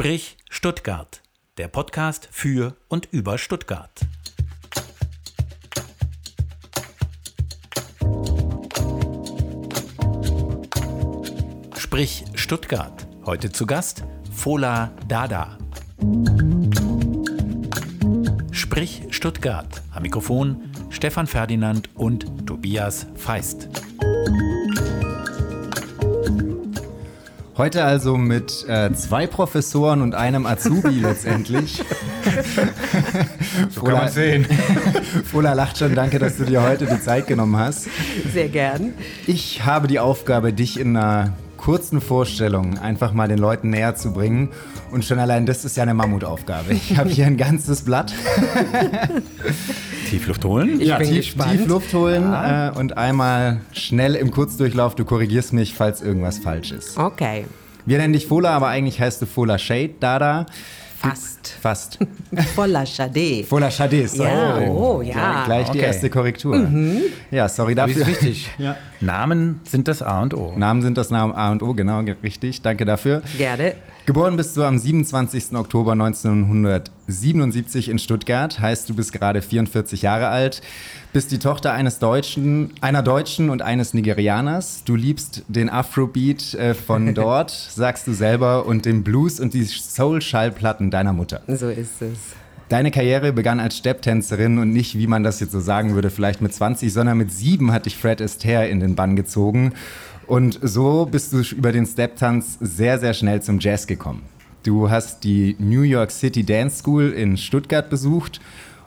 Sprich Stuttgart, der Podcast für und über Stuttgart. Sprich Stuttgart. Heute zu Gast Fola Dada. Sprich Stuttgart. Am Mikrofon Stefan Ferdinand und Tobias Feist. Heute also mit äh, zwei Professoren und einem Azubi letztendlich. so kann man sehen. Fola lacht schon, danke, dass du dir heute die Zeit genommen hast. Sehr gern. Ich habe die Aufgabe, dich in einer kurzen Vorstellung einfach mal den Leuten näher zu bringen. Und schon allein das ist ja eine Mammutaufgabe. Ich habe hier ein ganzes Blatt. Tiefluft holen? Ich ja, bin tief, gespannt. tief Luft holen ja. äh, und einmal schnell im Kurzdurchlauf. Du korrigierst mich, falls irgendwas falsch ist. Okay. Wir nennen dich Fola, aber eigentlich heißt du Fola Shade Dada. Fast. Fast. Voller Chade. Voller Chade, sorry. Ja, oh, ja. Gleich okay. die erste Korrektur. Mhm. Ja, sorry dafür. Das ist wichtig. ja. Namen sind das A und O. Namen sind das A und O, genau, richtig. Danke dafür. Gerne. Geboren bist du am 27. Oktober 1977 in Stuttgart, heißt du bist gerade 44 Jahre alt, bist die Tochter eines Deutschen, einer Deutschen und eines Nigerianers. Du liebst den Afrobeat äh, von dort, sagst du selber, und den Blues und die Soul-Schallplatten deiner Mutter. So ist es. Deine Karriere begann als Stepptänzerin und nicht, wie man das jetzt so sagen würde, vielleicht mit 20, sondern mit sieben hat dich Fred Astaire in den Bann gezogen. Und so bist du über den Step-Tanz sehr, sehr schnell zum Jazz gekommen. Du hast die New York City Dance School in Stuttgart besucht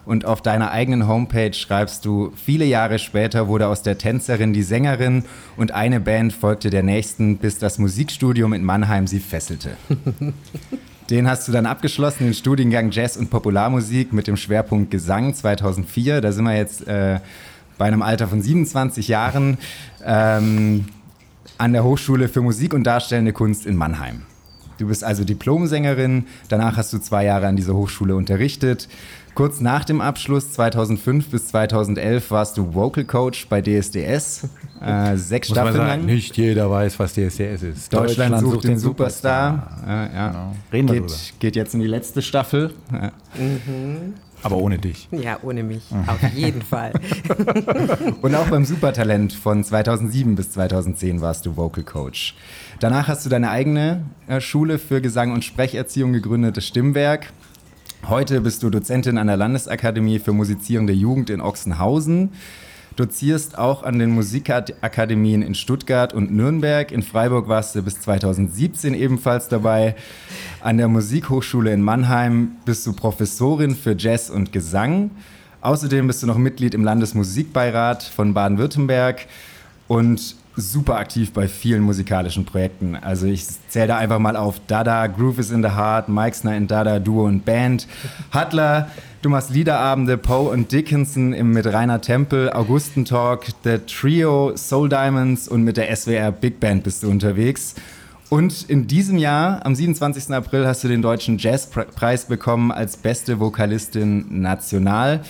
und auf deiner eigenen Homepage schreibst du, viele Jahre später wurde aus der Tänzerin die Sängerin und eine Band folgte der nächsten, bis das Musikstudium in Mannheim sie fesselte. Den hast du dann abgeschlossen, den Studiengang Jazz und Popularmusik mit dem Schwerpunkt Gesang 2004. Da sind wir jetzt äh, bei einem Alter von 27 Jahren. Ähm, an der Hochschule für Musik und Darstellende Kunst in Mannheim. Du bist also Diplomsängerin, danach hast du zwei Jahre an dieser Hochschule unterrichtet. Kurz nach dem Abschluss 2005 bis 2011 warst du Vocal Coach bei DSDS. Äh, sechs Muss Staffeln lang. Nicht jeder weiß, was DSDS ist. Deutschland, Deutschland sucht, den Superstar. Superstar. Äh, ja. genau. Reden wir geht, geht jetzt in die letzte Staffel. Ja. Mhm. Aber ohne dich. Ja, ohne mich. Auf jeden Fall. Und auch beim Supertalent von 2007 bis 2010 warst du Vocal Coach. Danach hast du deine eigene äh, Schule für Gesang und Sprecherziehung gegründet, das Stimmwerk. Heute bist du Dozentin an der Landesakademie für musizierende Jugend in Ochsenhausen dozierst auch an den Musikakademien in Stuttgart und Nürnberg. In Freiburg warst du bis 2017 ebenfalls dabei. An der Musikhochschule in Mannheim bist du Professorin für Jazz und Gesang. Außerdem bist du noch Mitglied im Landesmusikbeirat von Baden-Württemberg und super aktiv bei vielen musikalischen Projekten. Also ich zähle da einfach mal auf Dada, Groove is in the Heart, Meixner in Dada, Duo und Band, Hutler, Du machst Liederabende, Poe und Dickinson im, mit Rainer Tempel, Augustentalk, The Trio, Soul Diamonds und mit der SWR Big Band bist du unterwegs. Und in diesem Jahr, am 27. April, hast du den Deutschen Jazzpreis bekommen als beste Vokalistin national.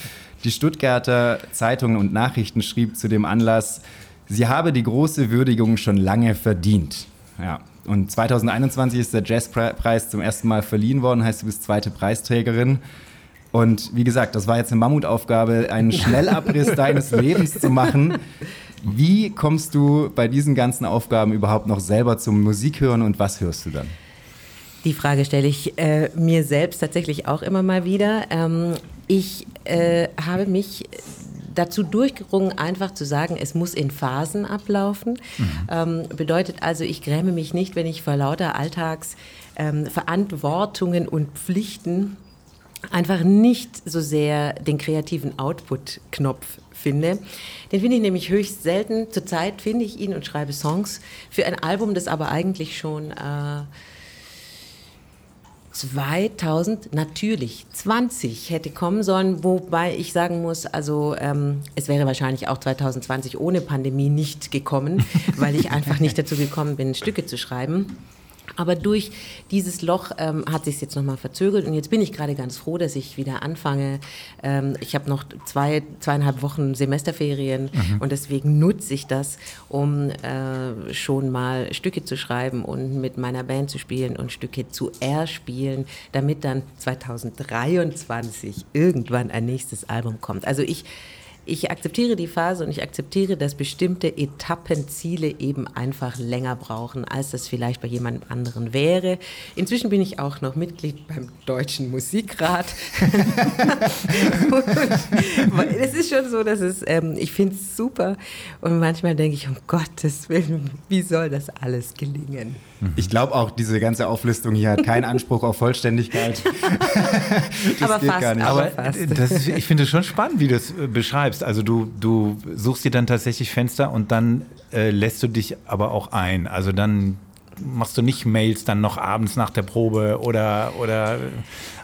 Die Stuttgarter Zeitungen und Nachrichten schrieb zu dem Anlass, sie habe die große Würdigung schon lange verdient. Ja. Und 2021 ist der Jazzpreis zum ersten Mal verliehen worden, heißt du bist zweite Preisträgerin. Und wie gesagt, das war jetzt eine Mammutaufgabe, einen Schnellabriss deines Lebens zu machen. Wie kommst du bei diesen ganzen Aufgaben überhaupt noch selber zum Musikhören und was hörst du dann? Die Frage stelle ich äh, mir selbst tatsächlich auch immer mal wieder. Ähm, ich äh, habe mich dazu durchgerungen, einfach zu sagen, es muss in Phasen ablaufen. Mhm. Ähm, bedeutet also, ich gräme mich nicht, wenn ich vor lauter Alltagsverantwortungen ähm, und Pflichten einfach nicht so sehr den kreativen Output-Knopf finde. Den finde ich nämlich höchst selten. Zurzeit finde ich ihn und schreibe Songs für ein Album, das aber eigentlich schon äh, 2000, natürlich 20 hätte kommen sollen, wobei ich sagen muss, also ähm, es wäre wahrscheinlich auch 2020 ohne Pandemie nicht gekommen, weil ich einfach nicht dazu gekommen bin, Stücke zu schreiben. Aber durch dieses Loch ähm, hat sich jetzt nochmal verzögert und jetzt bin ich gerade ganz froh, dass ich wieder anfange. Ähm, ich habe noch zwei, zweieinhalb Wochen Semesterferien mhm. und deswegen nutze ich das, um äh, schon mal Stücke zu schreiben und mit meiner Band zu spielen und Stücke zu erspielen, damit dann 2023 irgendwann ein nächstes Album kommt. Also ich ich akzeptiere die Phase und ich akzeptiere, dass bestimmte Etappenziele eben einfach länger brauchen, als das vielleicht bei jemand anderen wäre. Inzwischen bin ich auch noch Mitglied beim Deutschen Musikrat. es ist schon so, dass es, ähm, ich finde es super und manchmal denke ich, um Gottes Willen, wie soll das alles gelingen? Ich glaube auch, diese ganze Auflistung hier hat keinen Anspruch auf Vollständigkeit. das aber geht fast, gar nicht. Aber fast. Ist, ich finde es schon spannend, wie du es äh, beschreibst. Also du, du suchst dir dann tatsächlich Fenster und dann äh, lässt du dich aber auch ein. Also dann machst du nicht Mails dann noch abends nach der Probe oder, oder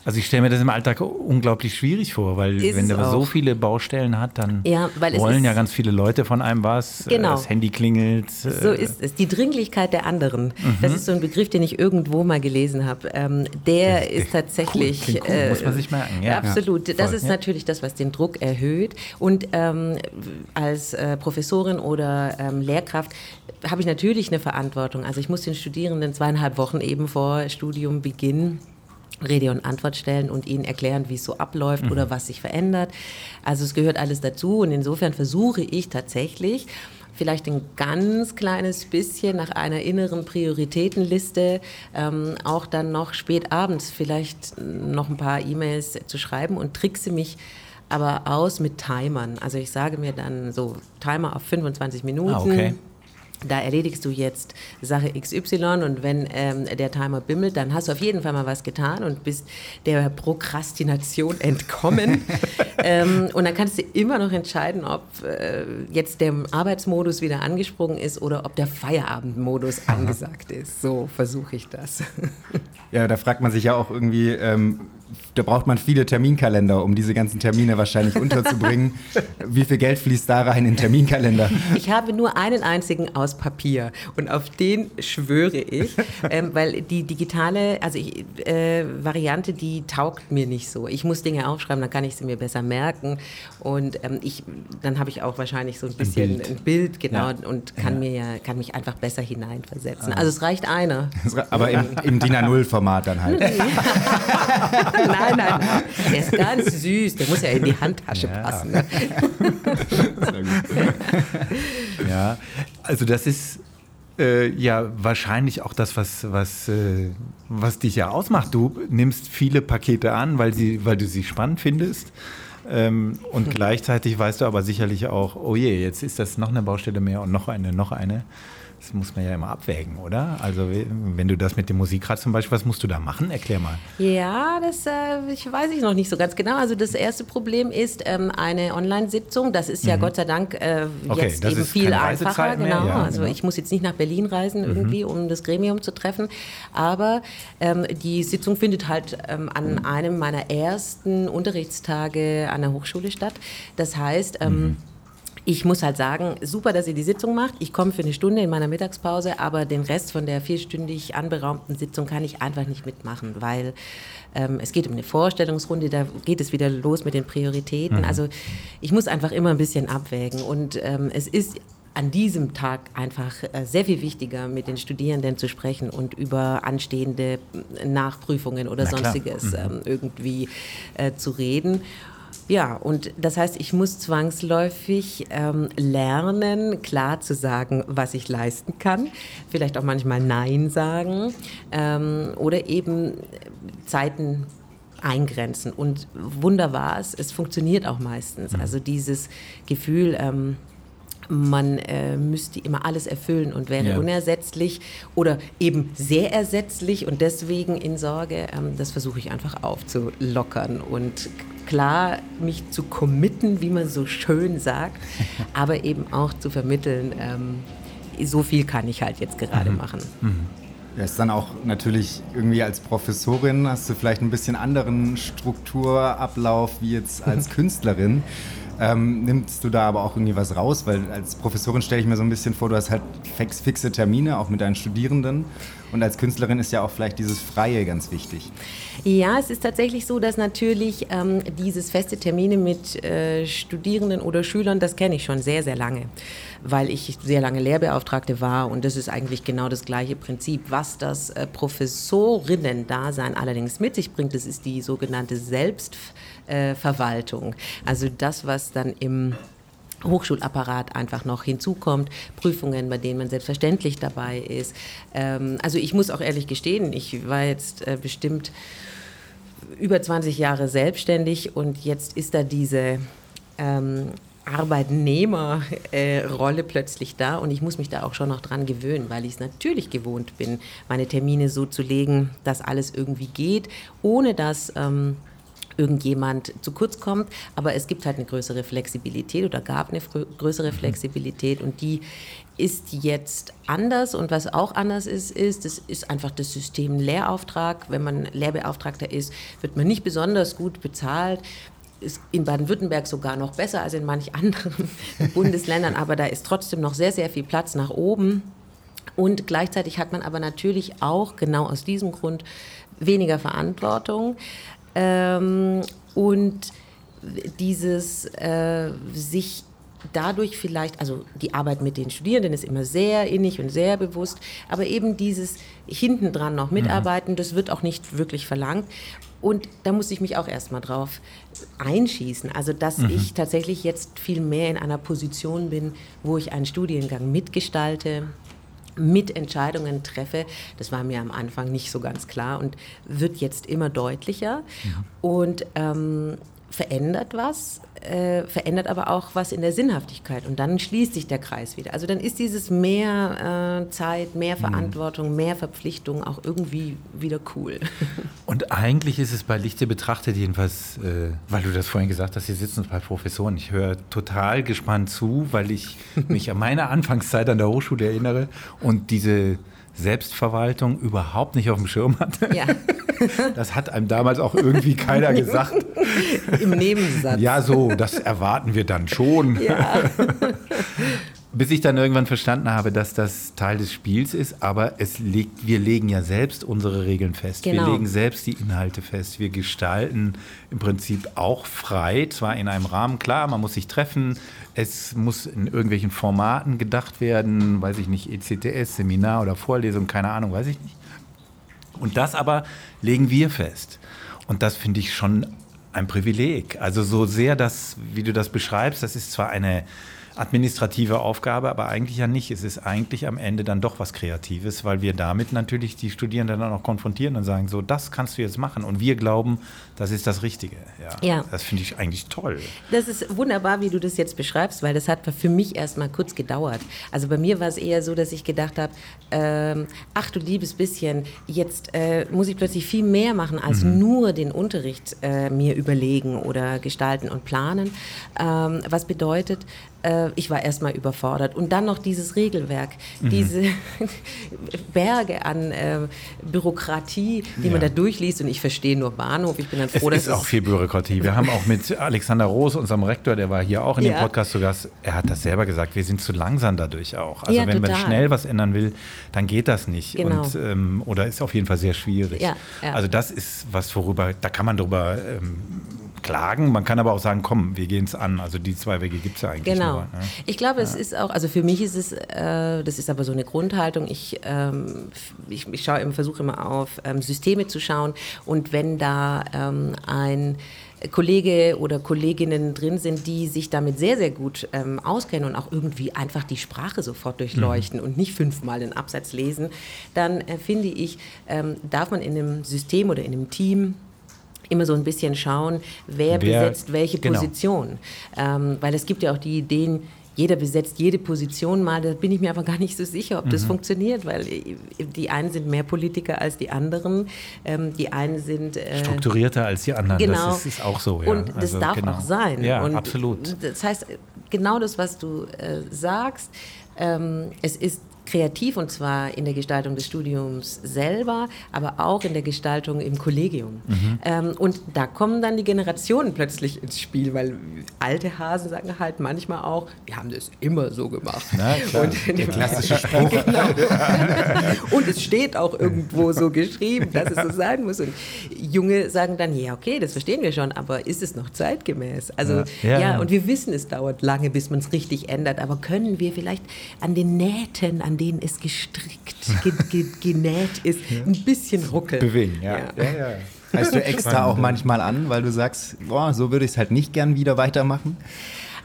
also ich stelle mir das im Alltag unglaublich schwierig vor, weil ist wenn der so viele Baustellen hat, dann ja, wollen ja ganz viele Leute von einem was. Äh, genau. Das Handy klingelt. So äh, ist es. Die Dringlichkeit der anderen. Mhm. Das ist so ein Begriff, den ich irgendwo mal gelesen habe. Ähm, der das ist tatsächlich. Cool. Cool. Äh, Muss man sich merken. Ja. Absolut. Ja, das ist natürlich das, was den Druck erhöht. Und ähm, als äh, Professorin oder ähm, Lehrkraft habe ich natürlich eine Verantwortung. Also ich muss den Studierenden zweieinhalb Wochen eben vor Studiumbeginn Rede und Antwort stellen und ihnen erklären, wie es so abläuft mhm. oder was sich verändert. Also es gehört alles dazu und insofern versuche ich tatsächlich, vielleicht ein ganz kleines bisschen nach einer inneren Prioritätenliste ähm, auch dann noch spät abends vielleicht noch ein paar E-Mails zu schreiben und trickse mich aber aus mit Timern. Also ich sage mir dann so Timer auf 25 Minuten. Ah, okay da erledigst du jetzt Sache XY und wenn ähm, der Timer bimmelt, dann hast du auf jeden Fall mal was getan und bist der Prokrastination entkommen. ähm, und dann kannst du immer noch entscheiden, ob äh, jetzt der Arbeitsmodus wieder angesprungen ist oder ob der Feierabendmodus angesagt ist. So versuche ich das. ja, da fragt man sich ja auch irgendwie, ähm, da braucht man viele Terminkalender, um diese ganzen Termine wahrscheinlich unterzubringen. Wie viel Geld fließt da rein in Terminkalender? Ich habe nur einen einzigen aus Papier und auf den schwöre ich, ähm, weil die digitale also ich, äh, Variante, die taugt mir nicht so. Ich muss Dinge aufschreiben, dann kann ich sie mir besser merken und ähm, ich, dann habe ich auch wahrscheinlich so ein bisschen ein Bild, ein Bild genau, ja. und kann, ja. mir ja, kann mich einfach besser hineinversetzen. Ah. Also es reicht einer. Aber im, im DIN A0-Format dann halt. nein, nein, nein. Der ist ganz süß. Der muss ja in die Handtasche ja. passen. Ne? ja, also das ist äh, ja wahrscheinlich auch das, was, was, äh, was dich ja ausmacht. Du nimmst viele Pakete an, weil, sie, weil du sie spannend findest. Ähm, und hm. gleichzeitig weißt du aber sicherlich auch, oh je, jetzt ist das noch eine Baustelle mehr und noch eine, noch eine. Das muss man ja immer abwägen, oder? Also wenn du das mit dem Musikrat zum Beispiel, was musst du da machen? Erklär mal. Ja, das äh, ich weiß ich noch nicht so ganz genau. Also das erste Problem ist ähm, eine Online-Sitzung. Das ist ja mhm. Gott sei Dank äh, okay, jetzt eben viel einfacher. Genau. Ja, also genau. ich muss jetzt nicht nach Berlin reisen mhm. irgendwie, um das Gremium zu treffen. Aber ähm, die Sitzung findet halt ähm, an einem meiner ersten Unterrichtstage an der Hochschule statt. Das heißt, ähm, mhm ich muss halt sagen, super, dass ihr die Sitzung macht. Ich komme für eine Stunde in meiner Mittagspause, aber den Rest von der vierstündig anberaumten Sitzung kann ich einfach nicht mitmachen, weil ähm, es geht um eine Vorstellungsrunde, da geht es wieder los mit den Prioritäten. Mhm. Also ich muss einfach immer ein bisschen abwägen und ähm, es ist an diesem Tag einfach äh, sehr viel wichtiger, mit den Studierenden zu sprechen und über anstehende Nachprüfungen oder sonstiges mhm. ähm, irgendwie äh, zu reden. Ja, und das heißt, ich muss zwangsläufig ähm, lernen, klar zu sagen, was ich leisten kann, vielleicht auch manchmal Nein sagen ähm, oder eben Zeiten eingrenzen. Und Wunder war es, es funktioniert auch meistens. Mhm. Also dieses Gefühl, ähm, man äh, müsste immer alles erfüllen und wäre ja. unersetzlich oder eben sehr ersetzlich und deswegen in Sorge, ähm, das versuche ich einfach aufzulockern und klar mich zu committen, wie man so schön sagt, aber eben auch zu vermitteln, ähm, so viel kann ich halt jetzt gerade mhm. machen. Mhm. Ja, ist dann auch natürlich irgendwie als Professorin hast du vielleicht ein bisschen anderen Strukturablauf wie jetzt als Künstlerin. Ähm, nimmst du da aber auch irgendwie was raus? Weil als Professorin stelle ich mir so ein bisschen vor, du hast halt fix, fixe Termine, auch mit deinen Studierenden. Und als Künstlerin ist ja auch vielleicht dieses Freie ganz wichtig. Ja, es ist tatsächlich so, dass natürlich ähm, dieses feste Termine mit äh, Studierenden oder Schülern, das kenne ich schon sehr, sehr lange, weil ich sehr lange Lehrbeauftragte war und das ist eigentlich genau das gleiche Prinzip. Was das äh, Professorinnen-Dasein allerdings mit sich bringt, das ist die sogenannte Selbstverwaltung. also das, was dann im Hochschulapparat einfach noch hinzukommt, Prüfungen, bei denen man selbstverständlich dabei ist. Ähm, also ich muss auch ehrlich gestehen, ich war jetzt äh, bestimmt über 20 Jahre selbstständig und jetzt ist da diese ähm, Arbeitnehmerrolle äh, plötzlich da und ich muss mich da auch schon noch dran gewöhnen, weil ich es natürlich gewohnt bin, meine Termine so zu legen, dass alles irgendwie geht, ohne dass ähm, irgendjemand zu kurz kommt. Aber es gibt halt eine größere Flexibilität oder gab eine größere mhm. Flexibilität und die ist jetzt anders und was auch anders ist, ist, das ist einfach das System Lehrauftrag. Wenn man Lehrbeauftragter ist, wird man nicht besonders gut bezahlt ist in Baden-Württemberg sogar noch besser als in manch anderen Bundesländern, aber da ist trotzdem noch sehr, sehr viel Platz nach oben. Und gleichzeitig hat man aber natürlich auch genau aus diesem Grund weniger Verantwortung. Ähm, und dieses äh, sich dadurch vielleicht, also die Arbeit mit den Studierenden ist immer sehr innig und sehr bewusst, aber eben dieses hintendran noch mitarbeiten, mhm. das wird auch nicht wirklich verlangt. Und da muss ich mich auch erstmal drauf einschießen. Also, dass mhm. ich tatsächlich jetzt viel mehr in einer Position bin, wo ich einen Studiengang mitgestalte, Mitentscheidungen treffe. Das war mir am Anfang nicht so ganz klar und wird jetzt immer deutlicher mhm. und ähm, verändert was äh, verändert aber auch was in der Sinnhaftigkeit und dann schließt sich der Kreis wieder. Also dann ist dieses mehr äh, Zeit, mehr mhm. Verantwortung, mehr Verpflichtung auch irgendwie wieder cool. Und eigentlich ist es bei Lichte betrachtet jedenfalls, äh, weil du das vorhin gesagt hast, hier sitzen zwei Professoren. Ich höre total gespannt zu, weil ich mich an meine Anfangszeit an der Hochschule erinnere und diese Selbstverwaltung überhaupt nicht auf dem Schirm hatte. Ja. Das hat einem damals auch irgendwie keiner gesagt. Im Nebensatz. Ja, so, das erwarten wir dann schon. Ja. Bis ich dann irgendwann verstanden habe, dass das Teil des Spiels ist, aber es legt, wir legen ja selbst unsere Regeln fest. Genau. Wir legen selbst die Inhalte fest. Wir gestalten im Prinzip auch frei, zwar in einem Rahmen, klar, man muss sich treffen, es muss in irgendwelchen Formaten gedacht werden, weiß ich nicht, ECTS, Seminar oder Vorlesung, keine Ahnung, weiß ich nicht. Und das aber legen wir fest. Und das finde ich schon ein Privileg. Also so sehr das, wie du das beschreibst, das ist zwar eine administrative Aufgabe, aber eigentlich ja nicht. Es ist eigentlich am Ende dann doch was Kreatives, weil wir damit natürlich die Studierenden dann auch konfrontieren und sagen, so, das kannst du jetzt machen. Und wir glauben, das ist das Richtige. Ja, ja. Das finde ich eigentlich toll. Das ist wunderbar, wie du das jetzt beschreibst, weil das hat für mich erst mal kurz gedauert. Also bei mir war es eher so, dass ich gedacht habe, ähm, ach du liebes bisschen, jetzt äh, muss ich plötzlich viel mehr machen, als mhm. nur den Unterricht äh, mir überlegen oder gestalten und planen. Ähm, was bedeutet, äh, ich war erstmal überfordert. Und dann noch dieses Regelwerk, mhm. diese Berge an äh, Bürokratie, die ja. man da durchliest. Und ich verstehe nur Bahnhof. Ich bin dann froh, es dass ist auch viel Bürokratie. Wir haben auch mit Alexander Roos, unserem Rektor, der war hier auch in ja. dem Podcast zu Gast, er hat das selber gesagt, wir sind zu langsam dadurch auch. Also ja, wenn total. man schnell was ändern will, dann geht das nicht. Genau. Und, ähm, oder ist auf jeden Fall sehr schwierig. Also das ist was, worüber, da kann man drüber ähm, klagen. Man kann aber auch sagen, komm, wir gehen es an. Also die zwei Wege gibt es ja eigentlich. Genau. Nur, ne? Ich glaube, ja. es ist auch, also für mich ist es, äh, das ist aber so eine Grundhaltung. Ich, ähm, ich, ich schaue immer, versuche immer auf ähm, Systeme zu schauen. Und wenn da ähm, ein Kollege oder Kolleginnen drin sind, die sich damit sehr, sehr gut ähm, auskennen und auch irgendwie einfach die Sprache sofort durchleuchten mhm. und nicht fünfmal den Absatz lesen, dann äh, finde ich, ähm, darf man in einem System oder in einem Team immer so ein bisschen schauen, wer, wer besetzt welche genau. Position. Ähm, weil es gibt ja auch die Ideen, jeder besetzt jede Position mal, da bin ich mir aber gar nicht so sicher, ob mhm. das funktioniert, weil die einen sind mehr Politiker als die anderen, ähm, die einen sind äh, strukturierter als die anderen. Genau. Das ist, ist auch so. Ja. Und das also, darf genau. auch sein. Ja, Und absolut. Das heißt, genau das, was du äh, sagst, ähm, es ist kreativ und zwar in der Gestaltung des Studiums selber, aber auch in der Gestaltung im Kollegium. Mhm. Ähm, und da kommen dann die Generationen plötzlich ins Spiel, weil alte Hasen sagen halt manchmal auch, wir haben das immer so gemacht. Na. Und der klassische Spruch. genau. und es steht auch irgendwo so geschrieben, dass es so sein muss. Und Junge sagen dann, ja, okay, das verstehen wir schon, aber ist es noch zeitgemäß? Also ja, ja, ja. und wir wissen, es dauert lange, bis man es richtig ändert, aber können wir vielleicht an den Nähten, an denen es gestrickt, ge, ge, genäht ist, ein bisschen ruckeln? Bewegen, ja. ja. ja, Heißt du extra auch manchmal an, weil du sagst, boah, so würde ich es halt nicht gern wieder weitermachen?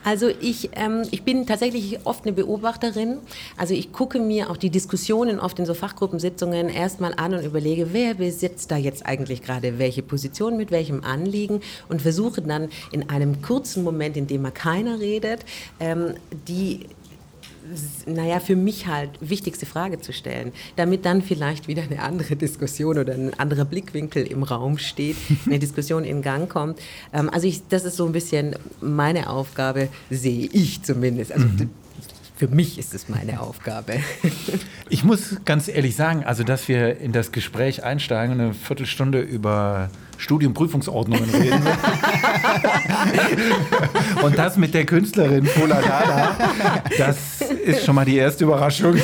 Also ich, ähm, ich bin tatsächlich oft eine Beobachterin. Also ich gucke mir auch die Diskussionen oft in so Fachgruppensitzungen erstmal an und überlege, wer besitzt da jetzt eigentlich gerade welche Position mit welchem Anliegen und versuche dann in einem kurzen Moment, in dem mal keiner redet, ähm, die naja, für mich halt wichtigste Frage zu stellen, damit dann vielleicht wieder eine andere Diskussion oder ein anderer Blickwinkel im Raum steht, eine Diskussion in Gang kommt. Ähm, also ich, das ist so ein bisschen meine Aufgabe, sehe ich zumindest. Also mhm. Für mich ist es meine Aufgabe. Ich muss ganz ehrlich sagen, also dass wir in das Gespräch einsteigen und eine Viertelstunde über Studienprüfungsordnungen reden. und das mit der Künstlerin Pola Dada, das ist schon mal die erste Überraschung.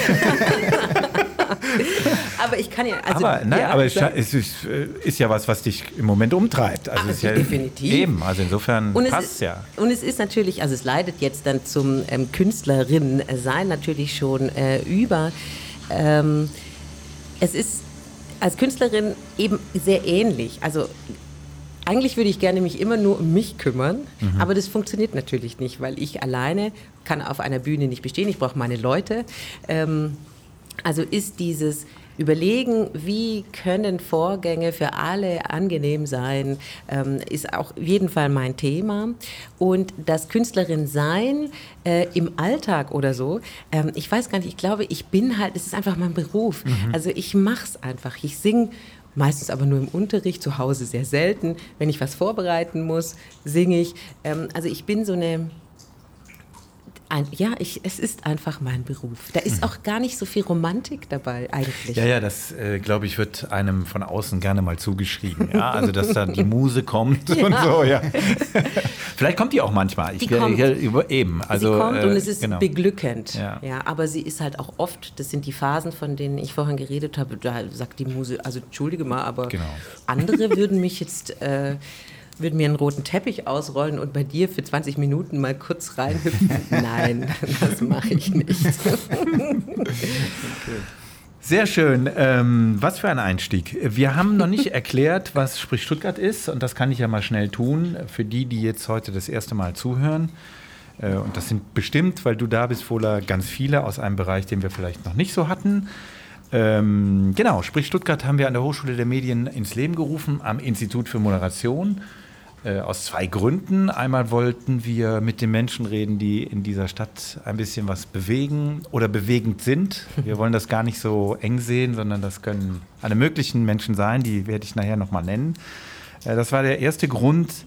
aber ich kann ja. Also, aber nein, ja, aber es ist, äh, ist, ja was, was dich im Moment umtreibt. Also Ach, ist ja definitiv. Eben, also insofern passt es ja. Und es ist natürlich, also es leidet jetzt dann zum ähm, Künstlerin sein natürlich schon äh, über. Ähm, es ist als Künstlerin eben sehr ähnlich. Also eigentlich würde ich gerne mich immer nur um mich kümmern, mhm. aber das funktioniert natürlich nicht, weil ich alleine kann auf einer Bühne nicht bestehen. Ich brauche meine Leute. Ähm, also ist dieses Überlegen, wie können Vorgänge für alle angenehm sein, ähm, ist auch auf jeden Fall mein Thema. Und das Künstlerin sein äh, im Alltag oder so, ähm, ich weiß gar nicht, ich glaube, ich bin halt, es ist einfach mein Beruf. Mhm. Also ich mache es einfach. Ich singe meistens aber nur im Unterricht, zu Hause sehr selten. Wenn ich was vorbereiten muss, singe ich. Ähm, also ich bin so eine ein, ja, ich, es ist einfach mein Beruf. Da ist mhm. auch gar nicht so viel Romantik dabei eigentlich. Ja, ja, das äh, glaube ich wird einem von außen gerne mal zugeschrieben. Ja, also dass da die Muse kommt ja. und so. Ja. Vielleicht kommt die auch manchmal. Die ich, kommt. Ich, eben. Also, sie kommt äh, und es ist genau. beglückend. Ja. ja, aber sie ist halt auch oft. Das sind die Phasen, von denen ich vorhin geredet habe. Da sagt die Muse, also entschuldige mal, aber genau. andere würden mich jetzt äh, würde mir einen roten Teppich ausrollen und bei dir für 20 Minuten mal kurz reinhüpfen. Nein, das mache ich nicht. okay. Sehr schön. Ähm, was für ein Einstieg. Wir haben noch nicht erklärt, was Sprich Stuttgart ist und das kann ich ja mal schnell tun für die, die jetzt heute das erste Mal zuhören. Äh, und das sind bestimmt, weil du da bist, Fola, ganz viele aus einem Bereich, den wir vielleicht noch nicht so hatten. Ähm, genau, Sprich Stuttgart haben wir an der Hochschule der Medien ins Leben gerufen, am Institut für Moderation. Äh, aus zwei Gründen. Einmal wollten wir mit den Menschen reden, die in dieser Stadt ein bisschen was bewegen oder bewegend sind. Wir wollen das gar nicht so eng sehen, sondern das können alle möglichen Menschen sein, die werde ich nachher nochmal nennen. Äh, das war der erste Grund,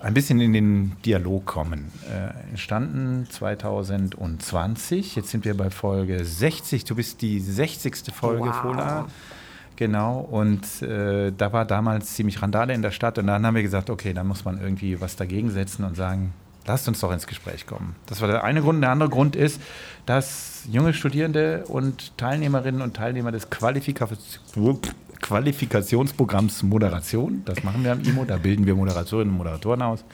ein bisschen in den Dialog kommen. Äh, entstanden 2020, jetzt sind wir bei Folge 60. Du bist die 60. Folge, wow. Fola. Genau, und äh, da war damals ziemlich Randale in der Stadt und dann haben wir gesagt, okay, da muss man irgendwie was dagegen setzen und sagen, lasst uns doch ins Gespräch kommen. Das war der eine Grund. Der andere Grund ist, dass junge Studierende und Teilnehmerinnen und Teilnehmer des Qualifika Qualifikationsprogramms Moderation, das machen wir am IMO, da bilden wir Moderatorinnen und Moderatoren aus,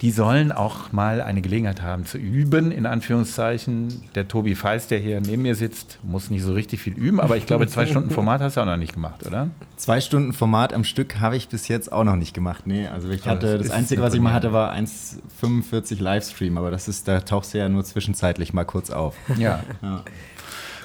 die sollen auch mal eine Gelegenheit haben zu üben, in Anführungszeichen. Der Tobi Feist, der hier neben mir sitzt, muss nicht so richtig viel üben, aber ich glaube, zwei Stunden Format hast du auch noch nicht gemacht, oder? Zwei Stunden Format am Stück habe ich bis jetzt auch noch nicht gemacht. Nee, also ich hatte, das, das Einzige, was ich mal hatte, war 1,45 Livestream, aber das ist, da tauchst du ja nur zwischenzeitlich mal kurz auf. ja. ja.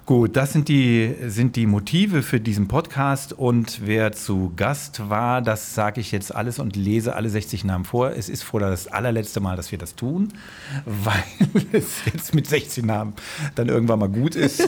Gut, das sind die, sind die Motive für diesen Podcast und wer zu Gast war, das sage ich jetzt alles und lese alle 60 Namen vor. Es ist vor das allerletzte Mal, dass wir das tun, weil es jetzt mit 60 Namen dann irgendwann mal gut ist.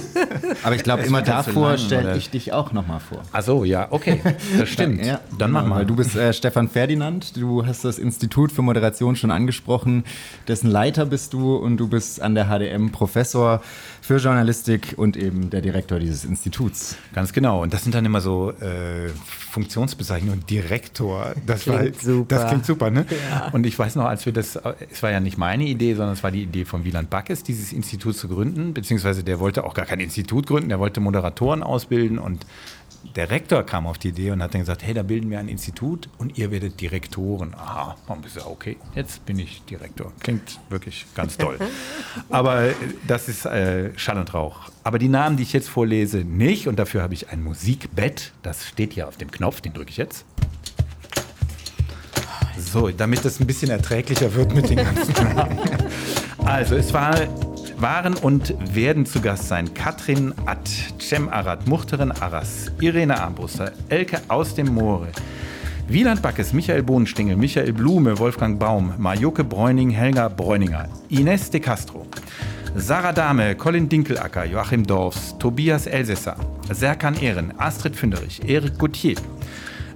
Aber ich glaube, immer davor stelle ich dich auch nochmal vor. Ach so, ja, okay, das stimmt. ja, dann mach mal. Du bist äh, Stefan Ferdinand, du hast das Institut für Moderation schon angesprochen, dessen Leiter bist du und du bist an der HDM Professor für Journalistik und eben der Direktor dieses Instituts. Ganz genau. Und das sind dann immer so äh, Funktionsbezeichnungen. Direktor. Das Klingt war, super. Das klingt super, ne? Ja. Und ich weiß noch, als wir das, es war ja nicht meine Idee, sondern es war die Idee von Wieland Backes, dieses Institut zu gründen. Beziehungsweise der wollte auch gar kein Institut gründen, der wollte Moderatoren ausbilden und der Rektor kam auf die Idee und hat dann gesagt, hey, da bilden wir ein Institut und ihr werdet Direktoren. Aha, dann bist du okay, jetzt bin ich Direktor. Klingt wirklich ganz toll. Aber äh, das ist äh, Schall und Rauch. Aber die Namen, die ich jetzt vorlese, nicht. Und dafür habe ich ein Musikbett. Das steht hier auf dem Knopf, den drücke ich jetzt. So, damit das ein bisschen erträglicher wird mit den ganzen Namen. Also, es war, waren und werden zu Gast sein Katrin Att, Cem Arad, Muchterin Arras, Irene Armbruster, Elke aus dem Moore, Wieland Backes, Michael Bohnenstingel, Michael Blume, Wolfgang Baum, Marjoke Bräuning, Helga Bräuninger, Ines de Castro, Sarah Dahme, Colin Dinkelacker, Joachim Dorfs, Tobias Elsässer, Serkan Ehren, Astrid Fünderich, Erik Gauthier,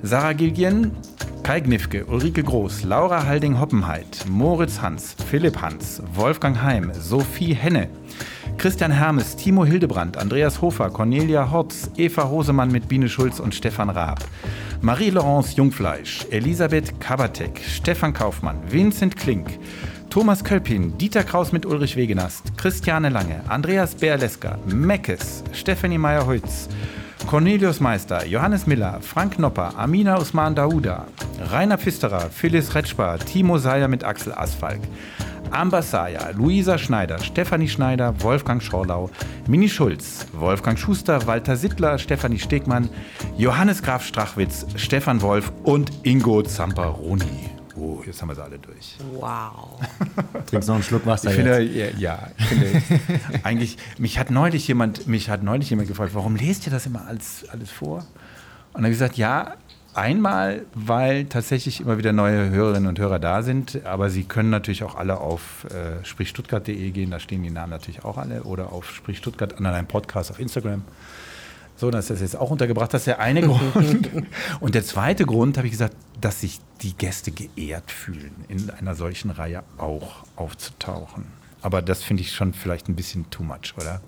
Sarah Gilgien, Kai Gnifke, Ulrike Groß, Laura Halding-Hoppenheit, Moritz Hans, Philipp Hans, Wolfgang Heim, Sophie Henne, Christian Hermes, Timo Hildebrand, Andreas Hofer, Cornelia Hotz, Eva Hosemann mit Biene Schulz und Stefan Raab, Marie-Laurence Jungfleisch, Elisabeth Kabatek, Stefan Kaufmann, Vincent Klink, Thomas Kölpin, Dieter Kraus mit Ulrich Wegenast, Christiane Lange, Andreas Berleska, Meckes, Stefanie Meyer-Holz, Cornelius Meister, Johannes Miller, Frank Nopper, Amina Usman Dauda, Rainer Pfisterer, Phyllis Retschbar, Timo Seyer mit Axel Asfalk, Amber Saya, Luisa Schneider, Stefanie Schneider, Wolfgang Schorlau, Mini Schulz, Wolfgang Schuster, Walter Sittler, Stefanie Stegmann, Johannes Graf Strachwitz, Stefan Wolf und Ingo Zamperoni. Oh, jetzt haben wir sie alle durch. Wow. Trinkst noch einen Schluck Wasser Ich jetzt. finde, ja, ja ich finde, eigentlich, mich hat neulich jemand, mich hat neulich jemand gefragt, warum lest ihr das immer alles, alles vor? Und dann habe ich gesagt, ja, einmal, weil tatsächlich immer wieder neue Hörerinnen und Hörer da sind, aber sie können natürlich auch alle auf äh, sprichstuttgart.de gehen, da stehen die Namen natürlich auch alle, oder auf sprichstuttgart an einem Podcast auf Instagram. So, dann ist das jetzt auch untergebracht. Das ist der eine Grund. Und der zweite Grund, habe ich gesagt, dass sich die Gäste geehrt fühlen, in einer solchen Reihe auch aufzutauchen. Aber das finde ich schon vielleicht ein bisschen too much, oder?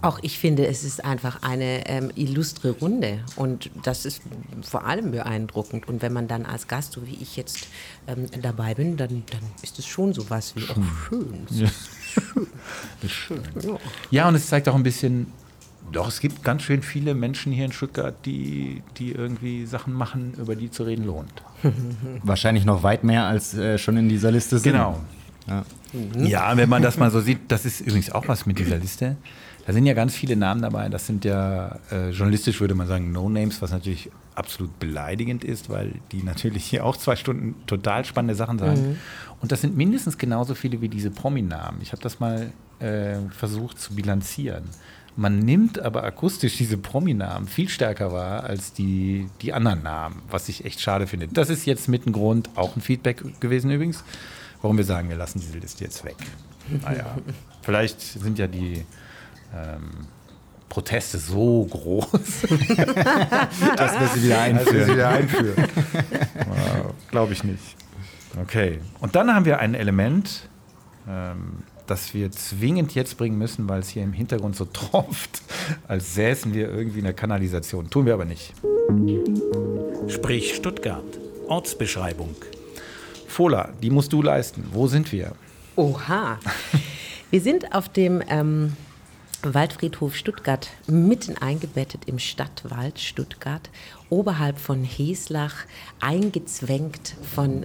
Auch ich finde, es ist einfach eine ähm, illustre Runde und das ist vor allem beeindruckend. Und wenn man dann als Gast, so wie ich jetzt ähm, dabei bin, dann, dann ist es schon sowas wie, oh, schön. Das ist schön. Ja, und es zeigt auch ein bisschen, doch, es gibt ganz schön viele Menschen hier in Stuttgart, die, die irgendwie Sachen machen, über die zu reden lohnt. Wahrscheinlich noch weit mehr als äh, schon in dieser Liste sind. Genau. Ja. Ja, wenn man das mal so sieht, das ist übrigens auch was mit dieser Liste. Da sind ja ganz viele Namen dabei. Das sind ja äh, journalistisch würde man sagen No-Names, was natürlich absolut beleidigend ist, weil die natürlich hier auch zwei Stunden total spannende Sachen sagen. Und das sind mindestens genauso viele wie diese Prominamen. Ich habe das mal äh, versucht zu bilanzieren. Man nimmt aber akustisch diese Prominamen viel stärker wahr als die, die anderen Namen, was ich echt schade finde. Das ist jetzt mit ein Grund, auch ein Feedback gewesen übrigens, warum wir sagen, wir lassen diese Liste jetzt weg. Naja, vielleicht sind ja die ähm, Proteste so groß, Dass wir sie wieder wir sie einführen. wieder einführen. wow, Glaube ich nicht. Okay. Und dann haben wir ein Element, ähm, das wir zwingend jetzt bringen müssen, weil es hier im Hintergrund so tropft, als säßen wir irgendwie in der Kanalisation. Tun wir aber nicht. Sprich Stuttgart. Ortsbeschreibung. Fola, die musst du leisten. Wo sind wir? Oha. Wir sind auf dem ähm, Waldfriedhof Stuttgart, mitten eingebettet im Stadtwald Stuttgart, oberhalb von Heslach, eingezwängt von,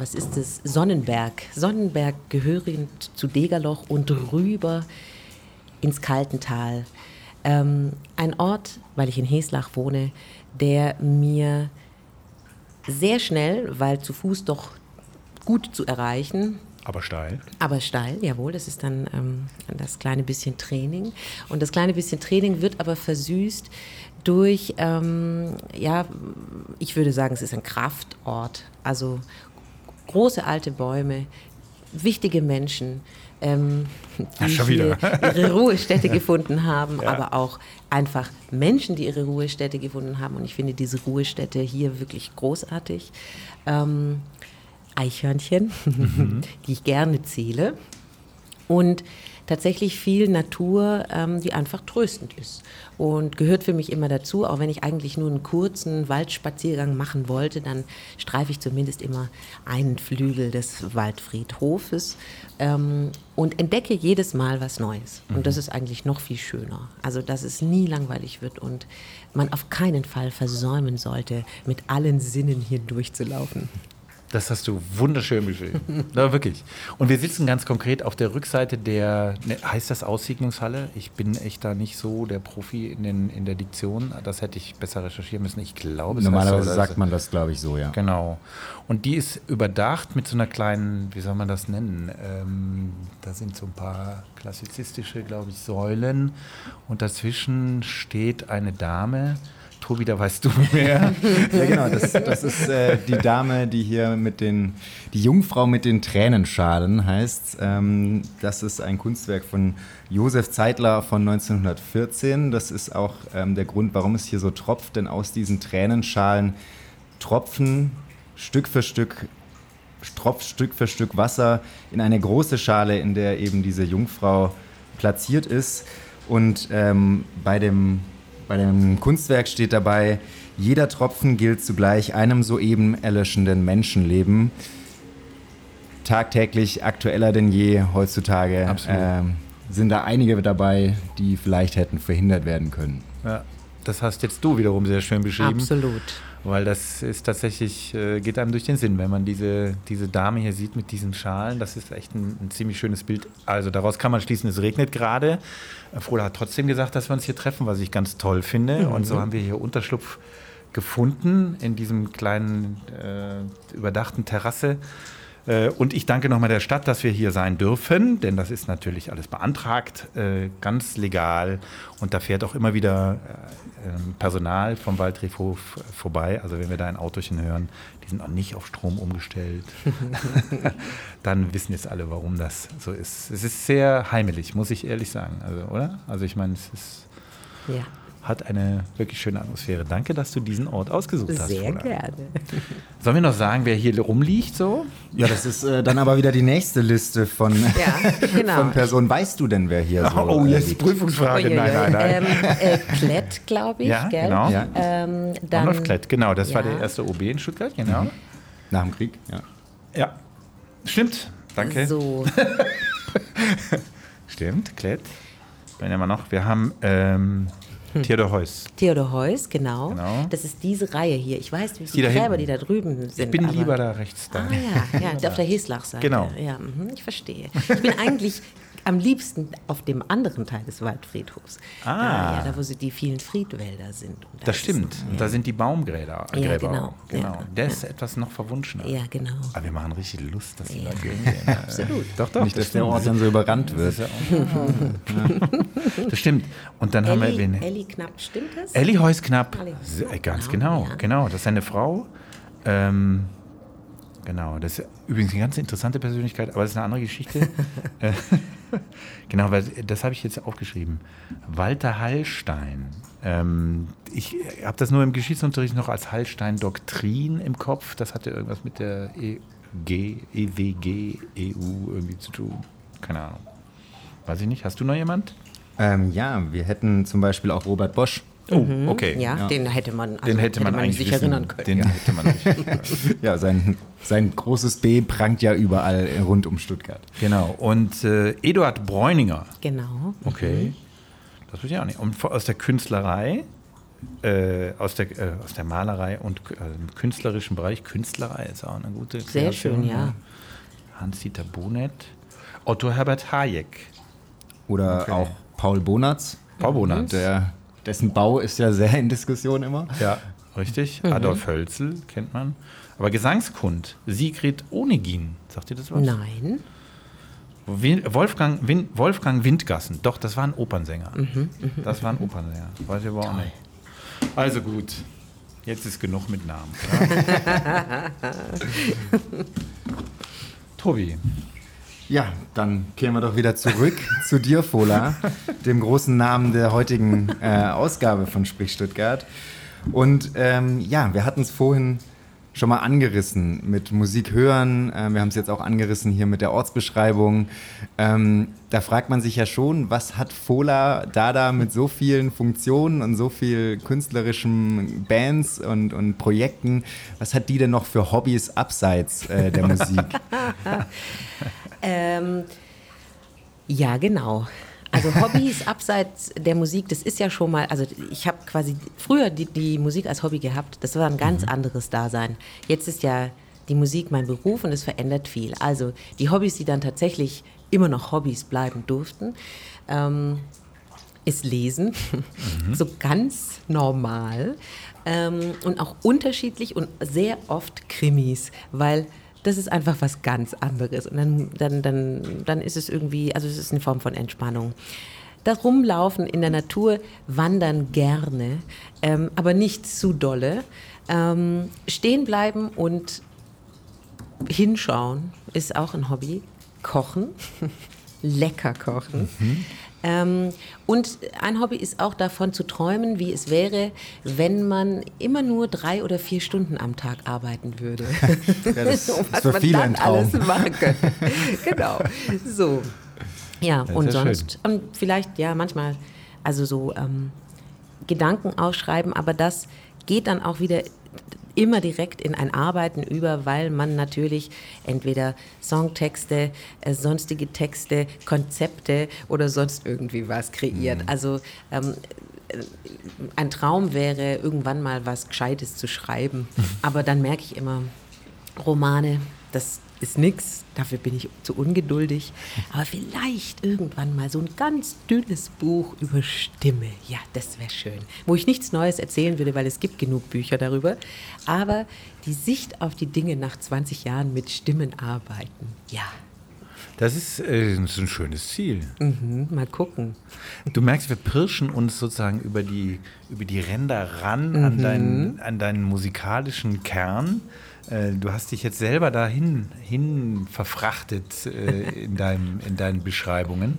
was ist es, Sonnenberg. Sonnenberg gehörend zu Degerloch und rüber ins Kaltental. Ähm, ein Ort, weil ich in Heslach wohne, der mir sehr schnell, weil zu Fuß doch gut zu erreichen, Aber steil. aber steil, jawohl, das ist dann ähm, das kleine bisschen Training. Und das kleine bisschen Training wird aber versüßt durch, ähm, ja, ich würde sagen, es ist ein Kraftort. Also große alte Bäume, wichtige Menschen, ähm, die Ach, ihre Ruhestätte gefunden haben, aber auch einfach Menschen, die ihre Ruhestätte gefunden haben. Und ich finde diese Ruhestätte hier wirklich großartig. Ähm, Eichhörnchen, die ich gerne zähle. Und tatsächlich viel Natur, ähm, die einfach tröstend ist. Und gehört für mich immer dazu, auch wenn ich eigentlich nur einen kurzen Waldspaziergang machen wollte, dann streife ich zumindest immer einen Flügel des Waldfriedhofes ähm, und entdecke jedes Mal was Neues. Und das ist eigentlich noch viel schöner. Also, dass es nie langweilig wird und man auf keinen Fall versäumen sollte, mit allen Sinnen hier durchzulaufen. Das hast du wunderschön beschrieben. ja, wirklich. Und wir sitzen ganz konkret auf der Rückseite der, ne, heißt das Aussiedlungshalle? Ich bin echt da nicht so der Profi in, den, in der Diktion. Das hätte ich besser recherchieren müssen. Ich glaube, es Normalerweise heißt so, sagt man das, glaube ich, so, ja. Genau. Und die ist überdacht mit so einer kleinen, wie soll man das nennen? Ähm, da sind so ein paar klassizistische, glaube ich, Säulen. Und dazwischen steht eine Dame. Tobi, da weißt du mehr. Ja, genau. Das, das ist äh, die Dame, die hier mit den, die Jungfrau mit den Tränenschalen heißt. Ähm, das ist ein Kunstwerk von Josef Zeitler von 1914. Das ist auch ähm, der Grund, warum es hier so tropft, denn aus diesen Tränenschalen tropfen Stück für Stück tropft Stück für Stück Wasser in eine große Schale, in der eben diese Jungfrau platziert ist. Und ähm, bei dem bei dem Kunstwerk steht dabei, jeder Tropfen gilt zugleich einem soeben erlöschenden Menschenleben. Tagtäglich aktueller denn je heutzutage ähm, sind da einige dabei, die vielleicht hätten verhindert werden können. Ja, das hast jetzt du wiederum sehr schön beschrieben. Absolut. Weil das ist tatsächlich, äh, geht einem durch den Sinn, wenn man diese, diese Dame hier sieht mit diesen Schalen. Das ist echt ein, ein ziemlich schönes Bild. Also daraus kann man schließen, es regnet gerade. Äh, Froda hat trotzdem gesagt, dass wir uns hier treffen, was ich ganz toll finde. Und so haben wir hier Unterschlupf gefunden in diesem kleinen äh, überdachten Terrasse. Äh, Und ich danke nochmal der Stadt, dass wir hier sein dürfen, denn das ist natürlich alles beantragt, äh, ganz legal. Und da fährt auch immer wieder Personal vom Waldriefhof vorbei. Also wenn wir da ein Autochen hören, die sind auch nicht auf Strom umgestellt, dann wissen jetzt alle, warum das so ist. Es ist sehr heimelig, muss ich ehrlich sagen. Also, oder? Also ich meine, es ist, Ja, hat eine wirklich schöne Atmosphäre. Danke, dass du diesen Ort ausgesucht hast. sehr Froda. gerne. Sollen wir noch sagen, wer hier rumliegt so? Ja, das ist äh, dann aber wieder die nächste Liste von, Ja, genau. von Personen. Weißt du denn, wer hier so Oh, äh, jetzt liegt? Prüfungsfrage. Uiuiui. Nein, nein, nein. Ähm, äh, Klett, glaube ich, Ja, gell? genau. Ja. Ähm, dann, Rudolf Klett, genau, das war Ja. der erste OB in Stuttgart, genau. Nach dem Krieg, ja. Ja, stimmt, danke. So, Stimmt, Klett. Wenn immer noch, wir haben ähm, Theodor Heuss. Theodor Heuss, genau. Genau. Das ist diese Reihe hier. Ich weiß, wie Die die Gräber, die da drüben sind. Ich bin lieber da rechts da. Ah ja, ja auf der Heslach-Seite. Genau. Ja, mhm, ich verstehe. Ich bin eigentlich am liebsten auf dem anderen Teil des Waldfriedhofs. Ah. Da, ja, da wo sie die vielen Friedwälder sind. Und da Das ist- stimmt, da sind die Baumgräber. Ja, genau, genau. ja. Der ist etwas noch verwunschener. Ja, genau. Aber wir machen richtig Lust, dass die Ja. Leute hingehen. Absolut. Doch, doch. Nicht, dass der stimmt. Ort dann so überrannt wird. Das, ja das stimmt. Und dann haben wir Elli, wen? Elli Knapp, stimmt das? Elli Heusknapp, Elli Se- Heusknapp, ganz genau, genau, ja. genau, das ist seine Frau. Ähm, genau, das ist übrigens eine ganz interessante Persönlichkeit, aber das ist eine andere Geschichte. Genau, weil das habe ich jetzt aufgeschrieben. Walter Hallstein. Ähm, ich habe das nur im Geschichtsunterricht noch als Hallstein-Doktrin im Kopf. Das hatte irgendwas mit der EG, EWG, EU irgendwie zu tun. Keine Ahnung. Weiß ich nicht. Hast du noch jemand? Ähm, ja, wir hätten zum Beispiel auch Robert Bosch. Oh, okay. Mhm. Ja, den hätte man, also Den hätte man, eigentlich sich wissen. erinnern können. Den ja. hätte man nicht. Ja, sein, sein großes B prangt ja überall rund um Stuttgart. Genau. Und äh, Eduard Bräuninger. Genau. Okay. Das weiß ich auch nicht. Und aus der Künstlerei, äh, aus, der, äh, aus der Malerei und äh, im künstlerischen Bereich. Künstlerei ist auch eine gute Sehr schön, ja. Hans-Dieter Bonet. Otto Herbert Hayek. Oder Okay. auch Paul Bonatz. Paul Bonatz. Der, dessen Bau ist ja sehr in Diskussion immer. Ja, richtig. Mhm. Adolf Hölzel kennt man. Aber Gesangskund, Sigrid Onegin. Sagt ihr das was? Nein. Wolfgang, Win, Wolfgang Windgassen, doch, das war ein Opernsänger. Mhm, Das war ein Opernsänger. Weiß ich aber auch nicht. Also gut, jetzt ist genug mit Namen. Tobi, Ja, dann kehren wir doch wieder zurück zu dir, Fola, dem großen Namen der heutigen äh, Ausgabe von Sprich Stuttgart. Und ähm, ja, wir hatten es vorhin schon mal angerissen mit Musik hören. Äh, wir haben es jetzt auch angerissen hier mit der Ortsbeschreibung. Ähm, da fragt man sich ja schon, was hat Fola Dada mit so vielen Funktionen und so viel künstlerischen Bands und, und Projekten, was hat die denn noch für Hobbys abseits äh, der Musik? ähm, ja, genau. Also Hobbys abseits der Musik, das ist ja schon mal, also ich habe quasi früher die, die, Musik als Hobby gehabt, das war ein ganz mhm. anderes Dasein. Jetzt ist ja die Musik mein Beruf und es verändert viel. Also die Hobbys, die dann tatsächlich immer noch Hobbys bleiben durften, ähm, ist Lesen, mhm. so ganz normal ähm, und auch unterschiedlich und sehr oft Krimis, weil das ist einfach was ganz anderes. Und dann, dann, dann, dann ist es irgendwie, also es ist eine Form von Entspannung. Das Rumlaufen in der Natur, wandern gerne, ähm, aber nicht zu dolle. Ähm, stehen bleiben und hinschauen ist auch ein Hobby. Kochen, lecker kochen. Mhm. Ähm, und ein Hobby ist auch davon zu träumen, wie es wäre, wenn man immer nur drei oder vier Stunden am Tag arbeiten würde. ja, das ist was für man viele dann alles machen könnte. genau. So. Ja, das und sonst ähm, vielleicht, ja, manchmal, also so ähm, Gedanken ausschreiben, aber das geht dann auch wieder immer direkt in ein Arbeiten über, weil man natürlich entweder Songtexte, äh, sonstige Texte, Konzepte oder sonst irgendwie was kreiert. Mhm. Also ähm, äh, ein Traum wäre, irgendwann mal was Gescheites zu schreiben. Aber dann merke ich immer, Romane, das ist nichts, dafür bin ich zu ungeduldig. Aber vielleicht irgendwann mal so ein ganz dünnes Buch über Stimme. Ja, das wäre schön. Wo ich nichts Neues erzählen würde, weil es gibt genug Bücher darüber. Aber die Sicht auf die Dinge nach 20 Jahren mit Stimmen arbeiten, ja. Das ist, äh, das ist ein schönes Ziel. Mhm, mal gucken. Du merkst, wir pirschen uns sozusagen über die, über die Ränder ran mhm. an, deinen, an deinen musikalischen Kern. Äh, du hast dich jetzt selber dahin hin verfrachtet äh, in, deinem, in deinen Beschreibungen.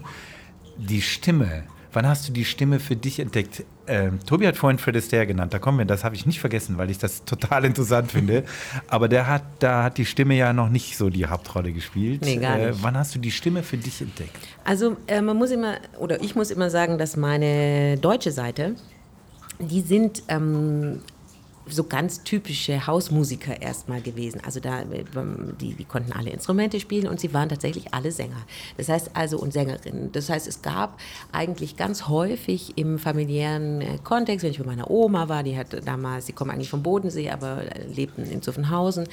Die Stimme. Wann hast du die Stimme für dich entdeckt? Äh, Tobi hat vorhin Fred Astaire genannt. Da kommen wir, das habe ich nicht vergessen, weil ich das total interessant finde. Aber der hat, da hat die Stimme ja noch nicht so die Hauptrolle gespielt. Nee, gar nicht. Äh, wann hast du die Stimme für dich entdeckt? Also äh, man muss immer, oder ich muss immer sagen, dass meine deutsche Seite, die sind ähm, so ganz typische Hausmusiker erstmal gewesen. Also da, ähm, die, die konnten alle Instrumente spielen und sie waren tatsächlich alle Sänger. Das heißt also und Sängerinnen. Das heißt, es gab eigentlich ganz häufig im familiären äh, Kontext, wenn ich bei meiner Oma war, die hat damals, die kommen eigentlich vom Bodensee, aber lebten in Zuffenhausen,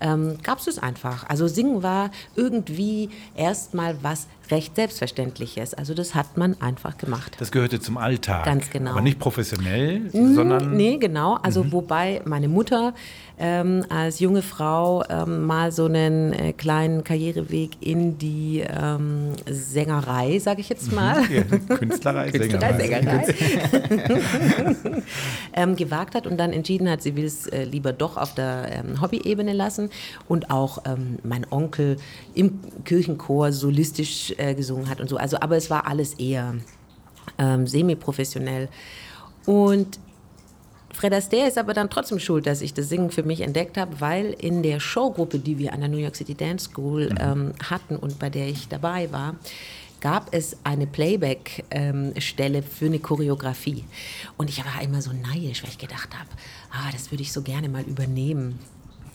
ähm, gab es das einfach. Also Singen war irgendwie erstmal was recht Selbstverständliches. Also das hat man einfach gemacht. Das gehörte zum Alltag. Ganz genau. Aber nicht professionell, mhm, sondern. Nee, genau. Also mhm. wobei meine Mutter ähm, als junge Frau ähm, mal so einen äh, kleinen Karriereweg in die ähm, Sängerei, sage ich jetzt mhm. mal. Ja, Künstlerei, Künstlerei, Sängerei. Ähm, gewagt hat und dann entschieden hat, sie will es äh, lieber doch auf der ähm, Hobby-Ebene lassen. Und auch ähm, mein Onkel im Kirchenchor solistisch äh, gesungen hat und so. Also, aber es war alles eher semi-professionell. Und Fred Astaire ist aber dann trotzdem schuld, dass ich das Singen für mich entdeckt habe, weil in der Showgruppe, die wir an der New York City Dance School mhm. ähm, hatten und bei der ich dabei war, gab es eine Playback-Stelle ähm, für eine Choreografie. Und ich war immer so neidisch, weil ich gedacht habe, ah, das würde ich so gerne mal übernehmen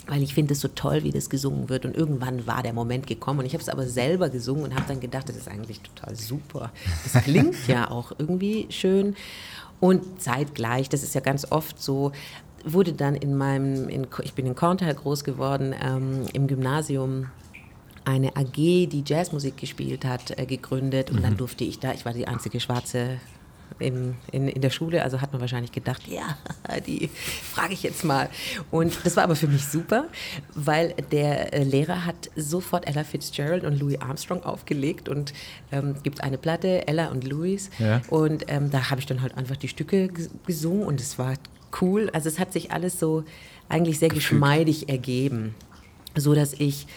weil ich finde es so toll, wie das gesungen wird. Und irgendwann war der Moment gekommen und ich habe es aber selber gesungen und habe dann gedacht, das ist eigentlich total super. Das klingt ja auch irgendwie schön. Und zeitgleich, das ist ja ganz oft so, wurde dann in meinem, in, ich bin in Korntal groß geworden, ähm, im Gymnasium eine AG, die Jazzmusik gespielt hat, äh, gegründet. Und mhm. dann durfte ich da, ich war die einzige schwarze in, in, in der Schule, also hat man wahrscheinlich gedacht, ja, die frage ich jetzt mal. Und das war aber für mich super, weil der äh, Lehrer hat sofort Ella Fitzgerald und Louis Armstrong aufgelegt und ähm, gibt eine Platte, Ella und Louis. Ja. Und ähm, da habe ich dann halt einfach die Stücke gesungen und es war cool. Also es hat sich alles so eigentlich sehr Gefühlt. geschmeidig ergeben, so dass ich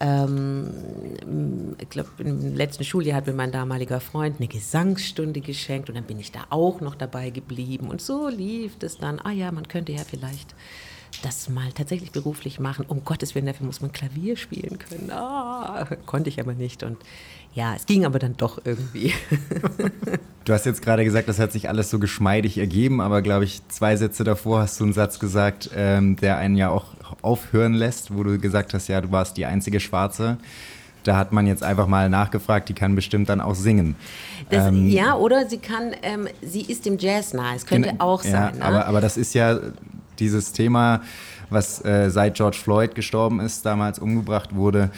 ähm, ich glaube, im letzten Schuljahr hat mir mein damaliger Freund eine Gesangsstunde geschenkt und dann bin ich da auch noch dabei geblieben. Und so lief es dann, ah ja, man könnte ja vielleicht das mal tatsächlich beruflich machen. Um Gottes Willen, dafür muss man Klavier spielen können. Ah, konnte ich aber nicht. Und ja, es ging aber dann doch irgendwie. Du hast jetzt gerade gesagt, das hat sich alles so geschmeidig ergeben, aber glaube ich, zwei Sätze davor hast du einen Satz gesagt, ähm, der einen ja auch aufhören lässt, wo du gesagt hast, ja, du warst die einzige Schwarze. Da hat man jetzt einfach mal nachgefragt, die kann bestimmt dann auch singen. Das, ähm, ja, oder sie kann, ähm, sie ist dem Jazz nahe, es könnte auch ja, sein. Ne? Aber, aber das ist ja dieses Thema, was äh, seit George Floyd gestorben ist, damals umgebracht wurde,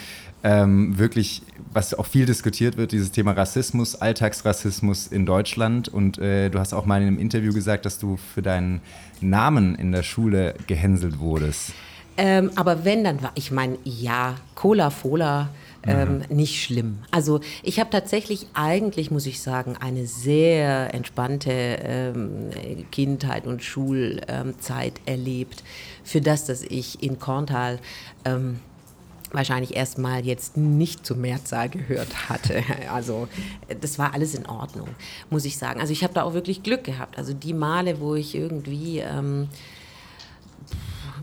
ähm, wirklich, was auch viel diskutiert wird, dieses Thema Rassismus, Alltagsrassismus in Deutschland. Und äh, du hast auch mal in einem Interview gesagt, dass du für deinen Namen in der Schule gehänselt wurdest. Ähm, aber wenn, dann war, ich meine, ja, Cola, Fola, ähm, mhm. nicht schlimm. Also ich habe tatsächlich eigentlich, muss ich sagen, eine sehr entspannte ähm, Kindheit und Schulzeit erlebt. Für das, dass ich in Korntal ähm, wahrscheinlich erstmal jetzt nicht zur Mehrzahl gehört hatte. Also das war alles in Ordnung, muss ich sagen. Also ich habe da auch wirklich Glück gehabt. Also die Male, wo ich irgendwie ähm,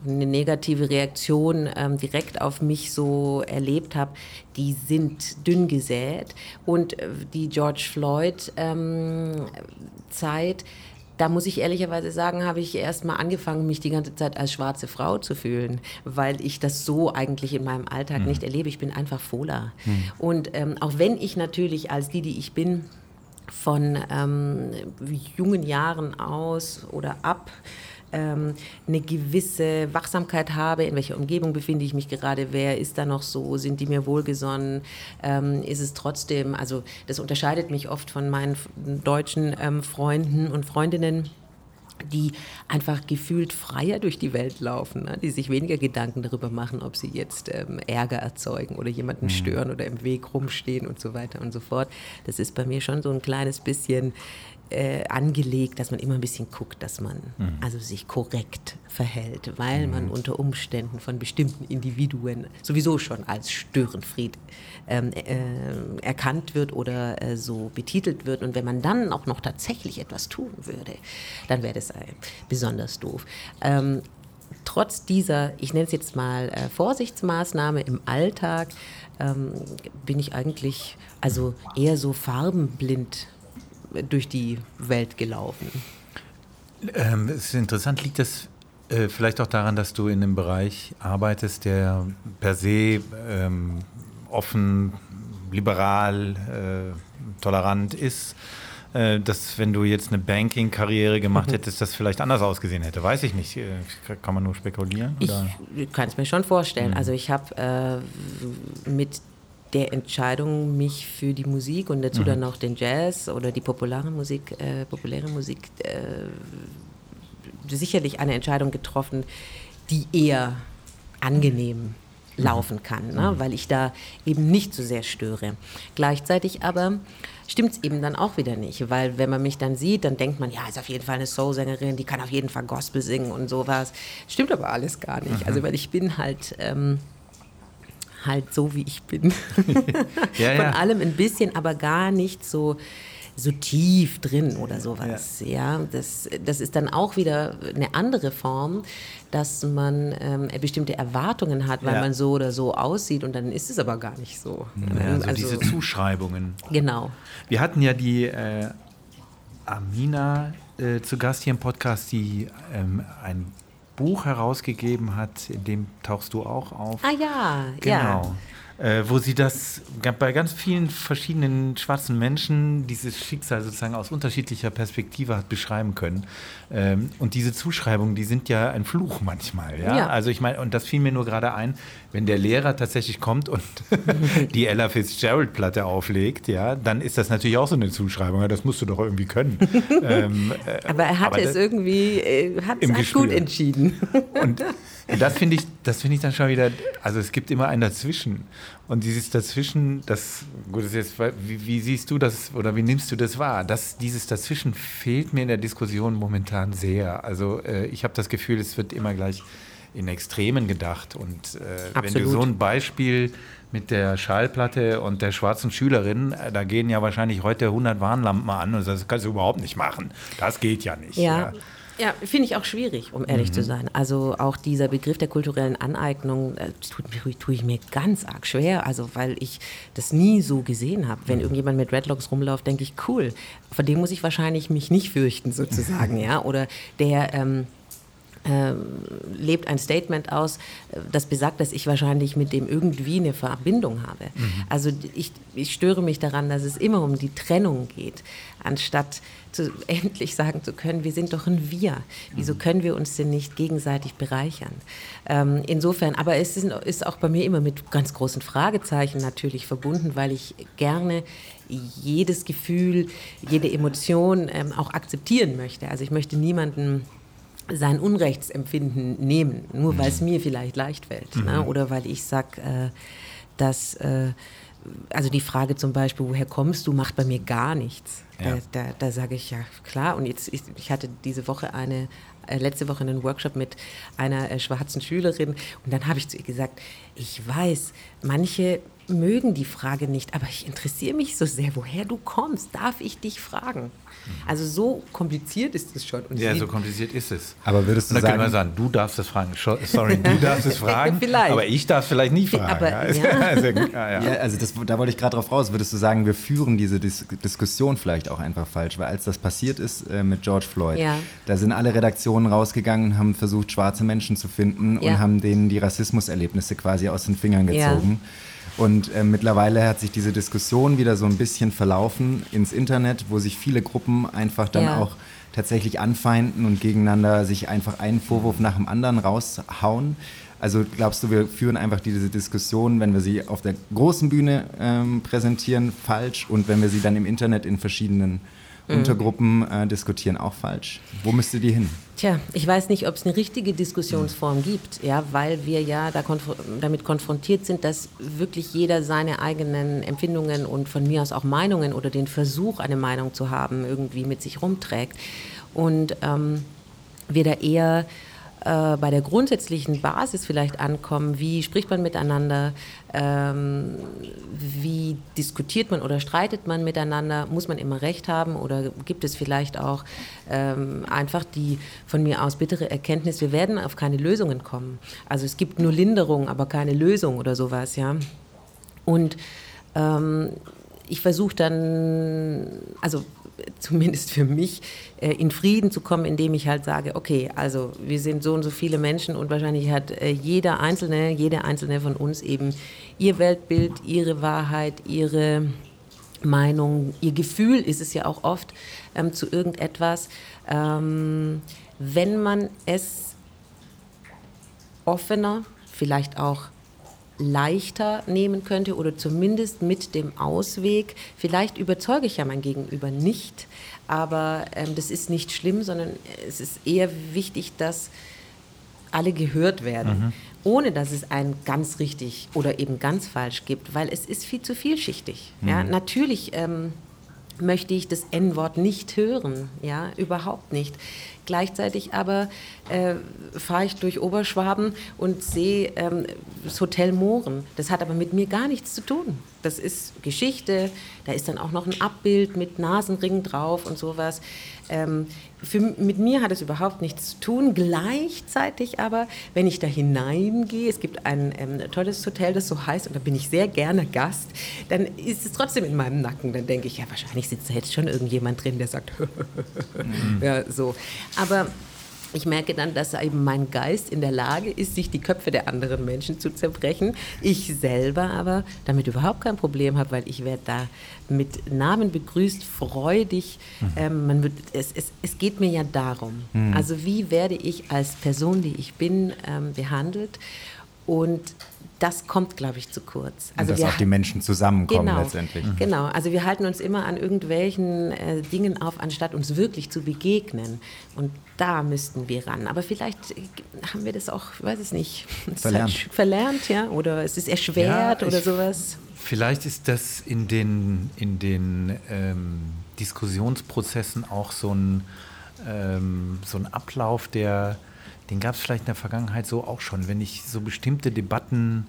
eine negative Reaktion ähm, direkt auf mich so erlebt habe, die sind dünn gesät. Und äh, die George Floyd ähm, Zeit, da muss ich ehrlicherweise sagen, habe ich erst mal angefangen, mich die ganze Zeit als schwarze Frau zu fühlen, weil ich das so eigentlich in meinem Alltag mhm. nicht erlebe. Ich bin einfach Fola. Mhm. Und ähm, auch wenn ich natürlich als die, die ich bin, von ähm, jungen Jahren aus oder ab ähm, eine gewisse Wachsamkeit habe, in welcher Umgebung befinde ich mich gerade, wer ist da noch so, sind die mir wohlgesonnen, ähm, ist es trotzdem, also das unterscheidet mich oft von meinen deutschen ähm, Freunden und Freundinnen die einfach gefühlt freier durch die Welt laufen, ne? die sich weniger Gedanken darüber machen, ob sie jetzt ähm, Ärger erzeugen oder jemanden mhm. stören oder im Weg rumstehen und so weiter und so fort. Das ist bei mir schon so ein kleines bisschen äh, angelegt, dass man immer ein bisschen guckt, dass man mhm. also sich korrekt verhält, weil mhm. man unter Umständen von bestimmten Individuen sowieso schon als Störenfried ähm, äh, erkannt wird oder äh, so betitelt wird. Und wenn man dann auch noch tatsächlich etwas tun würde, dann wäre das besonders doof. Ähm, trotz dieser, ich nenne es jetzt mal äh, Vorsichtsmaßnahme im Alltag, ähm, bin ich eigentlich also eher so farbenblind durch die Welt gelaufen. Ähm, es ist interessant, liegt das äh, vielleicht auch daran, dass du in einem Bereich arbeitest, der per se ähm, offen, liberal, äh, tolerant ist? Äh, dass wenn du jetzt eine Banking-Karriere gemacht hättest, das vielleicht anders ausgesehen hätte. Weiß ich nicht. Äh, kann man nur spekulieren? Oder? Ich kann es mir schon vorstellen. Mhm. Also ich habe äh, mit der Entscheidung, mich für die Musik und dazu mhm. dann auch den Jazz oder die populäre Musik, äh, populäre Musik, äh, sicherlich eine Entscheidung getroffen, die eher angenehm mhm. laufen kann, ne? Mhm. weil ich da eben nicht so sehr störe. Gleichzeitig aber stimmt es eben dann auch wieder nicht, weil wenn man mich dann sieht, dann denkt man, ja, ist auf jeden Fall eine Soul-Sängerin, die kann auf jeden Fall Gospel singen und sowas. Stimmt aber alles gar nicht. Mhm. Also weil ich bin halt... Ähm, halt so, wie ich bin. ja, Von ja. allem ein bisschen, aber gar nicht so, so tief drin oder sowas. Ja, ja das, das ist dann auch wieder eine andere Form, dass man ähm, bestimmte Erwartungen hat, weil ja. man so oder so aussieht und dann ist es aber gar nicht so. Ja, also, also diese Zuschreibungen. Genau. Wir hatten ja die äh, Amina äh, zu Gast hier im Podcast, die ähm, ein Buch herausgegeben hat, in dem tauchst du auch auf. Ah ja, genau. Ja. Äh, wo sie das bei ganz vielen verschiedenen schwarzen Menschen dieses Schicksal sozusagen aus unterschiedlicher Perspektive hat beschreiben können. Ähm, und diese Zuschreibungen, die sind ja ein Fluch manchmal. Ja? ja. Also ich meine, und das fiel mir nur gerade ein, wenn der Lehrer tatsächlich kommt und die Ella Fitzgerald-Platte auflegt, ja, dann ist das natürlich auch so eine Zuschreibung. Ja, das musst du doch irgendwie können. ähm, äh, aber er hatte aber es irgendwie, äh, hat es gut entschieden. Und und das finde ich, das finde ich dann schon wieder, also es gibt immer ein Dazwischen. Und dieses Dazwischen, das, gut, das jetzt, wie, wie, siehst du das oder wie nimmst du das wahr? Das, dieses Dazwischen fehlt mir in der Diskussion momentan sehr. Also äh, ich habe das Gefühl, es wird immer gleich in Extremen gedacht. Und äh, wenn du so ein Beispiel mit der Schallplatte und der schwarzen Schülerin, äh, da gehen ja wahrscheinlich heute 100 Warnlampen an und das kannst du überhaupt nicht machen. Das geht ja nicht. Ja. ja. Ja, finde ich auch schwierig, um ehrlich mhm. zu sein. Also auch dieser Begriff der kulturellen Aneignung äh, tut, tue ich mir ganz arg schwer, also weil ich das nie so gesehen habe. Wenn mhm. irgendjemand mit Redlocks rumläuft, denke ich, cool, von dem muss ich wahrscheinlich mich nicht fürchten sozusagen, ja. Oder der ähm, lebt ein Statement aus, das besagt, dass ich wahrscheinlich mit dem irgendwie eine Verbindung habe. Mhm. Also ich, ich störe mich daran, dass es immer um die Trennung geht, anstatt zu, endlich sagen zu können, wir sind doch ein Wir. Wieso mhm. können wir uns denn nicht gegenseitig bereichern? Ähm, insofern, aber es ist, ist auch bei mir immer mit ganz großen Fragezeichen natürlich verbunden, weil ich gerne jedes Gefühl, jede Emotion ähm, auch akzeptieren möchte. Also ich möchte niemanden sein Unrechtsempfinden nehmen, nur weil es mhm. mir vielleicht leicht fällt. Ne? Mhm. Ne? Oder weil ich sage, äh, dass, äh, also die Frage zum Beispiel, woher kommst du, macht bei mir gar nichts. Ja. Da, da, da sage ich ja, klar. Und jetzt, ich, ich hatte diese Woche eine, äh, letzte Woche einen Workshop mit einer äh, schwarzen Schülerin und dann habe ich zu ihr gesagt, ich weiß, manche mögen die Frage nicht, aber ich interessiere mich so sehr, woher du kommst. Darf ich dich fragen? Also so kompliziert ist es schon. Und ja, so kompliziert ist es. Aber würdest du und dann sagen, können wir sagen, du darfst es fragen. Sorry, du darfst es fragen, aber ich darf es vielleicht nicht fragen. Aber, ja. ja. also das, da wollte ich gerade drauf raus. Würdest du sagen, wir führen diese Dis Diskussion vielleicht auch einfach falsch? Weil als das passiert ist äh, mit George Floyd, da sind alle Redaktionen rausgegangen, haben versucht, schwarze Menschen zu finden und haben denen die Rassismuserlebnisse quasi aus den Fingern gezogen. Und äh, mittlerweile hat sich diese Diskussion wieder so ein bisschen verlaufen ins Internet, wo sich viele Gruppen einfach dann ja. auch tatsächlich anfeinden und gegeneinander sich einfach einen Vorwurf nach dem anderen raushauen. Also glaubst du, wir führen einfach diese Diskussion, wenn wir sie auf der großen Bühne ähm, präsentieren, falsch und wenn wir sie dann im Internet in verschiedenen mhm. Untergruppen äh, diskutieren, auch falsch? Wo müsste die hin? Tja, ich weiß nicht, ob es eine richtige Diskussionsform gibt, ja, weil wir ja da konf damit konfrontiert sind, dass wirklich jeder seine eigenen Empfindungen und von mir aus auch Meinungen oder den Versuch, eine Meinung zu haben, irgendwie mit sich rumträgt. Und ähm, wir da eher äh, bei der grundsätzlichen Basis vielleicht ankommen. Wie spricht man miteinander? Ähm, wie diskutiert man oder streitet man miteinander? Muss man immer Recht haben oder gibt es vielleicht auch ähm, einfach die von mir aus bittere Erkenntnis, wir werden auf keine Lösungen kommen. Also es gibt nur Linderung, aber keine Lösung oder sowas, ja. Und ähm, ich versuche dann, also zumindest für mich, äh, in Frieden zu kommen, indem ich halt sage, okay, also wir sind so und so viele Menschen und wahrscheinlich hat äh, jeder Einzelne, jede Einzelne von uns eben ihr Weltbild, ihre Wahrheit, ihre Meinung, ihr Gefühl ist es ja auch oft ähm, zu irgendetwas. Ähm, wenn man es offener, vielleicht auch leichter nehmen könnte oder zumindest mit dem Ausweg, vielleicht überzeuge ich ja mein Gegenüber nicht, aber ähm, das ist nicht schlimm, sondern es ist eher wichtig, dass alle gehört werden, mhm. ohne dass es ein ganz richtig oder eben ganz falsch gibt, weil es ist viel zu vielschichtig. Mhm. Ja, natürlich ähm, möchte ich das N-Wort nicht hören, ja, überhaupt nicht. Gleichzeitig aber äh, fahre ich durch Oberschwaben und sehe ähm, das Hotel Mohren. Das hat aber mit mir gar nichts zu tun. Das ist Geschichte, da ist dann auch noch ein Abbild mit Nasenring drauf und sowas. Ähm, für, mit mir hat es überhaupt nichts zu tun. Gleichzeitig aber, wenn ich da hineingehe, es gibt ein ähm, tolles Hotel, das so heißt, und da bin ich sehr gerne Gast, dann ist es trotzdem in meinem Nacken. Dann denke ich, ja, wahrscheinlich sitzt da jetzt schon irgendjemand drin, der sagt, mhm. ja, so. Aber ich merke dann, dass eben mein Geist in der Lage ist, sich die Köpfe der anderen Menschen zu zerbrechen. Ich selber aber damit überhaupt kein Problem habe, weil ich werde da mit Namen begrüßt, freudig. Mhm. Ähm, man wird, es, es, es geht mir ja darum. Mhm. Also wie werde ich als Person, die ich bin, ähm, behandelt? Und das kommt, glaube ich, zu kurz. Also und dass auch die Menschen zusammenkommen genau, letztendlich. Mhm. Genau, also wir halten uns immer an irgendwelchen äh, Dingen auf, anstatt uns wirklich zu begegnen. Und da müssten wir ran. Aber vielleicht haben wir das auch, weiß ich nicht, verlernt. Halt verlernt, ja, oder es ist erschwert ja, oder sowas. Vielleicht ist das in den, in den ähm, Diskussionsprozessen auch so ein, ähm, so ein Ablauf, der den gab es vielleicht in der Vergangenheit so auch schon. Wenn ich so bestimmte Debatten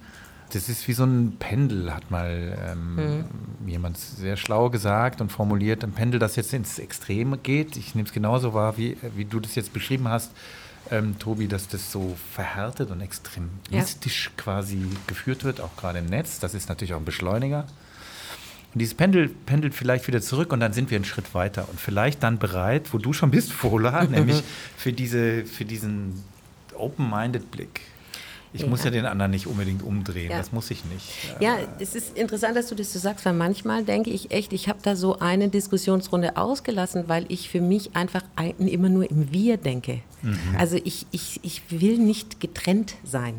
das ist wie so ein Pendel, hat mal ähm, jemand sehr schlau gesagt und formuliert. Ein Pendel, das jetzt ins Extreme geht. Ich nehme es genauso wahr, wie, wie du das jetzt beschrieben hast, ähm, Tobi, dass das so verhärtet und extremistisch quasi geführt wird, auch gerade im Netz. Das ist natürlich auch ein Beschleuniger. Und dieses Pendel pendelt vielleicht wieder zurück und dann sind wir einen Schritt weiter und vielleicht dann bereit, wo du schon bist, Fola, nämlich für, diese, für diesen open-minded Blick. Ich Ja. muss ja den anderen nicht unbedingt umdrehen, Ja. das muss ich nicht. Ja, es ist interessant, dass du das so sagst, weil manchmal denke ich echt, ich habe da so eine Diskussionsrunde ausgelassen, weil ich für mich einfach ein- immer nur im Wir denke. Also ich, ich, ich will nicht getrennt sein.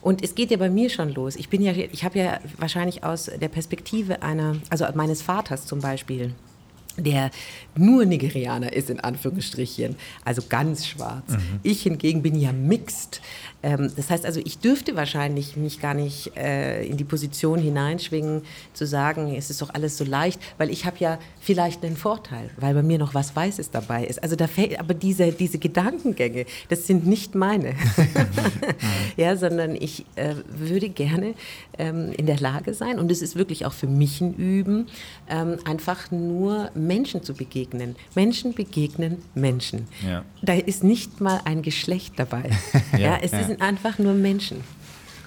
Und es geht ja bei mir schon los. Ich bin ja, ich habe ja wahrscheinlich aus der Perspektive einer, also meines Vaters zum Beispiel, der nur Nigerianer ist, in Anführungsstrichen, also ganz schwarz. Ich hingegen bin ja mixed. Ähm, das heißt also, ich dürfte wahrscheinlich mich gar nicht äh, in die Position hineinschwingen, zu sagen, es ist doch alles so leicht, weil ich habe ja vielleicht einen Vorteil, weil bei mir noch was Weißes dabei ist. Also da fällt, aber diese, diese Gedankengänge, das sind nicht meine, ja, sondern ich äh, würde gerne ähm, in der Lage sein, und es ist wirklich auch für mich ein Üben, ähm, einfach nur Menschen zu begegnen. Menschen begegnen Menschen. Ja. Da ist nicht mal ein Geschlecht dabei. ja, Ja, es ja. Sind einfach nur Menschen.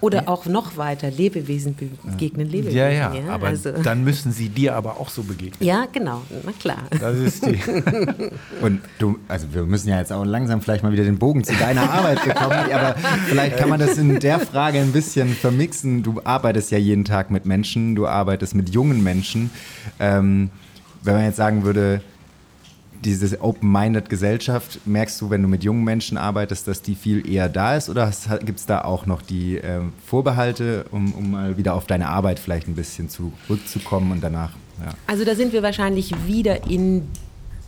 Oder auch noch weiter, Lebewesen begegnen Lebewesen. Ja, ja, aber also, dann müssen sie dir aber auch so begegnen. ja, genau, na klar. Das ist die. Und du, also wir müssen ja jetzt auch langsam vielleicht mal wieder den Bogen zu deiner Arbeit bekommen, aber vielleicht kann man das in der Frage ein bisschen vermixen. Du arbeitest ja jeden Tag mit Menschen, du arbeitest mit jungen Menschen. Ähm, wenn man jetzt sagen würde, diese Open-Minded Gesellschaft, merkst du, wenn du mit jungen Menschen arbeitest, dass die viel eher da ist oder gibt es da auch noch die ähm, Vorbehalte, um, um mal wieder auf deine Arbeit vielleicht ein bisschen zurückzukommen und danach, ja. Also da sind wir wahrscheinlich wieder in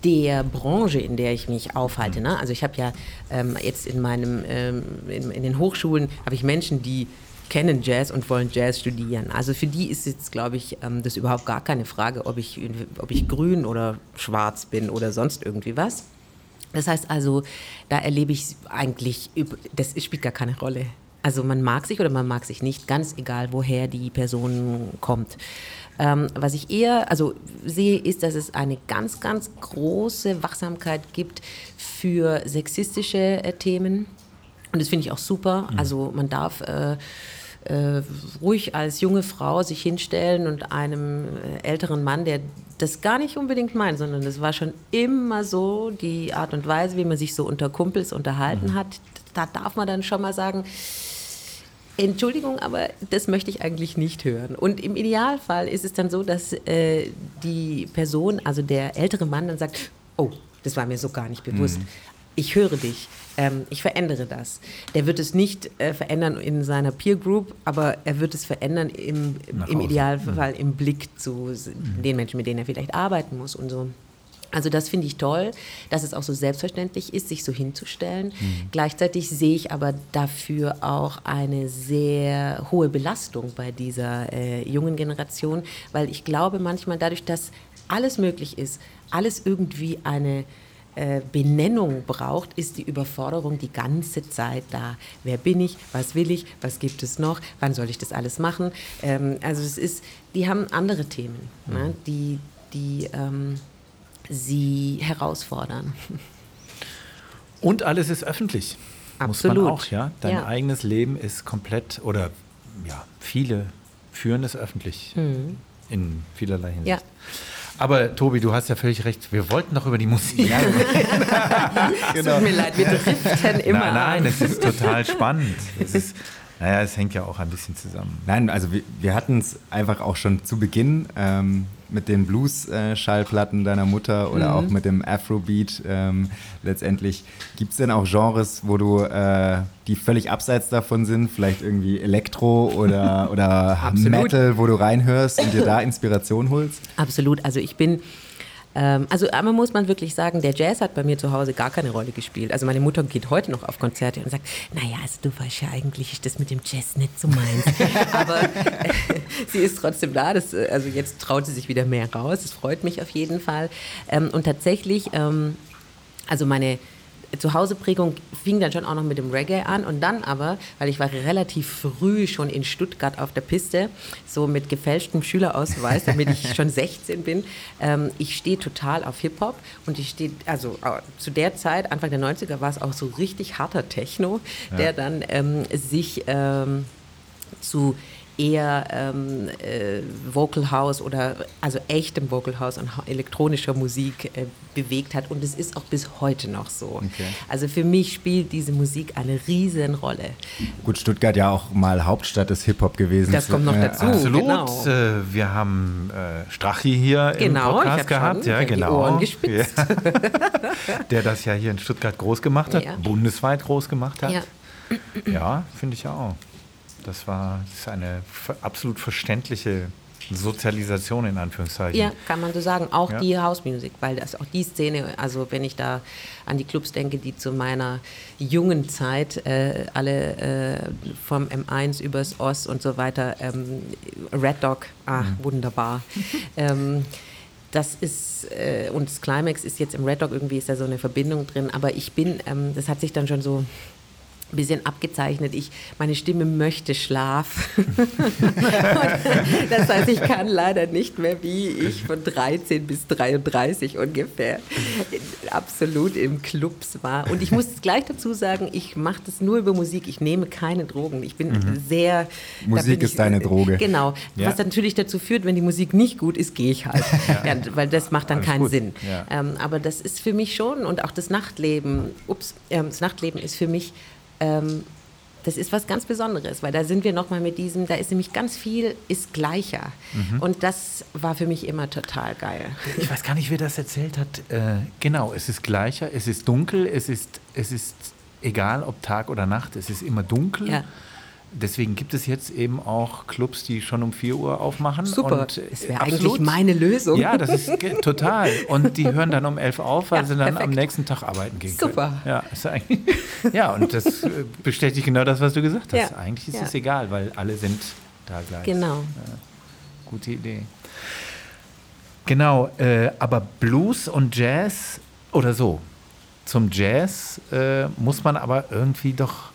der Branche, in der ich mich aufhalte. Ne? Also ich habe ja ähm, jetzt in meinem, ähm, in, in den Hochschulen habe ich Menschen, die kennen Jazz und wollen Jazz studieren. Also für die ist jetzt, glaube ich, ähm, das überhaupt gar keine Frage, ob ich, ob ich grün oder schwarz bin oder sonst irgendwie was. Das heißt also, da erlebe ich eigentlich, das spielt gar keine Rolle. Also man mag sich oder man mag sich nicht, ganz egal, woher die Person kommt. Ähm, was ich eher also sehe, ist, dass es eine ganz, ganz große Wachsamkeit gibt für sexistische äh, Themen. Und das finde ich auch super. Also man darf äh, äh, ruhig als junge Frau sich hinstellen und einem äh, älteren Mann, der das gar nicht unbedingt meint, sondern das war schon immer so die Art und Weise, wie man sich so unter Kumpels unterhalten hat. Da darf man dann schon mal sagen, Entschuldigung, aber das möchte ich eigentlich nicht hören. Und im Idealfall ist es dann so, dass äh, die Person, also der ältere Mann, dann sagt, oh, das war mir so gar nicht bewusst. Ich höre dich, ähm, ich verändere das. Der wird es nicht äh, verändern in seiner Peer Group, aber er wird es verändern im, im. Idealfall im Blick zu s- den Menschen, mit denen er vielleicht arbeiten muss und so. Also das finde ich toll, dass es auch so selbstverständlich ist, sich so hinzustellen. Gleichzeitig sehe ich aber dafür auch eine sehr hohe Belastung bei dieser äh, jungen Generation, weil ich glaube manchmal dadurch, dass alles möglich ist, alles irgendwie eine Benennung braucht, ist die Überforderung die ganze Zeit da. Wer bin ich? Was will ich? Was gibt es noch? Wann soll ich das alles machen? Ähm, also es ist, die haben andere Themen, ne, die, die ähm, sie herausfordern. Und alles ist öffentlich. Muss Absolut. man auch, ja. Dein Ja. eigenes Leben ist komplett oder ja, viele führen es öffentlich in vielerlei Hinsicht. Mhm. Ja. Aber Tobi, du hast ja völlig recht. Wir wollten noch über die Musik. Es tut mir leid, wir driften immer. nein, nein, es ist total spannend. Es ist, naja, es hängt ja auch ein bisschen zusammen. Nein, also wir, wir hatten es einfach auch schon zu Beginn ähm, mit den Blues-Schallplatten deiner Mutter oder auch mit dem Afrobeat. Ähm, letztendlich gibt es denn auch Genres, wo du, äh, die völlig abseits davon sind, vielleicht irgendwie Elektro oder, oder. Metal, wo du reinhörst und dir da Inspiration holst? Absolut. Also ich bin, ähm, also einmal muss man wirklich sagen, der Jazz hat bei mir zu Hause gar keine Rolle gespielt. Also meine Mutter geht heute noch auf Konzerte und sagt, naja, also du weißt ja eigentlich, ist das mit dem Jazz nicht so meins. Aber äh, sie ist trotzdem da. Das, äh, also jetzt traut sie sich wieder mehr raus. Das freut mich auf jeden Fall. Ähm, und tatsächlich, ähm, also meine Zuhauseprägung fing dann schon auch noch mit dem Reggae an und dann aber, weil ich war relativ früh schon in Stuttgart auf der Piste, so mit gefälschtem Schülerausweis, damit ich schon 16 bin. Ähm, ich stehe total auf Hip-Hop und ich stehe, also äh, zu der Zeit, Anfang der 90er, war es auch so richtig harter Techno, ja. der dann ähm, sich ähm, zu eher ähm, äh, Vocal House oder also echtem Vocal House und elektronischer Musik äh, bewegt hat und es ist auch bis heute noch so. Okay. Also für mich spielt diese Musik eine Riesenrolle. Gut, Stuttgart ja auch mal Hauptstadt des Hip-Hop gewesen. Das kommt noch dazu. Äh, absolut. Genau. Äh, wir haben äh, Strachi hier genau, im Podcast gehabt. ja, genau. Die Ohren gespitzt. Ja. Der das ja hier in Stuttgart groß gemacht hat, ja. bundesweit groß gemacht hat. Ja, ja finde ich ja auch. Das war das ist eine absolut verständliche Sozialisation in Anführungszeichen. Ja, kann man so sagen. Auch ja. die Hausmusik, weil das auch die Szene, also wenn ich da an die Clubs denke, die zu meiner jungen Zeit äh, alle äh, vom M1 übers Ost und so weiter, ähm, Red Dog, ah, mhm. wunderbar. ähm, das ist, äh, und das Climax ist jetzt im Red Dog irgendwie, ist da so eine Verbindung drin, aber ich bin, ähm, das hat sich dann schon so bisschen abgezeichnet. Ich, meine Stimme möchte Schlaf. das heißt, ich kann leider nicht mehr wie ich von 13 bis 33 ungefähr absolut im Clubs war. Und ich muss gleich dazu sagen, ich mache das nur über Musik. Ich nehme keine Drogen. Ich bin mhm. sehr. Musik ist ich, deine Droge. Genau. Ja. Was natürlich dazu führt, wenn die Musik nicht gut ist, gehe ich halt. Ja. Ja, weil das macht dann Alles keinen gut. Sinn. Ähm, aber das ist für mich schon und auch das Nachtleben. Ups, äh, das Nachtleben ist für mich ähm, das ist was ganz Besonderes, weil da sind wir nochmal mit diesem, da ist nämlich ganz viel, ist gleicher. Mhm. Und das war für mich immer total geil. Ich weiß gar nicht, wer das erzählt hat. Äh, genau, es ist gleicher, es ist dunkel, es ist, es ist egal ob Tag oder Nacht, es ist immer dunkel. Ja. Deswegen gibt es jetzt eben auch Clubs, die schon um 4 Uhr aufmachen. Super, und das wäre eigentlich meine Lösung. Ja, das ist total. Und die hören dann um 11 auf, weil ja, sie dann perfekt. am nächsten Tag arbeiten gehen Super. Ja, ja, und das äh, bestätigt genau das, was du gesagt hast. Ja. Eigentlich ist ja. es egal, weil alle sind da gleich. Genau. gute Idee. Genau, äh, aber Blues und Jazz oder so. Zum Jazz äh, muss man aber irgendwie doch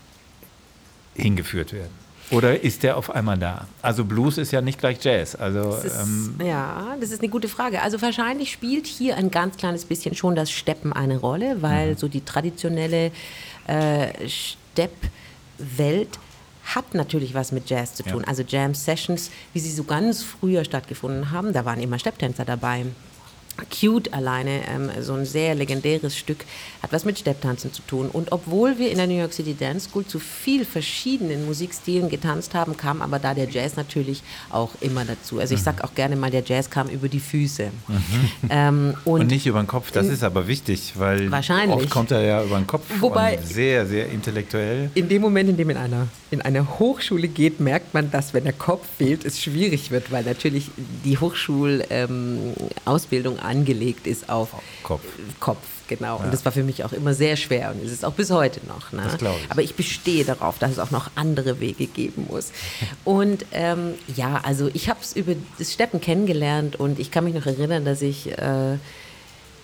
hingeführt werden? Oder ist der auf einmal da? Also Blues ist ja nicht gleich Jazz. Also, ist, ähm ja, das ist eine gute Frage. Also wahrscheinlich spielt hier ein ganz kleines bisschen schon das Steppen eine Rolle, weil mhm. so die traditionelle äh, Stepp-Welt hat natürlich was mit Jazz zu tun. Ja. Also Jam Sessions, wie sie so ganz früher stattgefunden haben, da waren immer Stepptänzer dabei. Cute alleine, ähm, so ein sehr legendäres Stück, hat was mit Stepptanzen zu tun. Und obwohl wir in der New York City Dance School zu viel verschiedenen Musikstilen getanzt haben, kam aber da der Jazz natürlich auch immer dazu. Also ich mhm. sag auch gerne mal, der Jazz kam über die Füße. Mhm. Ähm, und, und, nicht über den Kopf, das ist aber wichtig, weil wahrscheinlich. oft kommt er ja über den Kopf Wobei, sehr, sehr intellektuell. In dem Moment, in dem in einer, in eine Hochschule geht, merkt man, dass wenn der Kopf fehlt, es schwierig wird, weil natürlich die Hochschulausbildung ähm, angelegt ist auf Kopf. Kopf genau. Ja. Und das war für mich auch immer sehr schwer und es ist auch bis heute noch. Ne? Ich. Aber ich bestehe darauf, dass es auch noch andere Wege geben muss. Und ähm, ja, also ich habe es über das Steppen kennengelernt und ich kann mich noch erinnern, dass ich äh,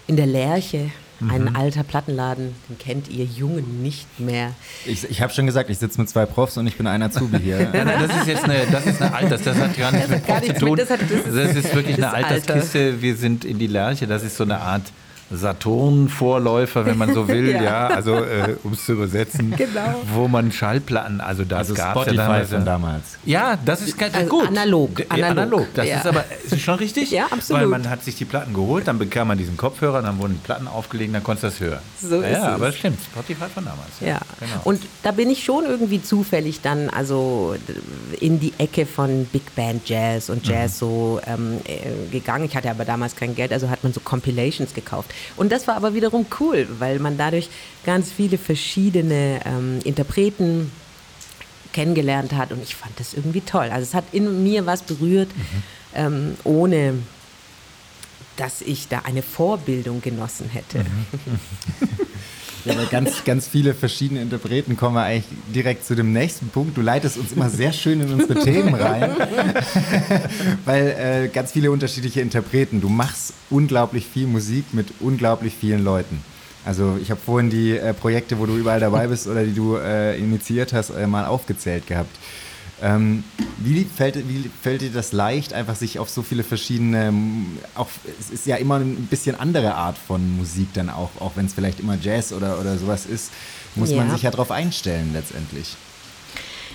in der Lerche ein mhm. alter Plattenladen, den kennt ihr Jungen nicht mehr. Ich, ich habe schon gesagt, ich sitze mit zwei Profs und ich bin ein Azubi hier. ja, das ist jetzt eine, das ist eine Alters, das hat gar nichts mit Prof zu tun. Das, hat, das, das, ist wirklich eine Alterskiste. Wir sind in die Lerche, das ist so eine Art Saturn-Vorläufer, wenn man so will, ja. ja, also äh, um es zu übersetzen, genau. wo man Schallplatten, also das also gab Spotify ja damals, von damals. Ja, das ist ganz also gut. Analog. Ja, analog. Das ja. ist aber ist schon richtig, ja, absolut. weil man hat sich die Platten geholt, dann bekam man diesen Kopfhörer, dann wurden die Platten aufgelegt, dann konntest du das hören. So ja, ist ja, es. aber es stimmt, Spotify von damals. Ja, genau. und da bin ich schon irgendwie zufällig dann also in die Ecke von Big Band Jazz und Jazz mhm. so ähm, äh, gegangen. Ich hatte aber damals kein Geld, also hat man so Compilations gekauft. Und das war aber wiederum cool, weil man dadurch ganz viele verschiedene ähm, Interpreten kennengelernt hat und ich fand das irgendwie toll. Also es hat in mir was berührt, mhm. ähm, ohne dass ich da eine Vorbildung genossen hätte. Mhm. Ja, aber ganz, ganz viele verschiedene Interpreten kommen wir eigentlich direkt zu dem nächsten Punkt. Du leitest uns immer sehr schön in unsere Themen rein, weil äh, ganz viele unterschiedliche Interpreten. Du machst unglaublich viel Musik mit unglaublich vielen Leuten. Also ich habe vorhin die äh, Projekte, wo du überall dabei bist oder die du äh, initiiert hast, äh, mal aufgezählt gehabt. Ähm, wie, fällt, wie fällt dir das leicht, einfach sich auf so viele verschiedene, auch es ist ja immer ein bisschen andere Art von Musik dann auch, auch wenn es vielleicht immer Jazz oder, oder sowas ist, muss ja. man sich ja darauf einstellen letztendlich.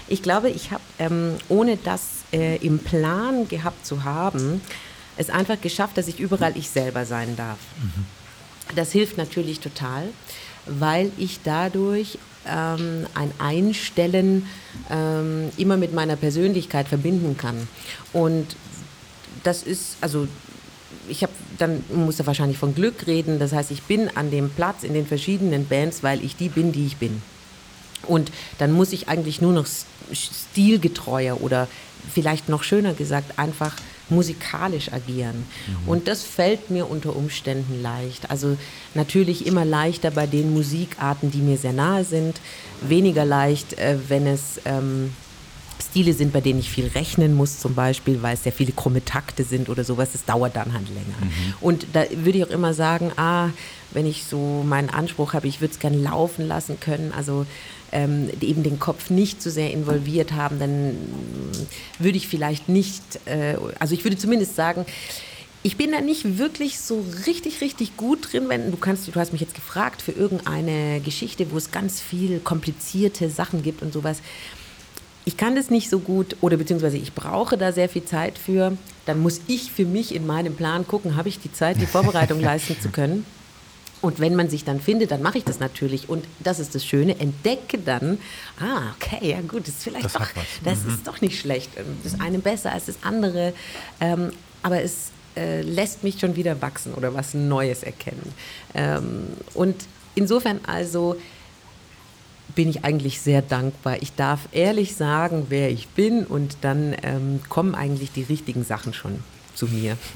Ich glaube, ich habe, ähm, ohne das äh, im Plan gehabt zu haben, es einfach geschafft, dass ich überall ich selber sein darf. Mhm. Das hilft natürlich total, weil ich dadurch ähm, ein Einstellen ähm, immer mit meiner Persönlichkeit verbinden kann. Und das ist, also ich habe dann muss er wahrscheinlich von Glück reden. Das heißt, ich bin an dem Platz in den verschiedenen Bands, weil ich die bin, die ich bin. Und dann muss ich eigentlich nur noch stilgetreuer oder vielleicht noch schöner gesagt einfach musikalisch agieren. Mhm. Und das fällt mir unter Umständen leicht. Also natürlich immer leichter bei den Musikarten, die mir sehr nahe sind, weniger leicht, äh, wenn es ähm, Stile sind, bei denen ich viel rechnen muss, zum Beispiel, weil es sehr viele krumme Takte sind oder sowas. Das dauert dann halt länger. Mhm. Und da würde ich auch immer sagen, ah, wenn ich so meinen Anspruch habe, ich würde es gerne laufen lassen können, also ähm, eben den Kopf nicht so sehr involviert haben, dann würde ich vielleicht nicht, äh, also ich würde zumindest sagen, ich bin da nicht wirklich so richtig, richtig gut drin, wenn du kannst, du hast mich jetzt gefragt für irgendeine Geschichte, wo es ganz viel komplizierte Sachen gibt und sowas. Ich kann das nicht so gut oder beziehungsweise ich brauche da sehr viel Zeit für. Dann muss ich für mich in meinem Plan gucken, habe ich die Zeit, die Vorbereitung leisten zu können. Und wenn man sich dann findet, dann mache ich das natürlich. Und das ist das Schöne, entdecke dann, ah, okay, ja gut, das ist vielleicht das doch, das mhm. ist doch nicht schlecht. Das eine besser als das andere. Ähm, aber es äh, lässt mich schon wieder wachsen oder was Neues erkennen. Ähm, und insofern also bin ich eigentlich sehr dankbar. Ich darf ehrlich sagen, wer ich bin und dann ähm, kommen eigentlich die richtigen Sachen schon zu mir.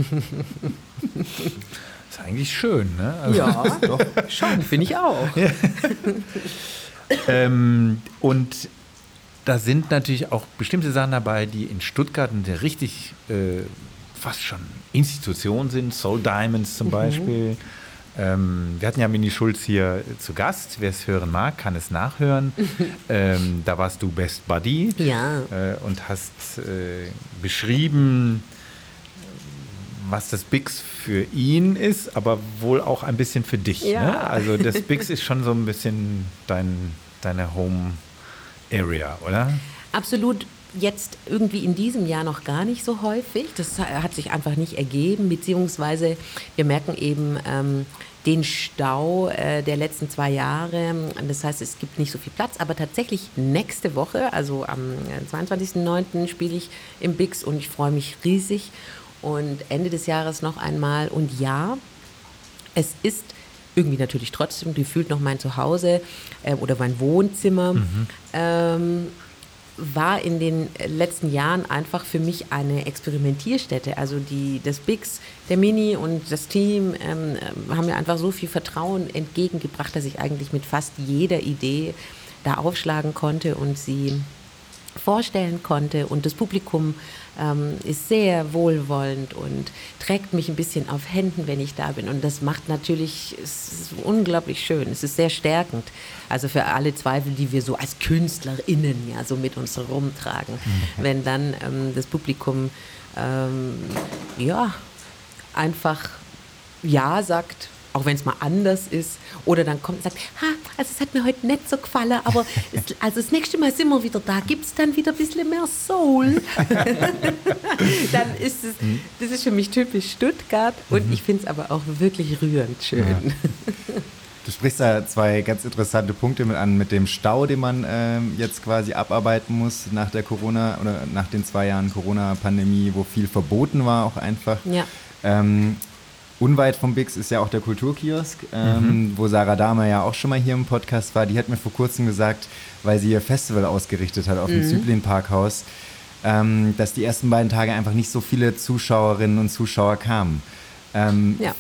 ist eigentlich schön, ne? Also ja, doch. schon, finde ich auch. Ja. ähm, und da sind natürlich auch bestimmte Sachen dabei, die in Stuttgart eine richtig äh, fast schon Institution sind. Soul Diamonds zum mhm. Beispiel. Ähm, wir hatten ja Mini Schulz hier zu Gast. Wer es hören mag, kann es nachhören. ähm, da warst du Best Buddy ja. äh, und hast äh, beschrieben, was das Bix für ihn ist, aber wohl auch ein bisschen für dich. Ja. Ne? Also das Bix ist schon so ein bisschen dein, deine Home Area, oder? Absolut. Jetzt irgendwie in diesem Jahr noch gar nicht so häufig. Das hat sich einfach nicht ergeben, beziehungsweise wir merken eben ähm, den Stau äh, der letzten zwei Jahre. Das heißt, es gibt nicht so viel Platz, aber tatsächlich nächste Woche, also am 22.09. spiele ich im Bix und ich freue mich riesig und Ende des Jahres noch einmal. Und ja, es ist irgendwie natürlich trotzdem gefühlt noch mein Zuhause äh, oder mein Wohnzimmer. Mhm. Ähm, war in den letzten Jahren einfach für mich eine Experimentierstätte. Also die, das Bix, der Mini und das Team ähm, haben mir einfach so viel Vertrauen entgegengebracht, dass ich eigentlich mit fast jeder Idee da aufschlagen konnte und sie vorstellen konnte. Und das Publikum ähm, ist sehr wohlwollend und trägt mich ein bisschen auf Händen, wenn ich da bin. Und das macht natürlich, es ist unglaublich schön. Es ist sehr stärkend. Also für alle Zweifel, die wir so als KünstlerInnen ja so mit uns rumtragen. Mhm. Wenn dann ähm, das Publikum ähm, ja einfach Ja sagt auch wenn es mal anders ist. Oder dann kommt und sagt, ha, also es hat mir heute nicht so gefallen, aber es, also das nächste Mal sind wir wieder da, gibt es dann wieder ein bisschen mehr Soul. dann ist es, mhm. das ist für mich typisch Stuttgart und mhm. ich finde es aber auch wirklich rührend schön. Ja. Du sprichst da zwei ganz interessante Punkte mit an, mit dem Stau, den man ähm, jetzt quasi abarbeiten muss nach der Corona oder nach den zwei Jahren Corona-Pandemie, wo viel verboten war auch einfach. Ja. Ähm, Unweit vom Bix ist ja auch der Kulturkiosk, ähm, mhm. wo Sarah Dahmer ja auch schon mal hier im Podcast war. Die hat mir vor kurzem gesagt, weil sie ihr Festival ausgerichtet hat auf mhm. dem Zyplin Parkhaus, ähm, dass die ersten beiden Tage einfach nicht so viele Zuschauerinnen und Zuschauer kamen. Ähm, ja.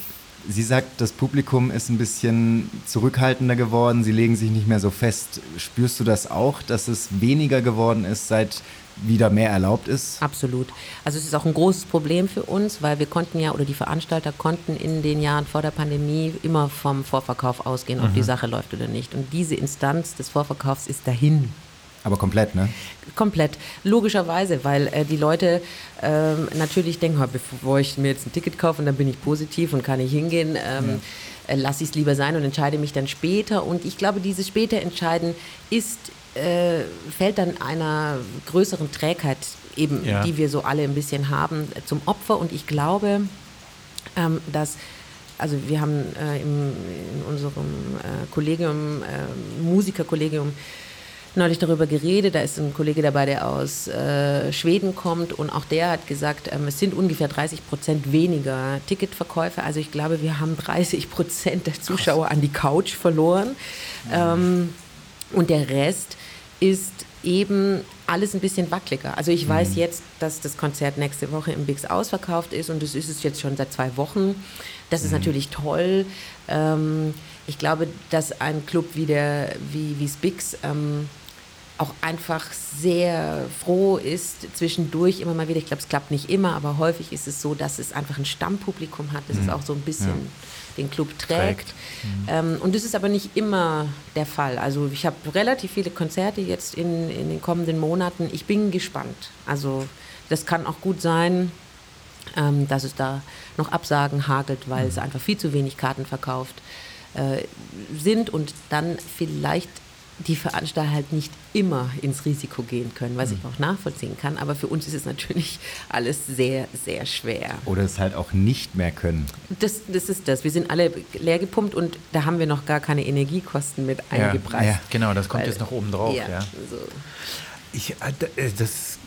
Sie sagt, das Publikum ist ein bisschen zurückhaltender geworden, sie legen sich nicht mehr so fest. Spürst du das auch, dass es weniger geworden ist, seit wieder mehr erlaubt ist? Absolut. Also es ist auch ein großes Problem für uns, weil wir konnten ja oder die Veranstalter konnten in den Jahren vor der Pandemie immer vom Vorverkauf ausgehen, ob die Sache läuft oder nicht. Und diese Instanz des Vorverkaufs ist dahin. Aber komplett, ne? Komplett. Logischerweise, weil äh, die Leute ähm, natürlich denken, "Ha, bevor ich mir jetzt ein Ticket kaufe und dann bin ich positiv und kann ich hingehen, ähm, äh, lasse ich es lieber sein und entscheide mich dann später. Und ich glaube, dieses später Entscheiden ist, äh, fällt dann einer größeren Trägheit eben, Ja. die wir so alle ein bisschen haben, zum Opfer. Und ich glaube, ähm, dass also wir haben äh, im, in unserem äh, Kollegium, äh, Musikerkollegium, neulich darüber geredet. Da ist ein Kollege dabei, der aus äh, Schweden kommt und auch der hat gesagt, ähm, es sind ungefähr 30 Prozent weniger Ticketverkäufe. Also ich glaube, wir haben 30 Prozent der Zuschauer an die Couch verloren. Ähm, und der Rest ist eben alles ein bisschen wackeliger. Also ich weiß jetzt, dass das Konzert nächste Woche im Bix ausverkauft ist und das ist es jetzt schon seit zwei Wochen. Das ist natürlich toll. Ähm, ich glaube, dass ein Club wie der wie wie Bix ähm, auch einfach sehr froh ist zwischendurch immer mal wieder. Ich glaube, es klappt nicht immer, aber häufig ist es so, dass es einfach ein Stammpublikum hat, das es auch so ein bisschen den Club trägt. Trägt. Ähm, und das ist aber nicht immer der Fall. Also ich habe relativ viele Konzerte jetzt in, in den kommenden Monaten. Ich bin gespannt. Also das kann auch gut sein, ähm, dass es da noch Absagen hagelt, weil es einfach viel zu wenig Karten verkauft äh, sind und dann vielleicht die Veranstalter halt nicht immer ins Risiko gehen können, was ich auch nachvollziehen kann. Aber für uns ist es natürlich alles sehr, sehr schwer. Oder es halt auch nicht mehr können. Das, das ist das. Wir sind alle leer gepumpt und da haben wir noch gar keine Energiekosten mit eingepreist. ja, genau, das kommt Weil- jetzt noch oben drauf. Ja, Ja, so. Ich, äh, äh, das,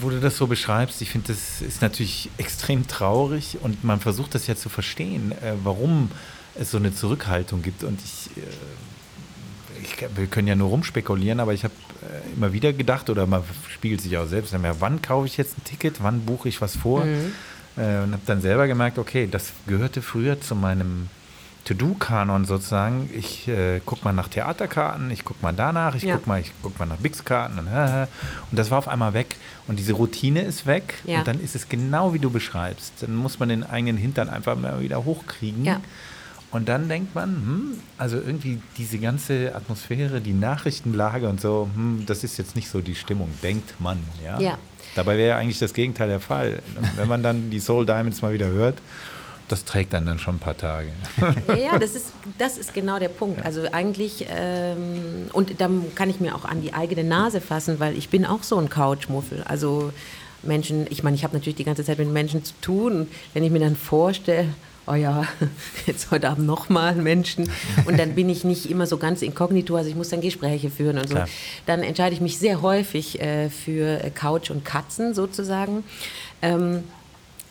wo du das so beschreibst, ich finde, das ist natürlich extrem traurig und man versucht das ja zu verstehen, äh, warum es so eine Zurückhaltung gibt. Und ich, ich wir können ja nur rumspekulieren, aber ich habe äh, immer wieder gedacht, oder man spiegelt sich auch selbst, ja, wann kaufe ich jetzt ein Ticket, wann buche ich was vor? Mhm. Äh, und habe dann selber gemerkt, okay, das gehörte früher zu meinem To-Do-Kanon sozusagen. Ich äh, gucke mal nach Theaterkarten, ich gucke mal danach, ich Ja. guck mal, ich guck mal nach Bix-Karten und, und das war auf einmal weg. Und diese Routine ist weg Ja. und dann ist es genau wie du beschreibst. Dann muss man den eigenen Hintern einfach mal wieder hochkriegen. Ja. Und dann denkt man, hm, also irgendwie diese ganze Atmosphäre, die Nachrichtenlage und so, hm, das ist jetzt nicht so die Stimmung, denkt man. Ja. Ja. Dabei wäre ja eigentlich das Gegenteil der Fall. Wenn man dann die Soul Diamonds mal wieder hört, das trägt dann dann schon ein paar Tage. Ja, das ist, das ist genau der Punkt. Also eigentlich, ähm, und da kann ich mir auch an die eigene Nase fassen, weil ich bin auch so ein Couchmuffel. Also Menschen, ich meine, ich habe natürlich die ganze Zeit mit Menschen zu tun. Wenn ich mir dann vorstelle, oh ja, jetzt heute Abend nochmal Menschen. Und dann bin ich nicht immer so ganz inkognito, also ich muss dann Gespräche führen und so. Klar. Dann entscheide ich mich sehr häufig äh, für äh, Couch und Katzen sozusagen. Ähm,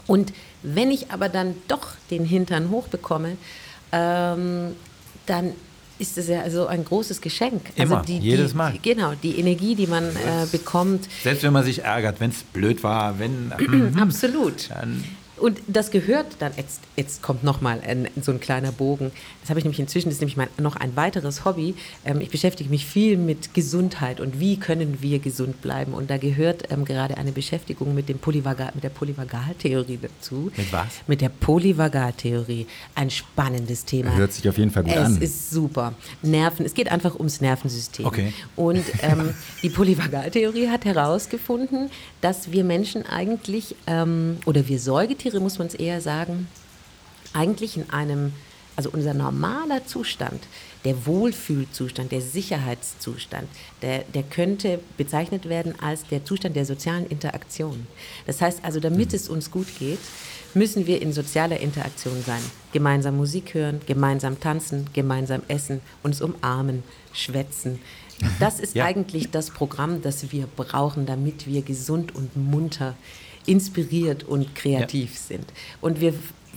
und wenn ich aber dann doch den Hintern hochbekomme, ähm, dann ist es ja so ein großes Geschenk. Immer, die, jedes Mal. Die, genau, die Energie, die man äh, bekommt, Selbst wenn man sich ärgert, wenn es blöd war, wenn. mhm, absolut. dann, Und das gehört dann, jetzt, jetzt kommt nochmal so ein kleiner Bogen. Das habe ich nämlich inzwischen, das ist nämlich mein, noch ein weiteres Hobby. Ähm, ich beschäftige mich viel mit Gesundheit und wie können wir gesund bleiben. Und da gehört ähm, gerade eine Beschäftigung mit, dem Polyvagal, mit der Polyvagaltheorie dazu. Mit was? Mit der Polyvagaltheorie. Ein spannendes Thema. Hört sich auf jeden Fall gut es an. ist super. Nerven, es geht einfach ums Nervensystem. Okay. Und ähm, die Polyvagaltheorie hat herausgefunden, dass wir Menschen eigentlich, ähm, oder wir Säugetiere, muss man es eher sagen, eigentlich in einem, also unser normaler Zustand, der Wohlfühlzustand, der Sicherheitszustand, der, der könnte bezeichnet werden als der Zustand der sozialen Interaktion. Das heißt also, damit es uns gut geht, müssen wir in sozialer Interaktion sein. Gemeinsam Musik hören, gemeinsam tanzen, gemeinsam essen, uns umarmen, schwätzen. Das ist Ja. eigentlich das Programm, das wir brauchen, damit wir gesund und munter, inspiriert und kreativ sind. Und wir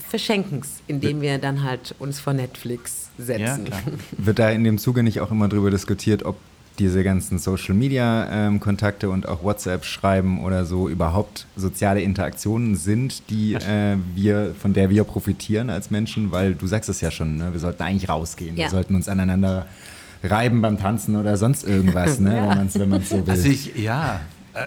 verschenken es, indem wir dann halt uns vor Netflix setzen. ja, klar. Wird da in dem Zuge nicht auch immer drüber diskutiert, ob diese ganzen Social Media ähm, Kontakte und auch WhatsApp schreiben oder so überhaupt soziale Interaktionen sind, die äh, wir, von der wir profitieren als Menschen, weil du sagst es ja schon, ne? wir sollten eigentlich rausgehen, wir Ja. sollten uns aneinander reiben beim Tanzen oder sonst irgendwas, ne? wenn man es so will. Also ich, ja,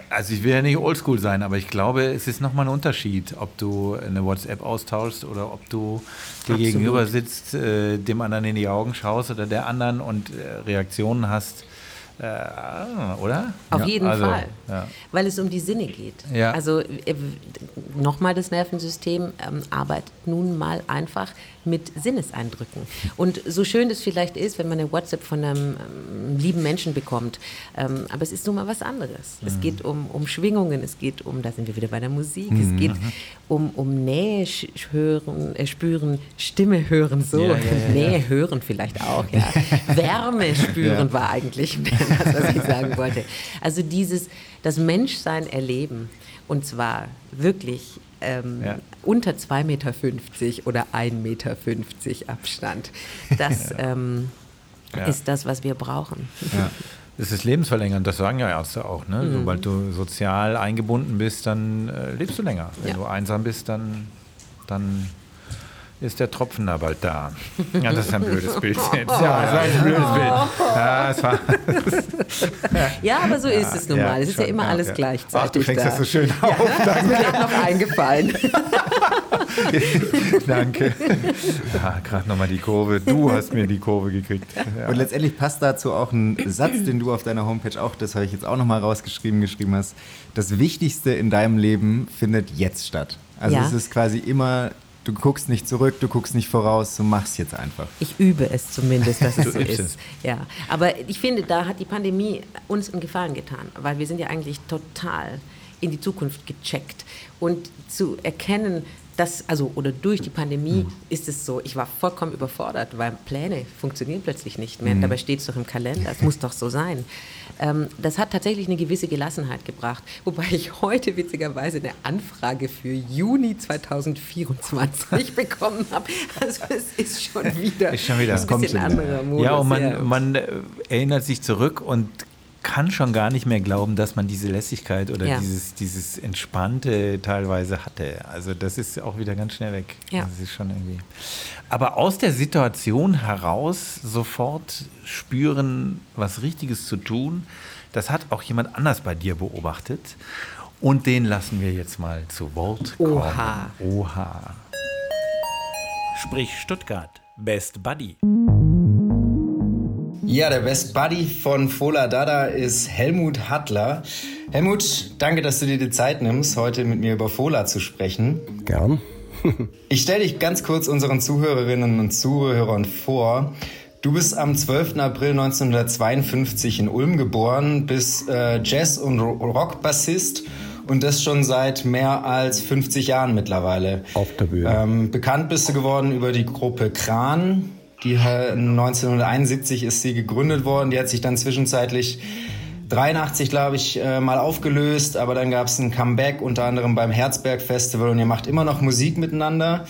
Also ich will ja nicht oldschool sein, aber ich glaube, es ist nochmal ein Unterschied, ob du eine WhatsApp austauschst oder ob du dir gegenüber sitzt, äh, dem anderen in die Augen schaust oder der anderen und äh, Reaktionen hast. Äh, oder? Auf Ja, jeden also, Fall, Ja. weil es um die Sinne geht. Ja. Also äh, nochmal, das Nervensystem ähm, arbeitet nun mal einfach mit Sinneseindrücken. Und so schön es vielleicht ist, wenn man eine WhatsApp von einem ähm, lieben Menschen bekommt, ähm, aber es ist nun mal was anderes. Es Mhm. geht um, um Schwingungen, es geht um, da sind wir wieder bei der Musik, Mhm. es geht um, um Nähe hören, äh, spüren, Stimme hören, so, ja, ja, ja. Nähe hören vielleicht auch, ja. Wärme spüren war eigentlich das, was ich sagen wollte. Also dieses, das Menschsein erleben und zwar wirklich ähm, Ja. unter 2,50 Meter oder 1,50 Meter Abstand. Das ähm, ist das, was wir brauchen. Das ist lebensverlängernd, das sagen ja Ärzte auch. Ne? Mhm. Sobald du sozial eingebunden bist, dann äh, lebst du länger. Wenn du einsam bist, dann, dann ist der Tropfen da bald da. Ja, das ist ein blödes Bild jetzt. Ja, das war ein blödes Bild. Ja, es war, Ja, aber so ist es nun Ja, mal. Es ist ja schon, immer ja, alles ja. gleichzeitig. Ach, du fängst da. das so schön auf. Ja, ist mir gerade noch eingefallen. Danke. Ja, gerade nochmal die Kurve. Du hast mir die Kurve gekriegt. Ja. Und letztendlich passt dazu auch ein Satz, den du auf deiner Homepage auch, das habe ich jetzt auch nochmal rausgeschrieben, geschrieben hast. Das Wichtigste in deinem Leben findet jetzt statt. Also Ja. es ist quasi immer, du guckst nicht zurück, du guckst nicht voraus, du machst jetzt einfach. Ich übe es zumindest, dass es so ist. es. Ja, aber ich finde, da hat die Pandemie uns einen Gefallen getan, weil wir sind ja eigentlich total in die Zukunft gecheckt und zu erkennen, dass, also oder durch die Pandemie ist es so, ich war vollkommen überfordert, weil Pläne funktionieren plötzlich nicht mehr. Dabei steht es doch im Kalender, es muss doch so sein. Ähm, das hat tatsächlich eine gewisse Gelassenheit gebracht, wobei ich heute witzigerweise eine Anfrage für Juni 2024 bekommen habe. Also es ist schon wieder, Ist schon wieder. ein bisschen anderer Modus. Ja, und ja. man, man äh, erinnert sich zurück und kann schon gar nicht mehr glauben, dass man diese Lässigkeit oder Ja. dieses, dieses Entspannte teilweise hatte. Also das ist auch wieder ganz schnell weg. Ja. Das ist schon irgendwie. Aber aus der Situation heraus sofort spüren, was Richtiges zu tun, das hat auch jemand anders bei dir beobachtet. Und den lassen wir jetzt mal zu Wort kommen. Oha. Oha. Sprich Stuttgart. Best Buddy. Ja, der Best Buddy von Fola Dada ist Helmut Hattler. Helmut, danke, dass du dir die Zeit nimmst, heute mit mir über Fola zu sprechen. Gern. Ich stelle dich ganz kurz unseren Zuhörerinnen und Zuhörern vor. Du bist am 12. April 1952 in Ulm geboren, bist äh, Jazz- und Ro- Rockbassist und das schon seit mehr als 50 Jahren mittlerweile. Auf der Bühne. Ähm, bekannt bist du geworden über die Gruppe Kran. Die äh, 1971 ist sie gegründet worden. Die hat sich dann zwischenzeitlich 83, glaube ich, äh, mal aufgelöst, aber dann gab es ein Comeback, unter anderem beim Herzberg Festival und ihr macht immer noch Musik miteinander.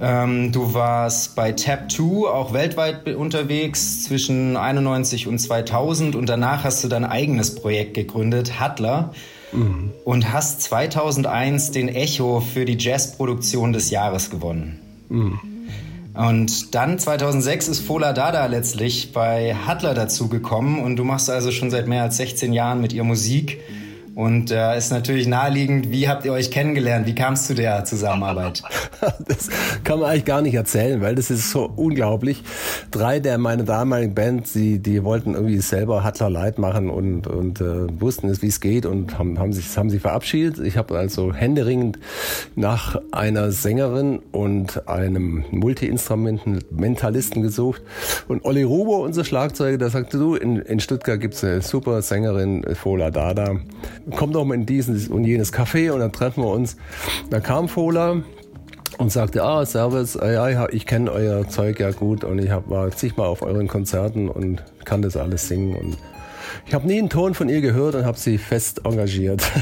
Ähm, du warst bei Tap 2 auch weltweit unterwegs zwischen 91 und 2000 und danach hast du dein eigenes Projekt gegründet, Hattler, und hast 2001 den Echo für die Jazzproduktion des Jahres gewonnen. Und dann 2006 ist Fola Dada letztlich bei Hattler dazugekommen und du machst also schon seit mehr als 16 Jahren mit ihr Musik. Und da äh, ist natürlich naheliegend, wie habt ihr euch kennengelernt? Wie kam es zu der Zusammenarbeit? Das kann man eigentlich gar nicht erzählen, weil das ist so unglaublich. Drei der meiner damaligen Band, die, die wollten irgendwie selber Hattler Light machen und, und äh, wussten es, wie es geht und haben, haben, sich, haben sich verabschiedet. Ich habe also händeringend nach einer Sängerin und einem Multi-Instrumentalisten gesucht. Und Olli Rubo, unser Schlagzeuger, der sagte, du, in, in Stuttgart gibt's eine super Sängerin, Fola Dada. Komm doch mal in dieses und jenes Café und dann treffen wir uns. Da kam Fola, und sagte, ah, Servus, ja, ja, ich kenne euer Zeug ja gut und ich hab, war zigmal auf euren Konzerten und kann das alles singen und ich habe nie einen Ton von ihr gehört und habe sie fest engagiert.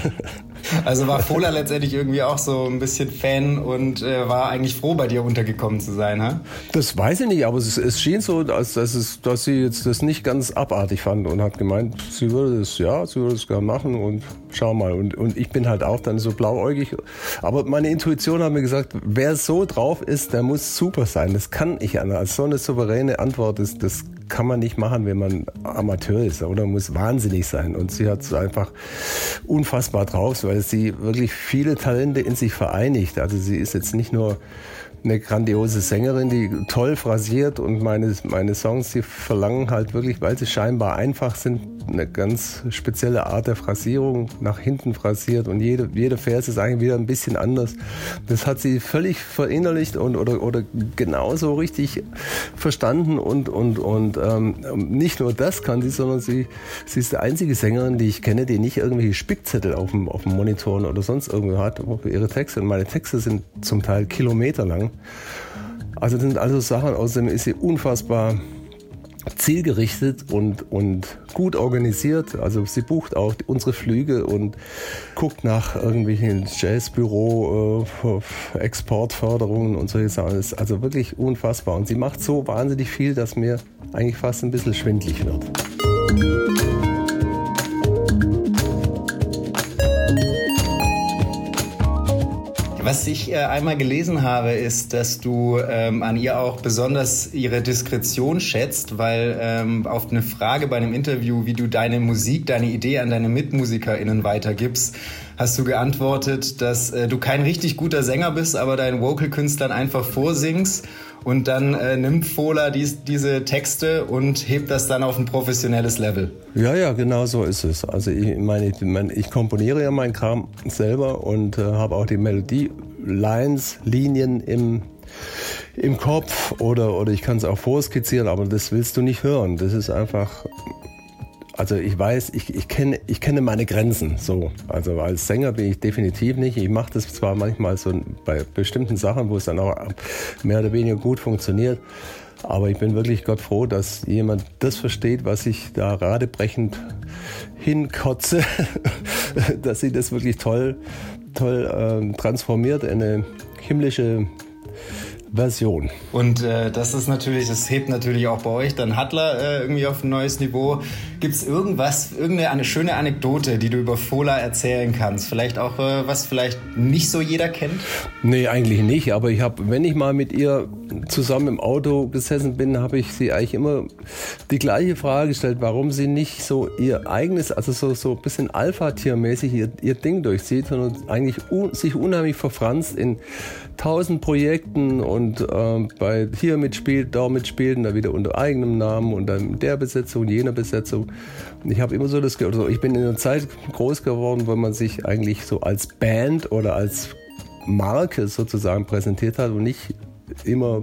Also war Fola letztendlich irgendwie auch so ein bisschen Fan und äh, war eigentlich froh, bei dir untergekommen zu sein, ha? Das weiß ich nicht, aber es, es schien so, dass, dass, es, dass sie jetzt das nicht ganz abartig fand und hat gemeint, sie würde das, ja, sie würde das gerne machen und schau mal. Und, und ich bin halt auch dann so blauäugig. Aber meine Intuition hat mir gesagt, wer so drauf ist, der muss super sein. Das kann ich an. Also so eine souveräne Antwort ist, das kann man nicht machen, wenn man Amateur ist oder muss wahnsinnig sein. Und sie hat es einfach unfassbar drauf, weil sie wirklich viele Talente in sich vereinigt. Also sie ist jetzt nicht nur eine grandiose Sängerin, die toll phrasiert und meine, meine Songs, die verlangen halt wirklich, weil sie scheinbar einfach sind, eine ganz spezielle Art der Phrasierung, nach hinten phrasiert und jede, jeder Vers ist eigentlich wieder ein bisschen anders. Das hat sie völlig verinnerlicht und oder, oder genauso richtig verstanden und, und, und ähm, nicht nur das kann sie, sondern sie, sie ist die einzige Sängerin, die ich kenne, die nicht irgendwelche Spickzettel auf dem, auf dem Monitoren oder sonst irgendwo hat ihre Texte. Und meine Texte sind zum Teil kilometerlang. Also das sind also Sachen, außerdem ist sie unfassbar zielgerichtet und, und gut organisiert. Also sie bucht auch unsere Flüge und guckt nach irgendwelchen Jazzbüro, äh, Exportförderungen und solche Sachen. Das ist also wirklich unfassbar. Und sie macht so wahnsinnig viel, dass mir eigentlich fast ein bisschen schwindlig wird. Was ich äh, einmal gelesen habe, ist, dass du ähm, an ihr auch besonders ihre Diskretion schätzt, weil ähm, auf eine Frage bei einem Interview, wie du deine Musik, deine Idee an deine MitmusikerInnen weitergibst, hast du geantwortet, dass äh, du kein richtig guter Sänger bist, aber deinen Vocal-Künstlern einfach vorsingst und dann äh, nimmt Fohler dies, diese Texte und hebt das dann auf ein professionelles Level. Ja, ja, genau so ist es. Also ich meine, ich, mein, ich komponiere ja meinen Kram selber und äh, habe auch die Melodie, Lines, Linien im im Kopf oder, oder ich kann es auch vorskizzieren, aber das willst du nicht hören. Das ist einfach also ich weiß, ich, ich, kenne, ich kenne meine Grenzen so. Also als Sänger bin ich definitiv nicht. Ich mache das zwar manchmal so bei bestimmten Sachen, wo es dann auch mehr oder weniger gut funktioniert. Aber ich bin wirklich Gott froh, dass jemand das versteht, was ich da radebrechend hinkotze, dass sie das wirklich toll, toll äh, transformiert in eine himmlische Version. Und äh, das ist natürlich, das hebt natürlich auch bei euch dann Hattler äh, irgendwie auf ein neues Niveau. Gibt es irgendwas, irgendeine eine schöne Anekdote, die du über Fola erzählen kannst? Vielleicht auch äh, was vielleicht nicht so jeder kennt? Nee, eigentlich nicht. Aber ich habe, wenn ich mal mit ihr zusammen im Auto gesessen bin, habe ich sie eigentlich immer die gleiche Frage gestellt, warum sie nicht so ihr eigenes, also so, so ein bisschen Alpha-Tier-mäßig ihr, ihr Ding durchzieht, sondern eigentlich un, sich unheimlich verfranst in tausend Projekten und äh, bei hier mitspielt, da mitspielt und dann wieder unter eigenem Namen und dann der Besetzung, jener Besetzung. Und ich habe immer so das, also ich bin in einer Zeit groß geworden, wo man sich eigentlich so als Band oder als Marke sozusagen präsentiert hat und nicht immer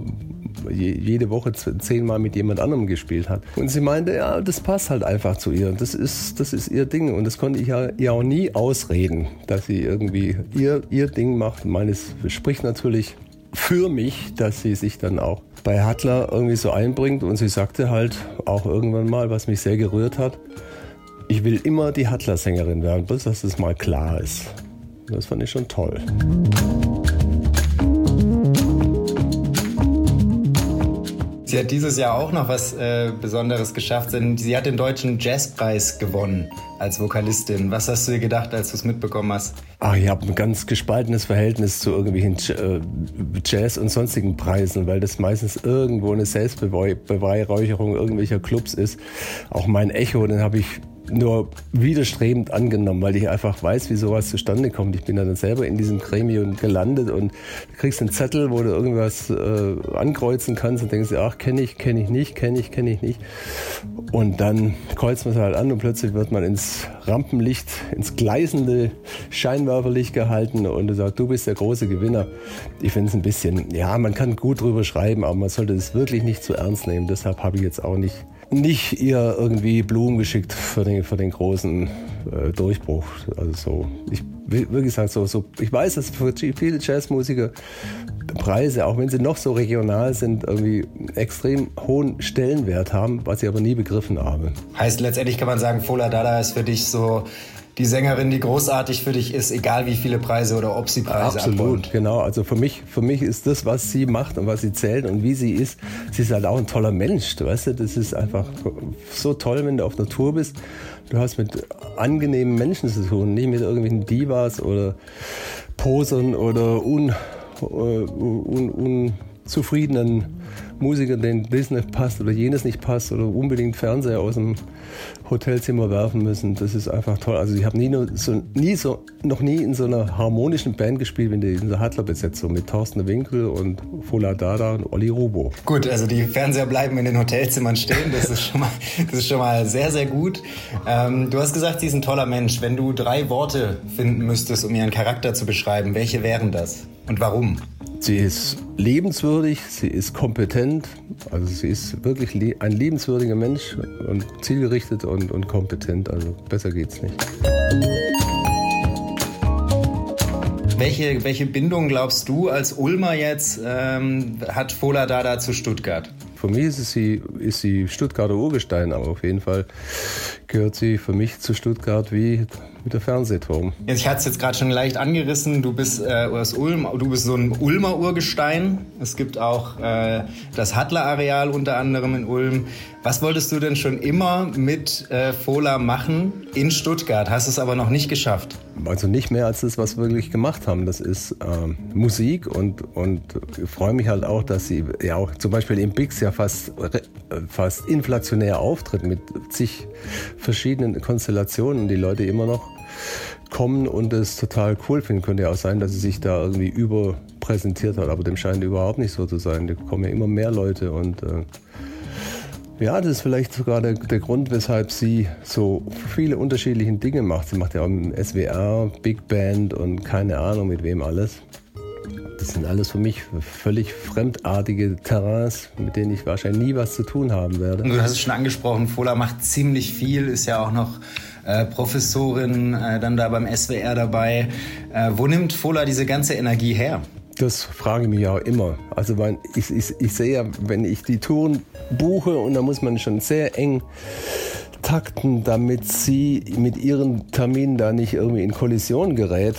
jede Woche zehnmal mit jemand anderem gespielt hat. Und sie meinte, ja, das passt halt einfach zu ihr. Das ist, das ist ihr Ding. Und das konnte ich ja ihr auch nie ausreden, dass sie irgendwie ihr, ihr Ding macht. Meines spricht natürlich für mich, dass sie sich dann auch bei Hattler irgendwie so einbringt. Und sie sagte halt auch irgendwann mal, was mich sehr gerührt hat, ich will immer die Hattler-Sängerin werden, bis dass das mal klar ist. Das fand ich schon toll. Sie hat dieses Jahr auch noch was äh, Besonderes geschafft, denn sie hat den deutschen Jazzpreis gewonnen als Vokalistin. Was hast du dir gedacht, als du es mitbekommen hast? Ach, ich habe ein ganz gespaltenes Verhältnis zu irgendwelchen äh, Jazz- und sonstigen Preisen, weil das meistens irgendwo eine Selbstbeweihräucherung irgendwelcher Clubs ist. Auch mein Echo, den habe ich nur widerstrebend angenommen, weil ich einfach weiß, wie sowas zustande kommt. Ich bin dann selber in diesem Gremium gelandet und du kriegst einen Zettel, wo du irgendwas äh, ankreuzen kannst und denkst, ach, kenne ich, kenne ich nicht, kenne ich, kenne ich nicht. Und dann kreuzt man es halt an und plötzlich wird man ins Rampenlicht, ins gleißende Scheinwerferlicht gehalten und du sagst, du bist der große Gewinner. Ich finde es ein bisschen, ja, man kann gut drüber schreiben, aber man sollte es wirklich nicht zu ernst nehmen. Deshalb habe ich jetzt auch nicht nicht ihr irgendwie Blumen geschickt für den, für den großen äh, Durchbruch. Also so, ich wie gesagt, so, so, ich weiß, dass für viele Jazzmusiker Preise, auch wenn sie noch so regional sind, irgendwie extrem hohen Stellenwert haben, was ich aber nie begriffen habe. Heißt letztendlich kann man sagen, Fola Dada ist für dich so die Sängerin, die großartig für dich ist, egal wie viele Preise oder ob sie Preise Absolut, abholt. genau. Also für mich, für mich ist das, was sie macht und was sie zählt und wie sie ist, sie ist halt auch ein toller Mensch. Du weißt du, das ist einfach so toll, wenn du auf einer Tour bist. Du hast mit angenehmen Menschen zu tun, nicht mit irgendwelchen Divas oder Posern oder un, äh, un, un zufriedenen Musiker, den das nicht passt oder jenes nicht passt oder unbedingt Fernseher aus dem Hotelzimmer werfen müssen. Das ist einfach toll. Also ich habe nie, so, nie so, noch nie in so einer harmonischen Band gespielt wie in dieser Hattler-Besetzung mit Thorsten Winkel und Fola Dada und Olli Robo. Gut, also die Fernseher bleiben in den Hotelzimmern stehen. Das ist schon mal, das ist schon mal sehr, sehr gut. Ähm, du hast gesagt, sie ist ein toller Mensch. Wenn du drei Worte finden müsstest, um ihren Charakter zu beschreiben, welche wären das und warum? Sie ist lebenswürdig, sie ist kompetent, also sie ist wirklich ein liebenswürdiger Mensch und zielgerichtet und, und kompetent, also besser geht's nicht. Welche, welche Bindung glaubst du als Ulmer jetzt ähm, hat Fola Dada zu Stuttgart? Für mich ist sie, ist sie Stuttgarter Urgestein, aber auf jeden Fall gehört sie für mich zu Stuttgart wie der Fernsehturm. Ich hatte es jetzt gerade schon leicht angerissen. Du bist äh, aus Ulm, du bist so ein Ulmer Urgestein. Es gibt auch äh, das Hattler-Areal unter anderem in Ulm. Was wolltest du denn schon immer mit äh, Fola machen in Stuttgart? Hast es aber noch nicht geschafft? Also nicht mehr als das, was wir wirklich gemacht haben. Das ist äh, Musik und, und ich freue mich halt auch, dass sie ja auch zum Beispiel im Bix ja fast, fast inflationär auftritt mit zig verschiedenen Konstellationen. Die Leute immer noch kommen und es total cool finden. Könnte ja auch sein, dass sie sich da irgendwie überpräsentiert hat, aber dem scheint überhaupt nicht so zu sein. Da kommen ja immer mehr Leute und äh, ja, das ist vielleicht sogar der, der, Grund, weshalb sie so viele unterschiedliche Dinge macht. Sie macht ja auch SWR, Big Band und keine Ahnung mit wem alles. Das sind alles für mich völlig fremdartige Terrains, mit denen ich wahrscheinlich nie was zu tun haben werde. Du hast es schon angesprochen, Fola macht ziemlich viel, ist ja auch noch äh, Professorin, äh, dann da beim SWR dabei. Äh, wo nimmt Fola diese ganze Energie her? Das frage ich mich auch immer. Also ich, ich, ich sehe ja, wenn ich die Touren buche und da muss man schon sehr eng takten, damit sie mit ihren Terminen da nicht irgendwie in Kollision gerät.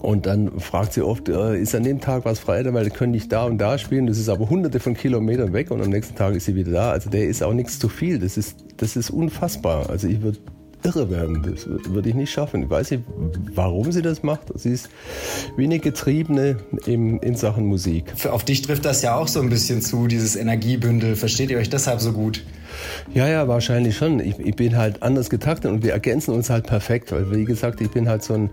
Und dann fragt sie oft, äh, ist an dem Tag was frei, weil können nicht da und da spielen. Das ist aber hunderte von Kilometern weg und am nächsten Tag ist sie wieder da. Also der ist auch nichts zu viel. Das ist, das ist unfassbar. Also ich würde irre werden. Das würde ich nicht schaffen. Ich weiß nicht, warum sie das macht. Sie ist wie eine Getriebene in, in Sachen Musik. Auf dich trifft das ja auch so ein bisschen zu, dieses Energiebündel. Versteht ihr euch deshalb so gut? Ja, ja, wahrscheinlich schon. Ich, ich bin halt anders getaktet und wir ergänzen uns halt perfekt. Weil, wie gesagt, ich bin halt so ein,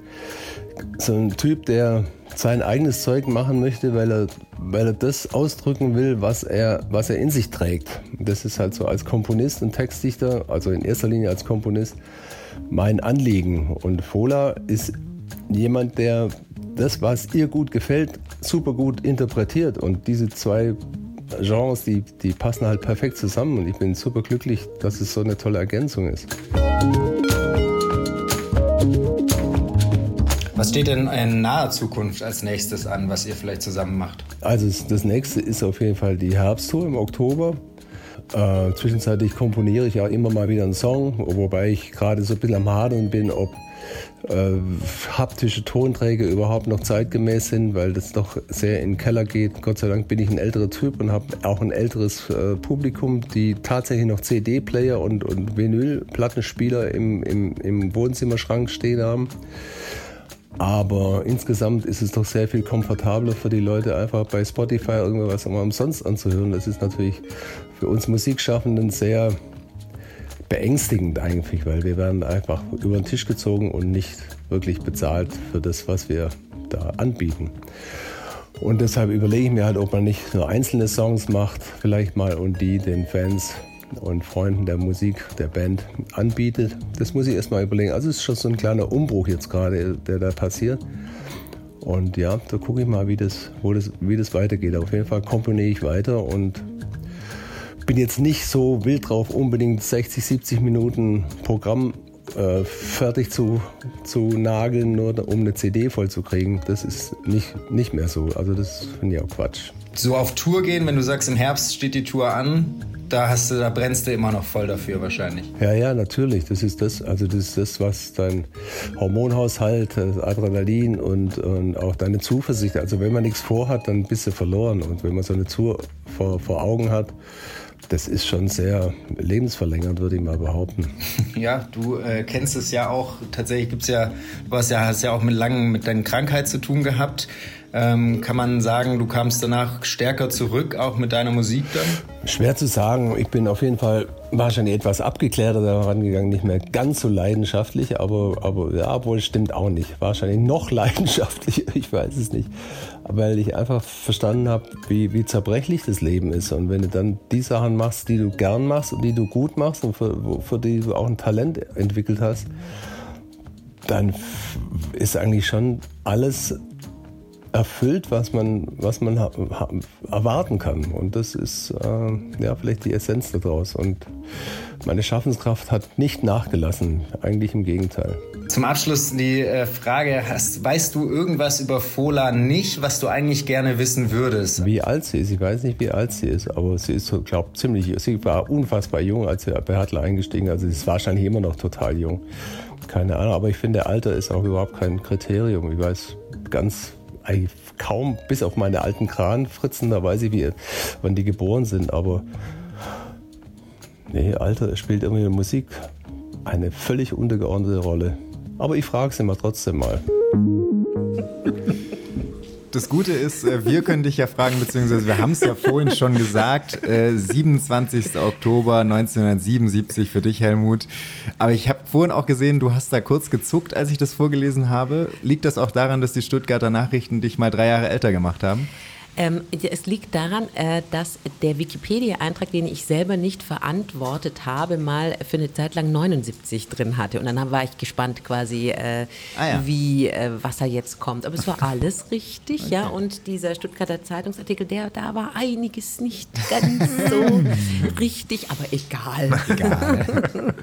so ein Typ, der sein eigenes Zeug machen möchte, weil er, weil er das ausdrücken will, was er, was er in sich trägt. Das ist halt so als Komponist und Textdichter, also in erster Linie als Komponist, mein Anliegen. Und Fola ist jemand, der das, was ihr gut gefällt, super gut interpretiert. Und diese zwei Genres, die, die passen halt perfekt zusammen. Und ich bin super glücklich, dass es so eine tolle Ergänzung ist. Was steht denn in naher Zukunft als nächstes an, was ihr vielleicht zusammen macht? Also das nächste ist auf jeden Fall die Herbsttour im Oktober. Äh, zwischenzeitlich komponiere ich ja immer mal wieder einen Song, wobei ich gerade so ein bisschen am Hadern bin, ob äh, haptische Tonträger überhaupt noch zeitgemäß sind, weil das doch sehr in den Keller geht. Gott sei Dank bin ich ein älterer Typ und habe auch ein älteres äh, Publikum, die tatsächlich noch CD-Player und, und Vinyl-Plattenspieler im, im, im Wohnzimmerschrank stehen haben. Aber insgesamt ist es doch sehr viel komfortabler für die Leute, einfach bei Spotify irgendwas umsonst anzuhören. Das ist natürlich für uns Musikschaffenden sehr beängstigend eigentlich, weil wir werden einfach über den Tisch gezogen und nicht wirklich bezahlt für das, was wir da anbieten. Und deshalb überlege ich mir halt, ob man nicht nur einzelne Songs macht, vielleicht mal und die den Fans und Freunden der Musik der Band anbietet. Das muss ich erstmal überlegen. Also es ist schon so ein kleiner Umbruch jetzt gerade, der da passiert. Und ja, da gucke ich mal, wie das, wo das, wie das weitergeht. Auf jeden Fall komponiere ich weiter und bin jetzt nicht so wild drauf, unbedingt 60, 70 Minuten Programm äh, fertig zu, zu nageln, nur um eine CD vollzukriegen. Das ist nicht, nicht mehr so. Also das finde ich auch Quatsch. So auf Tour gehen, wenn du sagst, im Herbst steht die Tour an, da hast du, da brennst du immer noch voll dafür wahrscheinlich. Ja, ja, natürlich. Das ist das, also das ist das, was dein Hormonhaushalt, Adrenalin und, und auch deine Zuversicht. Also wenn man nichts vorhat, dann bist du verloren. Und wenn man so eine Tour vor, vor Augen hat, das ist schon sehr lebensverlängernd, würde ich mal behaupten. Ja, du äh, kennst es ja auch. Tatsächlich gibt es ja, du hast ja, hast ja auch mit langen mit deiner Krankheit zu tun gehabt. Ähm, kann man sagen, du kamst danach stärker zurück, auch mit deiner Musik dann? Schwer zu sagen. Ich bin auf jeden Fall wahrscheinlich etwas abgeklärter daran gegangen, nicht mehr ganz so leidenschaftlich, aber, aber ja, obwohl stimmt auch nicht. Wahrscheinlich noch leidenschaftlicher, ich weiß es nicht. Weil ich einfach verstanden habe, wie, wie zerbrechlich das Leben ist. Und wenn du dann die Sachen machst, die du gern machst und die du gut machst und für, für die du auch ein Talent entwickelt hast, dann ist eigentlich schon alles erfüllt, was man, was man erwarten kann. Und das ist äh, ja vielleicht die Essenz daraus. Und meine Schaffenskraft hat nicht nachgelassen, eigentlich im Gegenteil. Zum Abschluss die äh, Frage, hast, weißt du irgendwas über Fola nicht, was du eigentlich gerne wissen würdest? Wie alt sie ist, ich weiß nicht, wie alt sie ist, aber sie ist, glaube ich, ziemlich, sie war unfassbar jung, als sie bei Hartler eingestiegen Also sie ist wahrscheinlich immer noch total jung. Keine Ahnung, aber ich finde, Alter ist auch überhaupt kein Kriterium. Ich weiß ganz kaum, bis auf meine alten Kranfritzen, da weiß ich, wie, wann die geboren sind, aber nee, Alter spielt irgendwie Musik eine völlig untergeordnete Rolle. Aber ich frage es immer trotzdem mal das Gute ist, äh, wir können dich ja fragen, beziehungsweise wir haben es ja vorhin schon gesagt, 27. Äh, Oktober 1977 für dich, Helmut. Aber ich habe vorhin auch gesehen, du hast da kurz gezuckt, als ich das vorgelesen habe. Liegt das auch daran, dass die Stuttgarter Nachrichten dich mal drei Jahre älter gemacht haben? Ähm, es liegt daran, äh, dass der Wikipedia-Eintrag, den ich selber nicht verantwortet habe, mal für eine Zeit lang 79 drin hatte. Und dann war ich gespannt quasi, äh, ah, ja. wie, äh, was da jetzt kommt. Aber es war alles richtig, okay. ja. Und dieser Stuttgarter Zeitungsartikel, der, da war einiges nicht ganz so richtig, aber egal. egal.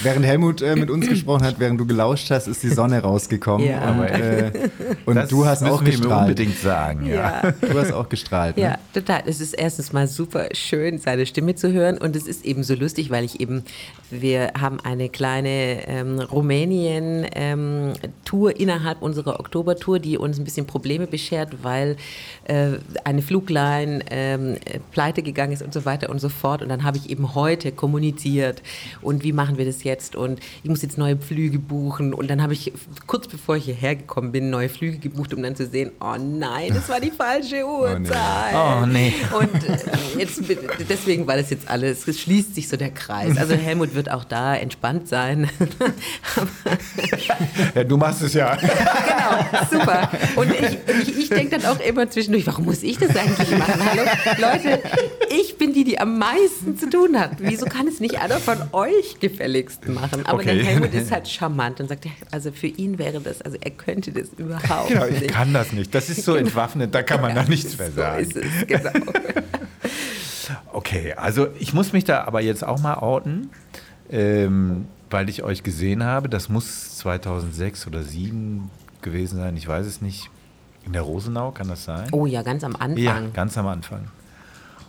während Helmut äh, mit uns gesprochen hat, während du gelauscht hast, ist die Sonne rausgekommen. Ja. Und, äh, und du hast auch gestrahlt. Wir unbedingt sagen, ja. ja. Du hast auch gestrahlt. Ne? Ja, total. Es ist erstens mal super schön, seine Stimme zu hören und es ist eben so lustig, weil ich eben, wir haben eine kleine ähm, Rumänien-Tour ähm, innerhalb unserer Oktobertour, die uns ein bisschen Probleme beschert, weil äh, eine Flugline ähm, pleite gegangen ist und so weiter und so fort. Und dann habe ich eben heute kommuniziert und wie machen wir das jetzt und ich muss jetzt neue Flüge buchen und dann habe ich kurz bevor ich hierher gekommen bin, neue Flüge gebucht, um dann zu sehen, oh nein, das war die falsche Uhr. Uhrzeit. Oh nee. Und äh, jetzt, deswegen, weil es jetzt alles, es schließt sich so der Kreis. Also Helmut wird auch da entspannt sein. ja, du machst es ja. genau, super. Und ich, ich, ich denke dann auch immer zwischendurch, warum muss ich das eigentlich machen? Hallo, Leute, ich bin die, die am meisten zu tun hat. Wieso kann es nicht einer von euch gefälligst machen? Aber okay. der Helmut ist halt charmant und sagt, also für ihn wäre das, also er könnte das überhaupt genau, nicht. Genau, ich kann das nicht. Das ist so genau. entwaffnet, da kann man ja. da nichts mehr sagen. So ist es, genau. okay, also ich muss mich da aber jetzt auch mal outen, ähm, weil ich euch gesehen habe. Das muss 2006 oder 2007 gewesen sein, ich weiß es nicht. In der Rosenau, kann das sein? Oh ja, ganz am Anfang. Ja, ganz am Anfang.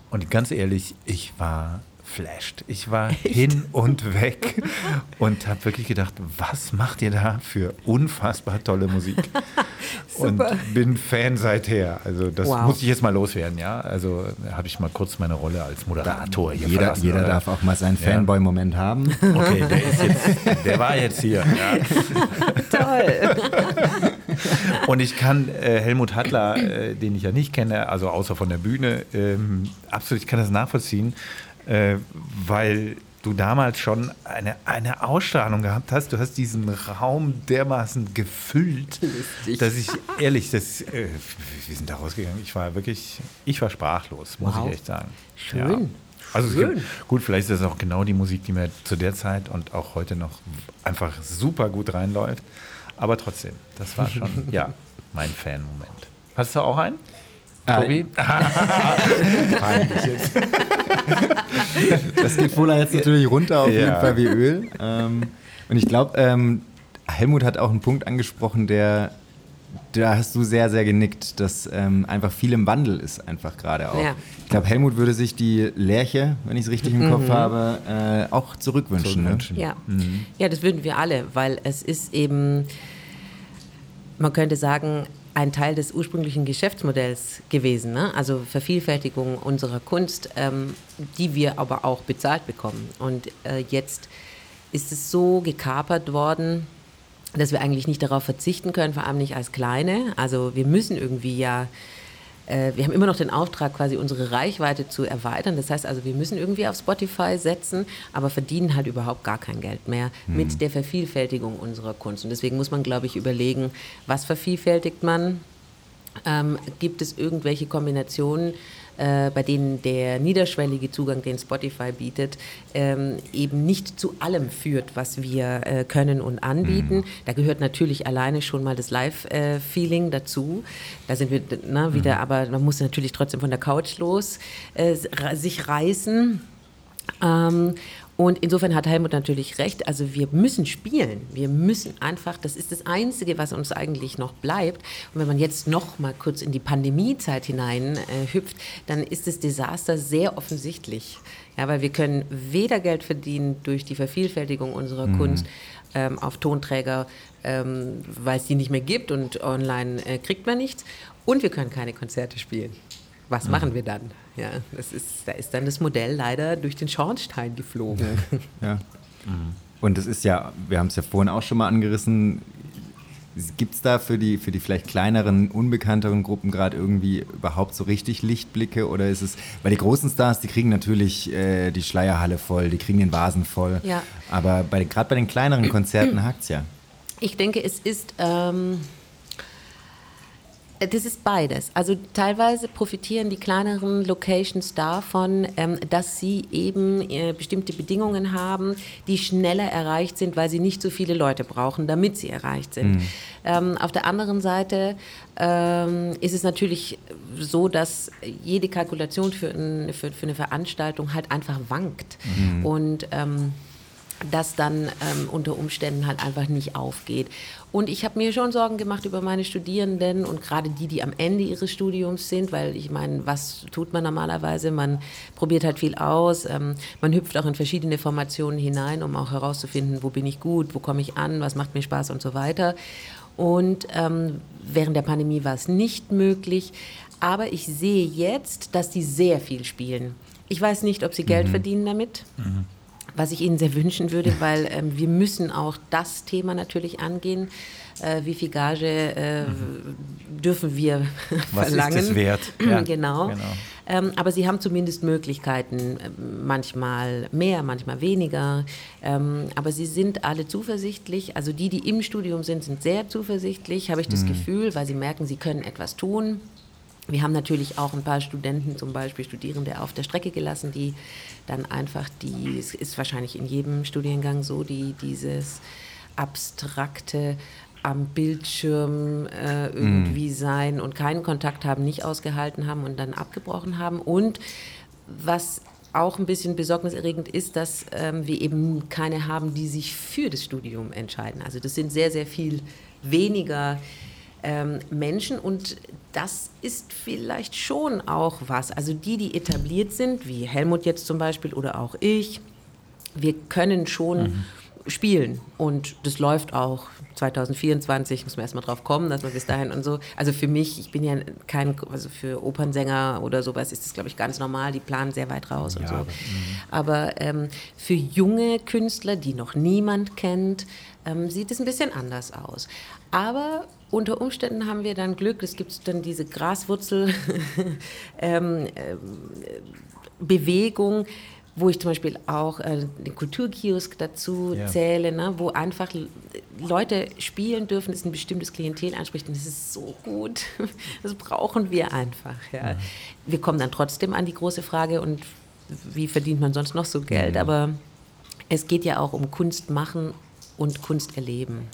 Und ganz ehrlich, ich war geflasht. Ich war Echt? hin und weg und habe wirklich gedacht, was macht ihr da für unfassbar tolle Musik? und bin Fan seither. Also das wow. muss ich jetzt mal loswerden, ja. Also habe ich mal kurz meine Rolle als Moderator hier Jeder, verlassen, jeder darf auch mal seinen Fanboy-Moment haben. Okay, der ist jetzt, der war jetzt hier. Ja. Toll. Und ich kann äh, Helmut Hattler, äh, den ich ja nicht kenne, also außer von der Bühne, ähm, absolut, ich kann das nachvollziehen äh, weil du damals schon eine, eine Ausstrahlung gehabt hast. Du hast diesen Raum dermaßen gefüllt, Lustig. dass ich ehrlich, das, äh, wir sind da rausgegangen. Ich war wirklich, ich war sprachlos, muss wow. ich echt sagen. Schön. Ja. Also Schön. Gibt, gut, vielleicht ist das auch genau die Musik, die mir zu der Zeit und auch heute noch einfach super gut reinläuft. Aber trotzdem, das war schon, ja, mein Fan-Moment. Hast du auch einen? Tobi? Jetzt. das geht wohl jetzt natürlich runter auf ja. jeden Fall wie Öl. Ähm, und ich glaube, ähm, Helmut hat auch einen Punkt angesprochen, der da hast du sehr, sehr genickt, dass ähm, einfach viel im Wandel ist, einfach gerade auch. Ja. Ich glaube, Helmut würde sich die Lerche, wenn ich es richtig im mhm. Kopf habe, äh, auch zurückwünschen. zurückwünschen. Ne? Ja. Mhm. ja, das würden wir alle, weil es ist eben, man könnte sagen, ein Teil des ursprünglichen Geschäftsmodells gewesen. Ne? Also Vervielfältigung unserer Kunst, ähm, die wir aber auch bezahlt bekommen. Und äh, jetzt ist es so gekapert worden, dass wir eigentlich nicht darauf verzichten können, vor allem nicht als Kleine. Also wir müssen irgendwie ja wir haben immer noch den Auftrag, quasi unsere Reichweite zu erweitern. Das heißt also, wir müssen irgendwie auf Spotify setzen, aber verdienen halt überhaupt gar kein Geld mehr mhm. mit der Vervielfältigung unserer Kunst. Und deswegen muss man, glaube ich, überlegen, was vervielfältigt man? Ähm, gibt es irgendwelche Kombinationen? Äh, bei denen der niederschwellige Zugang, den Spotify bietet, ähm, eben nicht zu allem führt, was wir äh, können und anbieten. Mhm. Da gehört natürlich alleine schon mal das Live-Feeling dazu. Da sind wir na, wieder, mhm. aber man muss natürlich trotzdem von der Couch los äh, sich reißen. Ähm, und insofern hat Helmut natürlich recht. Also wir müssen spielen. Wir müssen einfach, das ist das Einzige, was uns eigentlich noch bleibt. Und wenn man jetzt noch mal kurz in die Pandemiezeit hinein äh, hüpft, dann ist das Desaster sehr offensichtlich. Ja, weil wir können weder Geld verdienen durch die Vervielfältigung unserer mhm. Kunst ähm, auf Tonträger, ähm, weil es die nicht mehr gibt und online äh, kriegt man nichts. Und wir können keine Konzerte spielen was machen wir dann? Ja, das ist, da ist dann das Modell leider durch den Schornstein geflogen. Ja. Und das ist ja, wir haben es ja vorhin auch schon mal angerissen, Gibt es da für die, für die vielleicht kleineren, unbekannteren Gruppen gerade irgendwie überhaupt so richtig Lichtblicke? Oder ist es, weil die großen Stars, die kriegen natürlich äh, die Schleierhalle voll, die kriegen den Vasen voll. Ja. Aber gerade bei den kleineren Konzerten hakt es ja. Ich denke, es ist. Ähm das ist beides. Also teilweise profitieren die kleineren Locations davon, ähm, dass sie eben äh, bestimmte Bedingungen haben, die schneller erreicht sind, weil sie nicht so viele Leute brauchen, damit sie erreicht sind. Mhm. Ähm, auf der anderen Seite ähm, ist es natürlich so, dass jede Kalkulation für, ein, für, für eine Veranstaltung halt einfach wankt. Mhm. Und das dann ähm, unter Umständen halt einfach nicht aufgeht. Und ich habe mir schon Sorgen gemacht über meine Studierenden und gerade die, die am Ende ihres Studiums sind, weil ich meine, was tut man normalerweise? Man probiert halt viel aus, ähm, man hüpft auch in verschiedene Formationen hinein, um auch herauszufinden, wo bin ich gut, wo komme ich an, was macht mir Spaß und so weiter. Und ähm, während der Pandemie war es nicht möglich. Aber ich sehe jetzt, dass die sehr viel spielen. Ich weiß nicht, ob sie Geld mhm. verdienen damit. Mhm was ich Ihnen sehr wünschen würde, weil ähm, wir müssen auch das Thema natürlich angehen. Äh, wie viel Gage äh, mhm. dürfen wir was verlangen? Was ist es wert? Ja, genau. genau. Ähm, aber sie haben zumindest Möglichkeiten, äh, manchmal mehr, manchmal weniger. Ähm, aber sie sind alle zuversichtlich. Also die, die im Studium sind, sind sehr zuversichtlich, habe ich das mhm. Gefühl, weil sie merken, sie können etwas tun. Wir haben natürlich auch ein paar Studenten, zum Beispiel Studierende, auf der Strecke gelassen, die dann einfach die, es ist wahrscheinlich in jedem Studiengang so, die dieses abstrakte am Bildschirm äh, irgendwie mm. sein und keinen Kontakt haben, nicht ausgehalten haben und dann abgebrochen haben. Und was auch ein bisschen besorgniserregend ist, dass ähm, wir eben keine haben, die sich für das Studium entscheiden. Also das sind sehr, sehr viel weniger ähm, Menschen und das ist vielleicht schon auch was. Also die, die etabliert sind, wie Helmut jetzt zum Beispiel oder auch ich, wir können schon mhm. spielen und das läuft auch. 2024 muss man erstmal drauf kommen, dass man bis dahin und so. Also für mich, ich bin ja kein, also für Opernsänger oder sowas ist das, glaube ich, ganz normal. Die planen sehr weit raus ja, und so. Aber, mhm. aber ähm, für junge Künstler, die noch niemand kennt, ähm, sieht es ein bisschen anders aus. Aber unter Umständen haben wir dann Glück, es gibt dann diese Graswurzelbewegung, ähm, äh, wo ich zum Beispiel auch äh, den Kulturkiosk dazu ja. zähle, ne, wo einfach Leute spielen dürfen, das ein bestimmtes Klientel anspricht und das ist so gut. Das brauchen wir einfach. Ja. Ja. Wir kommen dann trotzdem an die große Frage und wie verdient man sonst noch so Geld, aber es geht ja auch um Kunst machen und Kunst erleben.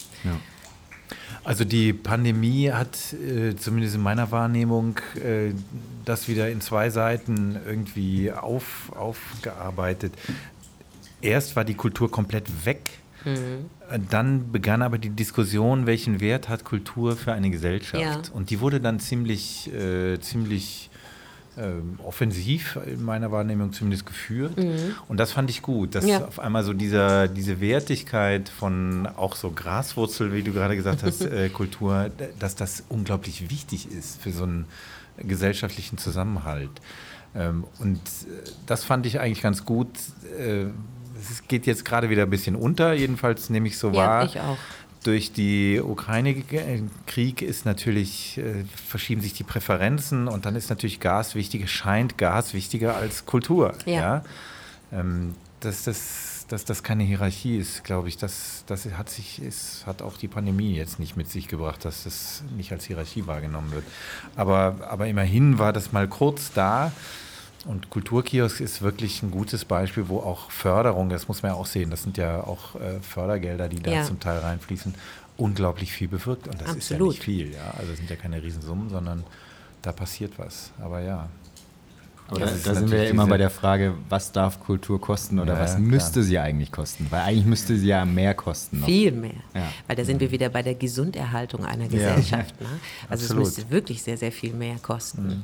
Also die Pandemie hat äh, zumindest in meiner Wahrnehmung äh, das wieder in zwei Seiten irgendwie auf, aufgearbeitet. Erst war die Kultur komplett weg. Mhm. Dann begann aber die Diskussion, welchen Wert hat Kultur für eine Gesellschaft. Ja. Und die wurde dann ziemlich, äh, ziemlich äh, offensiv in meiner Wahrnehmung zumindest geführt. Mhm. Und das fand ich gut, dass ja. auf einmal so dieser, diese Wertigkeit von auch so Graswurzel, wie du gerade gesagt hast, äh, Kultur, dass das unglaublich wichtig ist für so einen gesellschaftlichen Zusammenhalt. Ähm, und äh, das fand ich eigentlich ganz gut. Äh, es geht jetzt gerade wieder ein bisschen unter, jedenfalls nehme ich so ja, wahr. Ich auch durch die Ukraine-Krieg ist natürlich, äh, verschieben sich die Präferenzen und dann ist natürlich Gas wichtiger, scheint Gas wichtiger als Kultur. Ja. Ja? Ähm, dass, das, dass das keine Hierarchie ist, glaube ich, das, das hat sich, ist, hat auch die Pandemie jetzt nicht mit sich gebracht, dass das nicht als Hierarchie wahrgenommen wird. Aber, aber immerhin war das mal kurz da. Und Kulturkiosk ist wirklich ein gutes Beispiel, wo auch Förderung, das muss man ja auch sehen, das sind ja auch äh, Fördergelder, die da Ja. zum Teil reinfließen, unglaublich viel bewirkt. Und das ist ja Absolut. nicht viel, ja. Also es sind ja keine Riesensummen, sondern da passiert was. Aber ja. Aber Das da, da sind wir ja immer bei der Frage, was darf Kultur kosten oder Ja, was müsste klar. sie eigentlich kosten? Weil eigentlich müsste sie ja mehr kosten. Noch. Viel mehr. Ja. Weil da sind wir wieder bei der Gesunderhaltung einer Ja. Gesellschaft. Ne? Also Absolut. es müsste wirklich sehr, sehr viel mehr kosten. Ähm,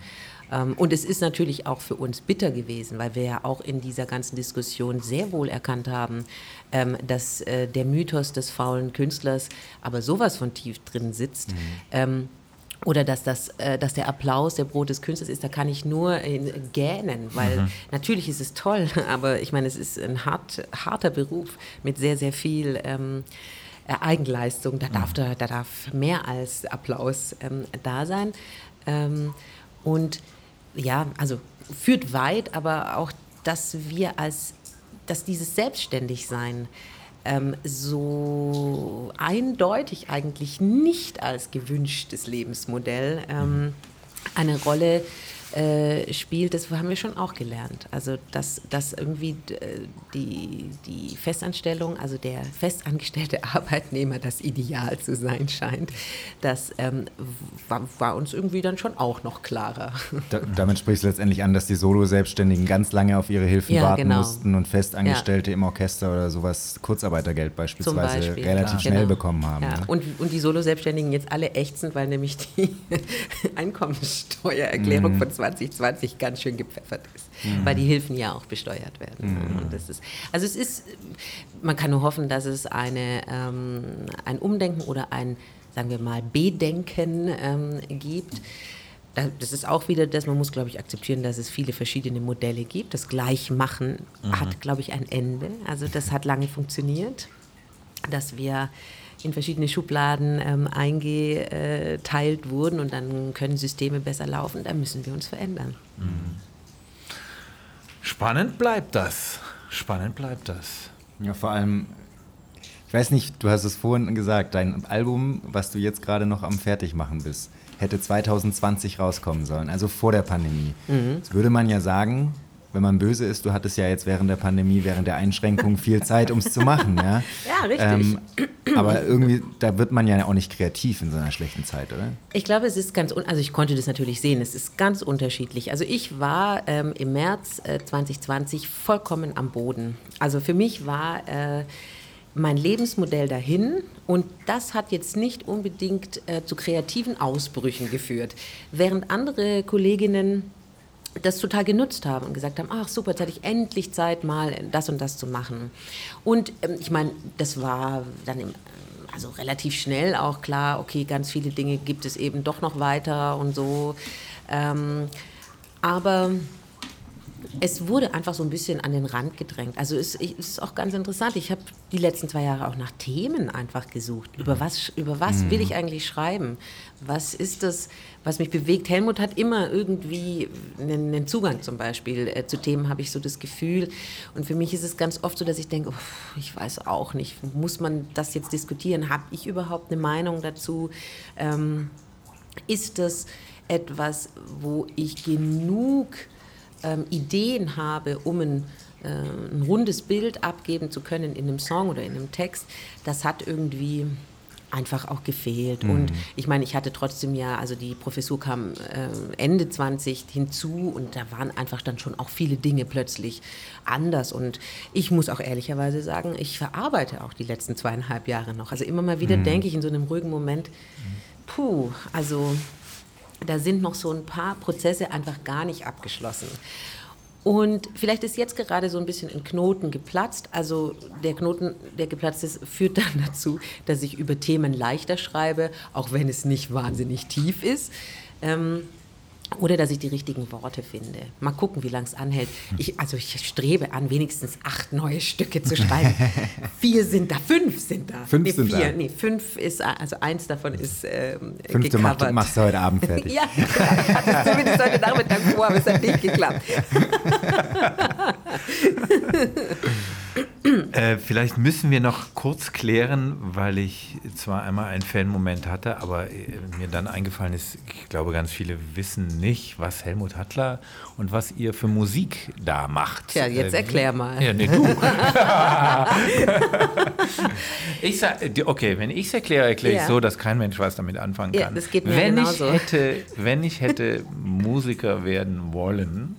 Und es ist natürlich auch für uns bitter gewesen, weil wir ja auch in dieser ganzen Diskussion sehr wohl erkannt haben, ähm, dass äh, der Mythos des faulen Künstlers aber sowas von tief drin sitzt. Ähm, oder dass, das, äh, dass der Applaus der Brot des Künstlers ist, da kann ich nur äh, gähnen, weil natürlich ist es toll, aber ich meine, es ist ein hart, harter Beruf mit sehr, sehr viel ähm, Eigenleistung. Da darf, da, da darf mehr als Applaus ähm, da sein. Ähm, und ja, also führt weit, aber auch, dass wir als, dass dieses Selbstständigsein ähm, so eindeutig eigentlich nicht als gewünschtes Lebensmodell ähm, eine Rolle äh, spielt, das haben wir schon auch gelernt. Also dass, dass irgendwie äh, die, die Festanstellung, also der festangestellte Arbeitnehmer das Ideal zu sein scheint, das ähm, war, war uns irgendwie dann schon auch noch klarer. Da, damit sprichst du letztendlich an, dass die Solo-Selbstständigen ganz lange auf ihre Hilfen Ja, warten genau. mussten und Festangestellte im Orchester oder sowas Kurzarbeitergeld beispielsweise Beispiel. relativ Klar. schnell Genau. bekommen haben. Ja. ne? Und, und die Solo-Selbstständigen jetzt alle ächzen, weil nämlich die Einkommensteuererklärung von 2020 ganz schön gepfeffert ist, weil die Hilfen ja auch besteuert werden. Und das ist, also es ist, man kann nur hoffen, dass es eine, ähm, ein Umdenken oder ein, sagen wir mal, Bedenken ähm, gibt. Da- Das ist auch wieder das, man muss, glaube ich, akzeptieren, dass es viele verschiedene Modelle gibt. Das Gleichmachen hat, glaube ich, ein Ende. Also das hat lange funktioniert dass wir in verschiedene Schubladen ähm, eingeteilt wurden und dann können Systeme besser laufen, da müssen wir uns verändern. Spannend bleibt das. Spannend bleibt das. Ja, vor allem, ich weiß nicht, du hast es vorhin gesagt, dein Album, was du jetzt gerade noch am Fertigmachen bist, hätte 2020 rauskommen sollen, also vor der Pandemie. Jetzt würde man ja sagen, wenn man böse ist, du hattest ja jetzt während der Pandemie, während der Einschränkungen viel Zeit, um es zu machen. Ja, Ja, richtig. Ähm, aber irgendwie, da wird man ja auch nicht kreativ in so einer schlechten Zeit, oder? Ich glaube, es ist ganz, also ich konnte das natürlich sehen, es ist ganz unterschiedlich. Also ich war ähm, im März äh, 2020 vollkommen am Boden. Also für mich war äh, mein Lebensmodell dahin und das hat jetzt nicht unbedingt äh, zu kreativen Ausbrüchen geführt. Während andere Kolleginnen das total genutzt haben und gesagt haben, ach super, jetzt hatte ich endlich Zeit, mal das und das zu machen. Und ähm, ich meine, das war dann im, also relativ schnell auch klar, okay, ganz viele Dinge gibt es eben doch noch weiter und so. Ähm, aber es wurde einfach so ein bisschen an den Rand gedrängt. Also es, ich- es ist auch ganz interessant. Ich habe die letzten zwei Jahre auch nach Themen einfach gesucht. Über was, über was will ich eigentlich schreiben? Was ist das, was mich bewegt? Helmut hat immer irgendwie einen, einen Zugang zum Beispiel äh, zu Themen, habe ich so das Gefühl. Und für mich ist es ganz oft so, dass ich denke, uff, ich weiß auch nicht, muss man das jetzt diskutieren? Habe ich überhaupt eine Meinung dazu? Ähm, ist das etwas, wo ich genug ähm, Ideen habe, um ein, äh, ein rundes Bild abgeben zu können in einem Song oder in einem Text, das hat irgendwie einfach auch gefehlt. Und ich meine, ich hatte trotzdem ja, also die Professur kam äh, Ende 20 hinzu und da waren einfach dann schon auch viele Dinge plötzlich anders. Und ich muss auch ehrlicherweise sagen, ich verarbeite auch die letzten zweieinhalb Jahre noch. Also immer mal wieder denke ich in so einem ruhigen Moment, puh, also da sind noch so ein paar Prozesse einfach gar nicht abgeschlossen. Und vielleicht ist jetzt gerade so ein bisschen ein Knoten geplatzt. Also der Knoten, der geplatzt ist, führt dann dazu, dass ich über Themen leichter schreibe, auch wenn es nicht wahnsinnig tief ist. Ähm, Oder dass ich die richtigen Worte finde. Mal gucken, wie lange es anhält. Ich, also ich strebe an, wenigstens acht neue Stücke zu schreiben. vier sind da, fünf sind da. Fünf nee, sind vier, da. Nee, fünf ist, also eins davon ist ähm, Fünfte gecovert. machst du heute Abend fertig. Ja, ich hatte es zumindest heute Nachmittag vor, aber es hat nicht geklappt. Äh, vielleicht müssen wir noch kurz klären, weil ich zwar einmal einen Fan-Moment hatte, aber äh, mir dann eingefallen ist, ich glaube, ganz viele wissen nicht, was Helmut Hattler und was ihr für Musik da macht. Tja, jetzt Äh, erklär mal. Ja, nee, du. ich sag, okay, wenn ich es erkläre, erkläre ich Ja. so, dass kein Mensch was damit anfangen Ja, kann. das geht mir wenn genauso. Ich hätte, wenn ich hätte Musiker werden wollen,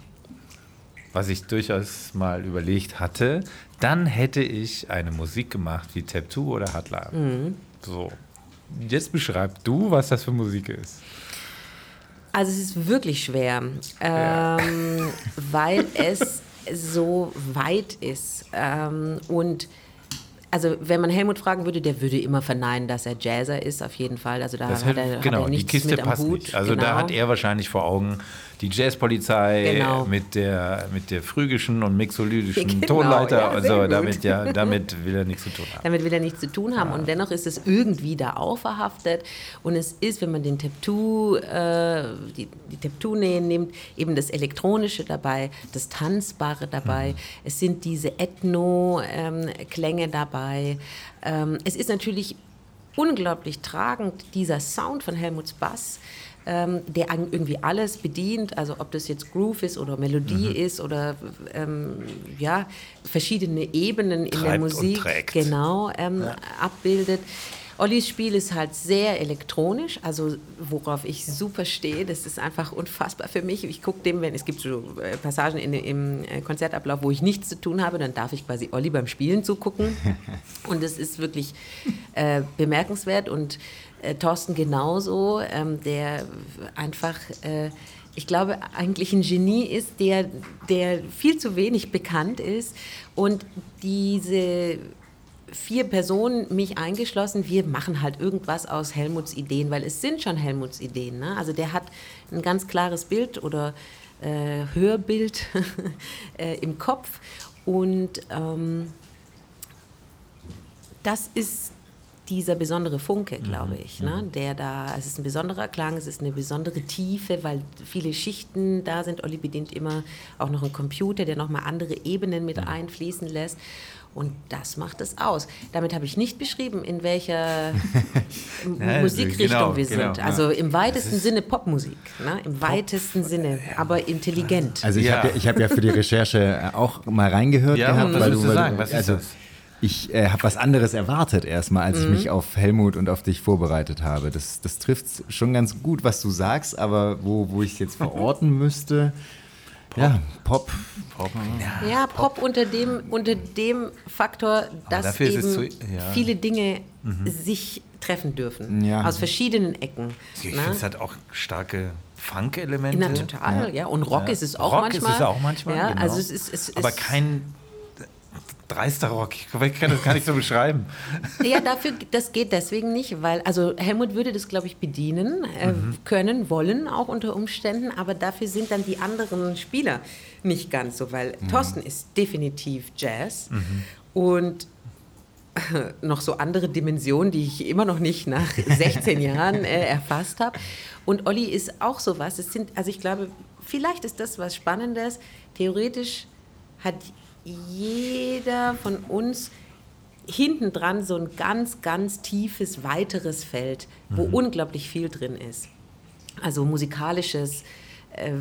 was ich durchaus mal überlegt hatte, dann hätte ich eine Musik gemacht wie Tattoo oder Hattler. Mhm. So. Jetzt beschreib du, was das für Musik ist. Also es ist wirklich schwer, ähm, weil es so weit ist. Ähm, und also wenn man Helmut fragen würde, der würde immer verneinen, dass er Jazzer ist, auf jeden Fall. Also da Das hat, er, genau, hat er die nichts Kiste mit am passt Hut. nicht. Also genau. da hat er wahrscheinlich vor Augen die Jazzpolizei Genau. mit der mit der phrygischen und mixolydischen Genau, Tonleiter ja, und sehr so. gut. Damit ja, damit will er nichts zu tun haben. damit will er nichts zu tun haben. Und dennoch ist es irgendwie da auch verhaftet. Und es ist, wenn man den Tattoo, äh, die, die Tattoo-Nähen nimmt, eben das Elektronische dabei, das Tanzbare dabei. Es sind diese Ethno-Klänge dabei. Ähm, es ist natürlich unglaublich tragend, dieser Sound von Helmuts Bass, ähm, der irgendwie alles bedient, also ob das jetzt Groove ist oder Melodie ist oder ähm, ja, verschiedene Ebenen in der Treibt Musik genau ähm, abbildet. Ollis Spiel ist halt sehr elektronisch, also worauf ich super stehe. Das ist einfach unfassbar für mich. Ich gucke dem, wenn es gibt so äh, Passagen in, im äh, Konzertablauf, wo ich nichts zu tun habe, dann darf ich quasi Olli beim Spielen zugucken. Und es ist wirklich äh, bemerkenswert und äh, Thorsten genauso, ähm, der einfach äh, ich glaube, eigentlich ein Genie ist, der, der viel zu wenig bekannt ist. Und diese vier Personen, mich eingeschlossen, wir machen halt irgendwas aus Helmuts Ideen, weil es sind schon Helmuts Ideen. Ne? Also der hat ein ganz klares Bild oder äh, Hörbild äh, im Kopf. Und ähm, das ist dieser besondere Funke, glaube ich, ne? der da, es ist ein besonderer Klang, es ist eine besondere Tiefe, weil viele Schichten da sind. Olli bedient immer auch noch einen Computer, der nochmal andere Ebenen mit einfließen lässt. Und das macht es aus. Damit habe ich nicht beschrieben, in welcher Ja, Musikrichtung genau, wir genau, sind. ja. Also im weitesten Sinne Popmusik, ne? im weitesten Sinne, aber intelligent. Also ich Ja. habe ja, hab ja für die Recherche äh, auch mal reingehört Ja, gehabt. was weil willst du weil sagen? Was ist also, das? Ich äh, habe was anderes erwartet erstmal, als Mhm. ich mich auf Helmut und auf dich vorbereitet habe. Das, das trifft schon ganz gut, was du sagst, aber wo, wo ich es jetzt verorten müsste, ja, Pop. Pop. Ja, Pop unter dem, unter dem Faktor, dass eben es zu- ja. viele Dinge sich treffen dürfen. Ja. Aus verschiedenen Ecken. Ich ne? finde, es hat auch starke Funk-Elemente. Na, total, ja. Und Rock Ja. ist es auch Rock manchmal. ist es auch manchmal, Ja, genau. also es ist, es Aber ist, kein dreister Rock. Ich kann das gar nicht so beschreiben. Ja, dafür, das geht deswegen nicht, weil, also Helmut würde das, glaube ich, bedienen äh, können, wollen auch unter Umständen, aber dafür sind dann die anderen Spieler nicht ganz so, weil Thorsten ist definitiv Jazz und noch so andere Dimensionen, die ich immer noch nicht nach 16 Jahren äh, erfasst habe. Und Olli ist auch sowas. Es sind, also ich glaube, vielleicht ist das was Spannendes. Theoretisch hat jeder von uns hinten dran so ein ganz, ganz tiefes, weiteres Feld, wo unglaublich viel drin ist. Also musikalisches äh,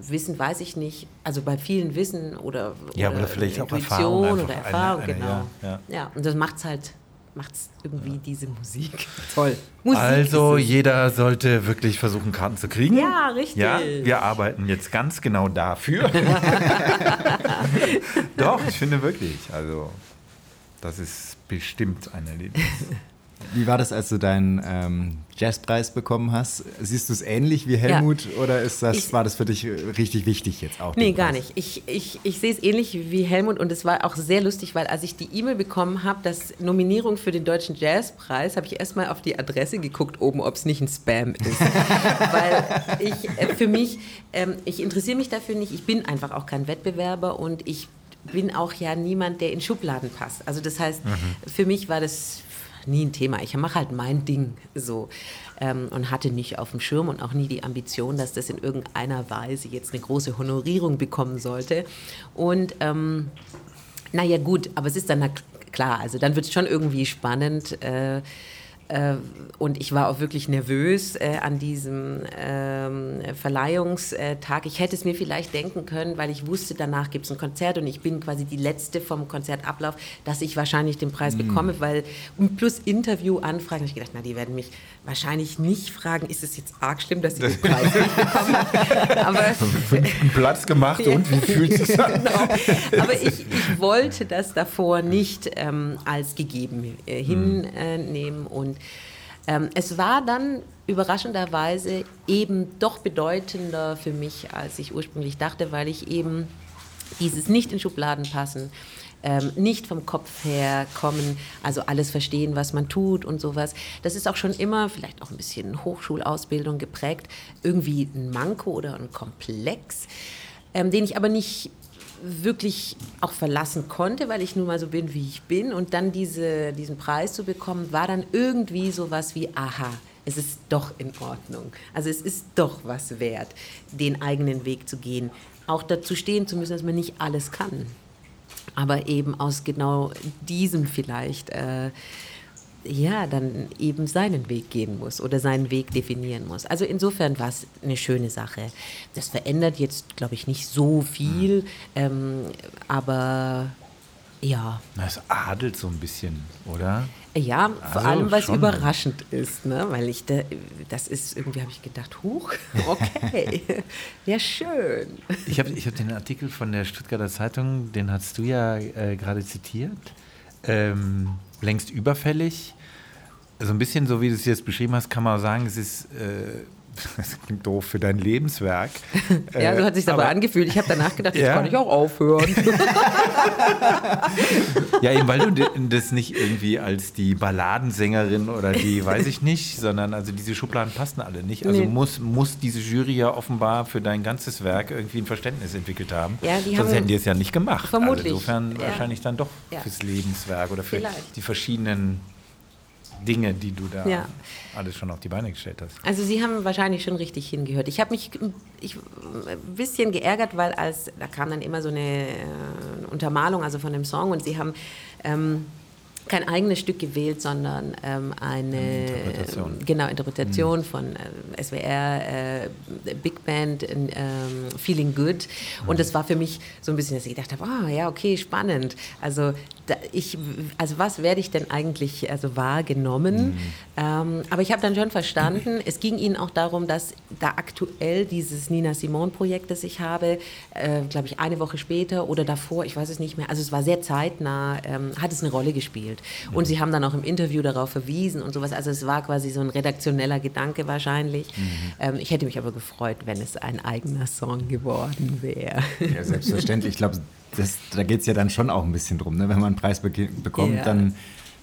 Wissen weiß ich nicht, also bei vielen Wissen oder, Ja, oder vielleicht auch Intuition Erfahrung einfach. oder Eine- Erfahrung, eine, genau. ja, Ja, ja. und das macht es halt, macht's irgendwie diese Musik toll. Musik Also es. jeder sollte wirklich versuchen, Karten zu kriegen. Ja, richtig. Ja, wir arbeiten jetzt ganz genau dafür. Doch, ich finde wirklich. Also, das ist bestimmt ein Erlebnis. Wie war das, als du deinen ähm, Jazzpreis bekommen hast? Siehst du es ähnlich wie Helmut ja. oder ist das, ich, war das für dich richtig wichtig jetzt auch? Nee, gar nicht. Ich, ich, ich sehe es ähnlich wie Helmut und es war auch sehr lustig, weil als ich die E-Mail bekommen habe, dass Nominierung für den Deutschen Jazzpreis, habe ich erstmal auf die Adresse geguckt oben, ob es nicht ein Spam ist. weil ich äh, für mich, ähm, ich interessiere mich dafür nicht, ich bin einfach auch kein Wettbewerber und ich bin auch ja niemand, der in Schubladen passt. Also das heißt, mhm. für mich war das nie ein Thema. Ich mache halt mein Ding so ähm, und hatte nicht auf dem Schirm und auch nie die Ambition, dass das in irgendeiner Weise jetzt eine große Honorierung bekommen sollte. Und ähm, naja gut, aber es ist dann klar, also dann wird es schon irgendwie spannend. Äh, und ich war auch wirklich nervös äh, an diesem ähm, Verleihungstag. Ich hätte es mir vielleicht denken können, weil ich wusste, danach gibt es ein Konzert und ich bin quasi die Letzte vom Konzertablauf, dass ich wahrscheinlich den Preis mhm. bekomme, weil plus Interviewanfragen, habe ich gedacht, na, die werden mich wahrscheinlich nicht fragen, ist es jetzt arg schlimm, dass ich den Preis nicht bekomme? Aber einen Platz gemacht und wie fühlt es sich an? genau. Aber ich, ich, wollte das davor nicht ähm, als gegeben äh, mhm. hinnehmen und und ähm, es war dann überraschenderweise eben doch bedeutender für mich, als ich ursprünglich dachte, weil ich eben dieses nicht in Schubladen passen, ähm, nicht vom Kopf her kommen, also alles verstehen, was man tut und sowas. Das ist auch schon immer, vielleicht auch ein bisschen Hochschulausbildung geprägt, irgendwie ein Manko oder ein Komplex, ähm, den ich aber nicht wirklich auch verlassen konnte, weil ich nun mal so bin, wie ich bin. Und dann diese, diesen Preis zu bekommen, war dann irgendwie so was wie, aha, es ist doch in Ordnung. Also es ist doch was wert, den eigenen Weg zu gehen. Auch dazu stehen zu müssen, dass man nicht alles kann. Aber eben aus genau diesem vielleicht äh, ja, dann eben seinen Weg gehen muss oder seinen Weg definieren muss. Also insofern war es eine schöne Sache. Das verändert jetzt, glaube ich, nicht so viel, mhm. ähm, aber ja. Es adelt so ein bisschen, oder? Ja, vor also allem, weil es überraschend ist, ne? weil ich, da, das ist, irgendwie habe ich gedacht, huch, okay, ja schön. Ich habe ich hab den Artikel von der Stuttgarter Zeitung, den hast du ja äh, gerade zitiert. Ähm, längst überfällig. So ein bisschen so, wie du es jetzt beschrieben hast, kann man sagen, es ist äh, das klingt doof für dein Lebenswerk. ja, so hat sich aber, aber angefühlt. Ich habe danach gedacht, jetzt ja. kann ich auch aufhören. ja, eben weil du das nicht irgendwie als die Balladensängerin oder die, weiß ich nicht, sondern also diese Schubladen passen alle nicht. Also nee. muss, muss diese Jury ja offenbar für dein ganzes Werk irgendwie ein Verständnis entwickelt haben. Ja, die Sonst haben hätten die es ja nicht gemacht. Vermutlich. Also insofern ja. wahrscheinlich dann doch ja. fürs Lebenswerk oder für Vielleicht. die verschiedenen Dinge, die du da ja. alles schon auf die Beine gestellt hast. Also Sie haben wahrscheinlich schon richtig hingehört. Ich habe mich ich, ein bisschen geärgert, weil als da kam dann immer so eine äh, Untermalung also von dem Song und Sie haben ähm, kein eigenes Stück gewählt, sondern ähm, eine Interpretation, genau, Interpretation mhm. von äh, SWR, äh, Big Band, äh, Feeling Good. Mhm. Und das war für mich so ein bisschen, dass ich gedacht habe, ah ja, okay, spannend. Also ich, also was werde ich denn eigentlich also wahrgenommen? Mhm. Ähm, aber ich habe dann schon verstanden, es ging Ihnen auch darum, dass da aktuell dieses Nina Simone Projekt, das ich habe, äh, glaube ich, eine Woche später oder davor, ich weiß es nicht mehr, also es war sehr zeitnah, ähm, hat es eine Rolle gespielt. Und Sie haben dann auch im Interview darauf verwiesen und sowas. Also es war quasi so ein redaktioneller Gedanke wahrscheinlich. Mhm. Ähm, ich hätte mich aber gefreut, wenn es ein eigener Song geworden wäre. Ja, selbstverständlich. Ich glaube, das, da geht es ja dann schon auch ein bisschen drum. Ne? Wenn man einen Preis be bekommt, ja. dann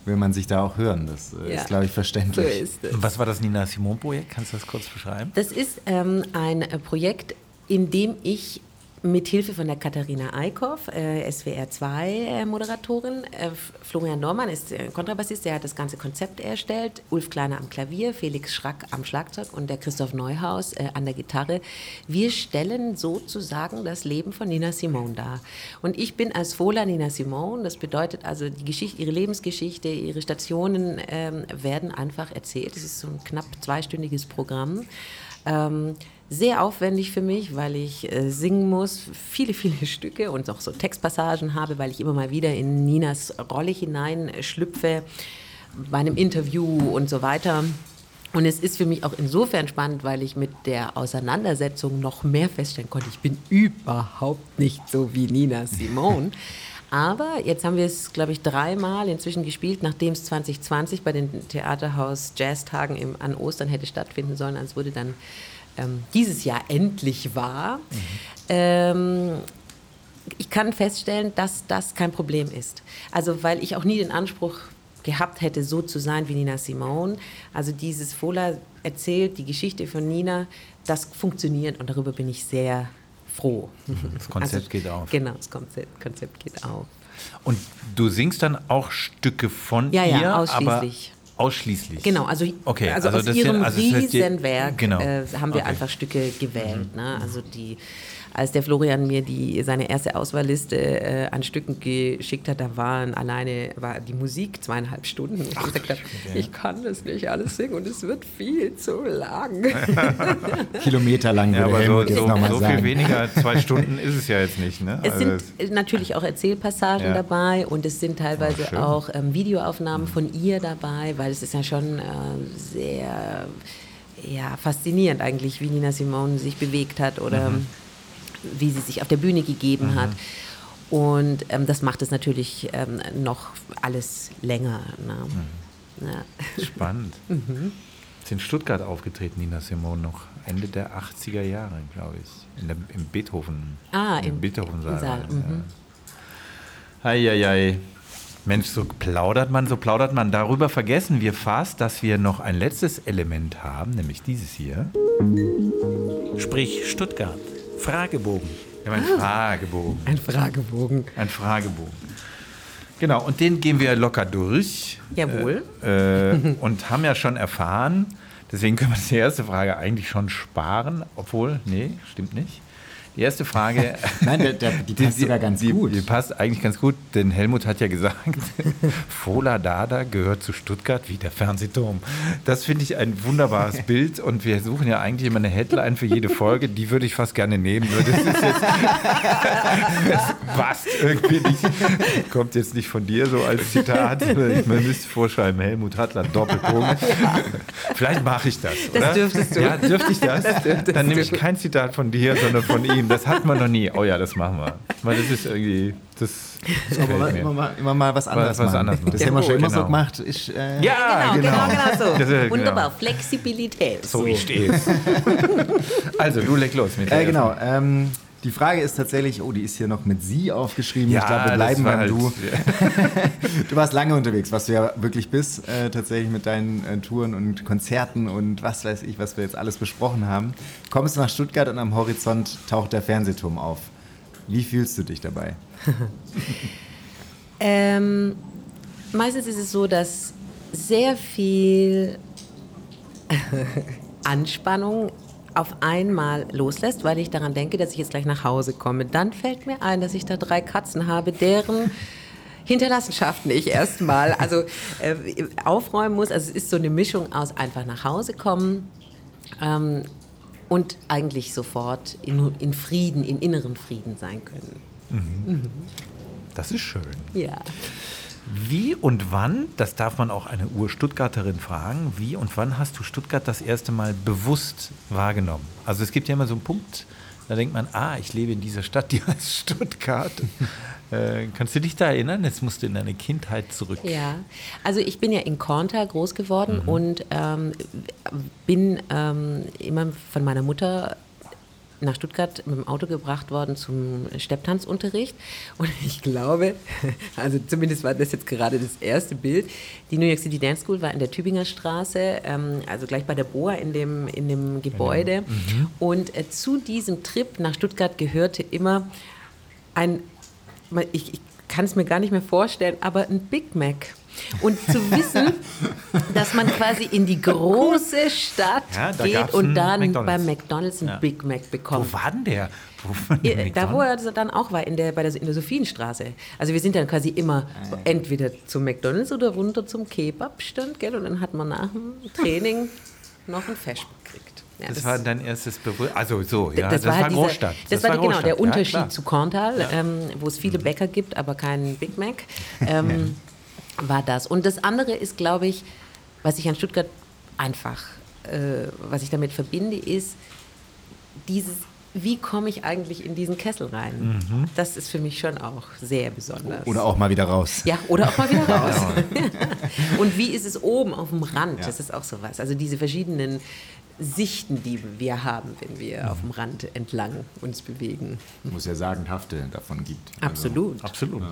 will man sich da auch hören. Das äh, ja. ist, glaube ich, verständlich. So Was war das Nina Simon-Projekt? Kannst du das kurz beschreiben? Das ist ähm, ein Projekt, in dem ich mit Hilfe von der Katharina Eickhoff, äh, SWR 2 äh, äh, Florian Normann ist äh, Kontrabassist, der hat das ganze Konzept erstellt, Ulf Kleiner am Klavier, Felix Schrack am Schlagzeug und der Christoph Neuhaus äh, an der Gitarre. Wir stellen sozusagen das Leben von Nina Simone dar. Und ich bin als Fola Nina Simone, das bedeutet also die Geschichte, ihre Lebensgeschichte, ihre Stationen ähm, werden einfach erzählt. Es ist so ein knapp zweistündiges Programm. Ähm, sehr aufwendig für mich, weil ich äh, singen muss, viele, viele Stücke und auch so Textpassagen habe, weil ich immer mal wieder in Ninas Rolle hineinschlüpfe, bei einem Interview und so weiter. Und es ist für mich auch insofern spannend, weil ich mit der Auseinandersetzung noch mehr feststellen konnte, ich bin überhaupt nicht so wie Nina Simone. Aber jetzt haben wir es, glaube ich, dreimal inzwischen gespielt, nachdem es 2020 bei den Theaterhaus Jazztagen im, an Ostern hätte stattfinden sollen. Es wurde dann ähm, dieses Jahr endlich wahr. Mhm. Ähm, ich kann feststellen, dass das kein Problem ist. Also weil ich auch nie den Anspruch gehabt hätte, so zu sein wie Nina Simone. Also dieses Fola erzählt die Geschichte von Nina, das funktioniert und darüber bin ich sehr froh. Das Konzept also, geht auf. Genau, das Konzept, Konzept geht auf. Und du singst dann auch Stücke von ja, ihr, ja, ausschließlich. Ausschließlich. Genau, also, okay, also, also aus ihrem also Riesenwerk genau. äh, haben wir okay. einfach Stücke gewählt. Mhm. Ne? Also die als der Florian mir die, seine erste Auswahlliste äh, an Stücken geschickt hat, da waren alleine war die Musik zweieinhalb Stunden. Und ich gesagt habe, ich kann das nicht alles singen und es wird viel zu lang. Kilometer lang ja, aber so, so, so viel weniger, zwei Stunden ist es ja jetzt nicht. Ne? Es also sind natürlich auch Erzählpassagen ja. dabei und es sind teilweise oh, auch ähm, Videoaufnahmen von ihr dabei, weil es ist ja schon äh, sehr ja, faszinierend eigentlich, wie Nina Simone sich bewegt hat oder mhm wie sie sich auf der Bühne gegeben mhm. hat. Und ähm, das macht es natürlich ähm, noch alles länger. Ne? Mhm. Ja. Spannend. mhm. Ist in Stuttgart aufgetreten, Nina Simone, noch Ende der 80er Jahre, glaube ich. In der, Im Beethoven. Ah, im, im Beethoven-Saal. Saal. Mhm. Ja. Mensch, so plaudert man, so plaudert man. Darüber vergessen wir fast, dass wir noch ein letztes Element haben, nämlich dieses hier. Sprich Stuttgart. Fragebogen. Wir haben einen Fragebogen. Ein Fragebogen. Ein Fragebogen. Genau, und den gehen wir locker durch. Jawohl. Äh, äh, und haben ja schon erfahren, deswegen können wir die erste Frage eigentlich schon sparen, obwohl, nee, stimmt nicht. Die erste Frage. Nein, der, der, die passt die, sogar ganz die, gut. Die passt eigentlich ganz gut, denn Helmut hat ja gesagt, Fola Dada gehört zu Stuttgart wie der Fernsehturm. Das finde ich ein wunderbares Bild und wir suchen ja eigentlich immer eine Headline für jede Folge. Die würde ich fast gerne nehmen. Das, ist jetzt, das passt irgendwie nicht. Kommt jetzt nicht von dir so als Zitat. Man müsste vorschreiben, Helmut Hattler, Doppelpunkt. Vielleicht mache ich das. Oder? Das dürftest du. Ja, dürfte ich das? das Dann nehme ich kein Zitat von dir, sondern von ihm. Das hatten wir noch nie. Oh ja, das machen wir. Weil das ist irgendwie. Das aber mal, immer, mal, immer mal was anderes was, was machen. Anderes das haben wir schon immer genau. so gemacht. Ich, äh ja, genau, genau, genau, genau so. Ist, Wunderbar, genau. Flexibilität. So, so. ich stehe Also, du leg los mit äh, Genau. Ähm, die Frage ist tatsächlich, oh, die ist hier noch mit Sie aufgeschrieben. Ja, ich glaube, wir bleiben beim halt, Du. du warst lange unterwegs, was du ja wirklich bist, äh, tatsächlich mit deinen äh, Touren und Konzerten und was weiß ich, was wir jetzt alles besprochen haben. Kommst du nach Stuttgart und am Horizont taucht der Fernsehturm auf. Wie fühlst du dich dabei? ähm, meistens ist es so, dass sehr viel Anspannung auf einmal loslässt, weil ich daran denke, dass ich jetzt gleich nach Hause komme. Dann fällt mir ein, dass ich da drei Katzen habe, deren Hinterlassenschaften ich erstmal also äh, aufräumen muss. Also es ist so eine Mischung aus einfach nach Hause kommen ähm, und eigentlich sofort in, in, Frieden, in inneren Frieden sein können. Mhm. Mhm. Das ist schön. Ja. Wie und wann, das darf man auch eine Ur-Stuttgarterin fragen, wie und wann hast du Stuttgart das erste Mal bewusst wahrgenommen? Also es gibt ja immer so einen Punkt, da denkt man, ah, ich lebe in dieser Stadt, die heißt Stuttgart. äh, kannst du dich da erinnern? Jetzt musst du in deine Kindheit zurück. Ja, also ich bin ja in Korntal groß geworden mhm. und ähm, bin ähm, immer von meiner Mutter nach Stuttgart mit dem Auto gebracht worden zum Stepptanzunterricht. Und ich glaube, also zumindest war das jetzt gerade das erste Bild, die New York City Dance School war in der Tübinger Straße, ähm, also gleich bei der Boa in dem, in dem Gebäude. Mhm. Und äh, zu diesem Trip nach Stuttgart gehörte immer ein, ich, ich kann es mir gar nicht mehr vorstellen, aber ein Big Mac. Und zu wissen, dass man quasi in die große Stadt ja, geht und dann McDonald's. beim McDonalds einen ja. Big Mac bekommt. Wo war denn der? da, wo er dann auch war, in der, bei der, in der Sophienstraße. Also wir sind dann quasi immer ah, entweder zum McDonalds oder runter zum Kebabstand, gell? Und dann hat man nach dem Training noch ein Fesch gekriegt. Ja, das, das, war dein erstes Bewusstsein. Also so, ja. Das, das war, war diese, Großstadt. Das, das war, war genau der Unterschied ja, zu Korntal, ähm, wo es viele Bäcker gibt, aber keinen Big Mac. Ähm, war das. Und das andere ist, glaube ich, was ich an Stuttgart einfach, äh, was ich damit verbinde, ist dieses wie komme ich eigentlich in diesen Kessel rein? Das ist für mich schon auch sehr besonders. Oder auch mal wieder raus. Ja, oder auch mal wieder raus. und wie ist es oben auf dem Rand? Ja. Das ist auch sowas. Also diese verschiedenen Sichten, die wir haben, wenn wir auf dem Rand entlang uns bewegen. Muss ja sagenhafte davon gibt. Also, Absolut. Absolut.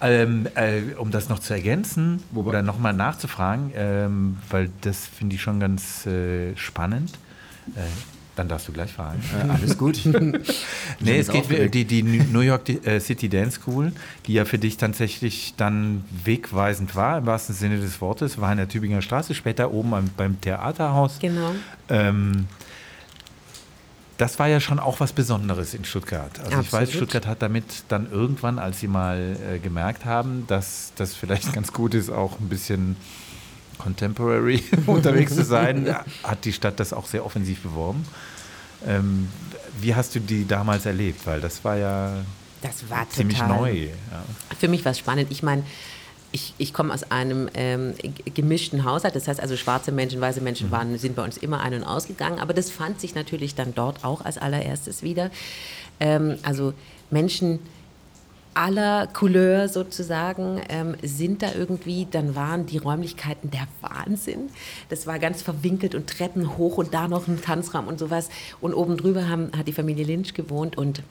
Ähm, äh, um das noch zu ergänzen Wobei- oder nochmal nachzufragen, ähm, weil das finde ich schon ganz äh, spannend. Äh, dann darfst du gleich fragen. Äh, alles gut. Nee, es geht aufgeregt. die, die New York äh, City Dance School, die ja für dich tatsächlich dann wegweisend war, im wahrsten Sinne des Wortes, war in der Tübinger Straße, später oben am, beim Theaterhaus. Genau. Ähm, das war ja schon auch was Besonderes in Stuttgart. Also ich weiß, Absolut. Stuttgart hat damit dann irgendwann, als sie mal äh, gemerkt haben, dass das vielleicht ganz gut ist, auch ein bisschen contemporary unterwegs zu sein, hat die Stadt das auch sehr offensiv beworben. Ähm, wie hast du die damals erlebt? Weil das war ja Das war ziemlich total neu. Ja. Für mich war es spannend. Ich meine, ich, ich komme aus einem ähm, gemischten Haushalt. Das heißt also, schwarze Menschen, weiße Menschen waren, sind bei uns immer ein- und ausgegangen. Aber das fand sich natürlich dann dort auch als allererstes wieder. Ähm, also Menschen aller Couleur sozusagen ähm, sind da irgendwie, dann waren die Räumlichkeiten der Wahnsinn. Das war ganz verwinkelt und Treppen hoch und da noch ein Tanzraum und sowas. Und oben drüber haben, hat die Familie Lynch gewohnt und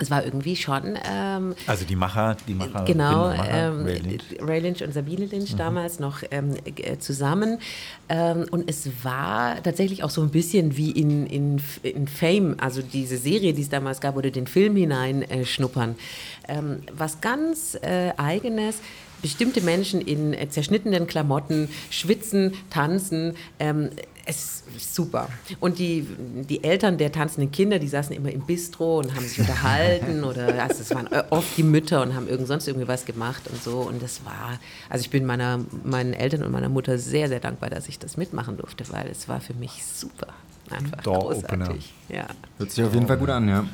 es war irgendwie schon ähm, Also die Macher, die Macher, Genau, ähm, Ray Lynch. Ray Lynch und Sabine Lynch damals noch ähm, äh, zusammen. Ähm, und es war tatsächlich auch so ein bisschen wie in, in, in Fame, also diese Serie, die es damals gab, oder den Film hinein äh, schnuppern. Ähm, was ganz äh, Eigenes. Bestimmte Menschen in äh, zerschnittenen Klamotten schwitzen, tanzen. Ähm, es ist super. Und die, die Eltern der tanzenden Kinder, die saßen immer im Bistro und haben sich unterhalten oder also es waren äh, oft die Mütter und haben irgend sonst irgendwie was gemacht und so. Und das war, also ich bin meiner, meinen Eltern und meiner Mutter sehr, sehr dankbar, dass ich das mitmachen durfte, weil es war für mich super. Einfach Door-Opener. großartig. Ja. Hört sich auf jeden Fall gut an, ja.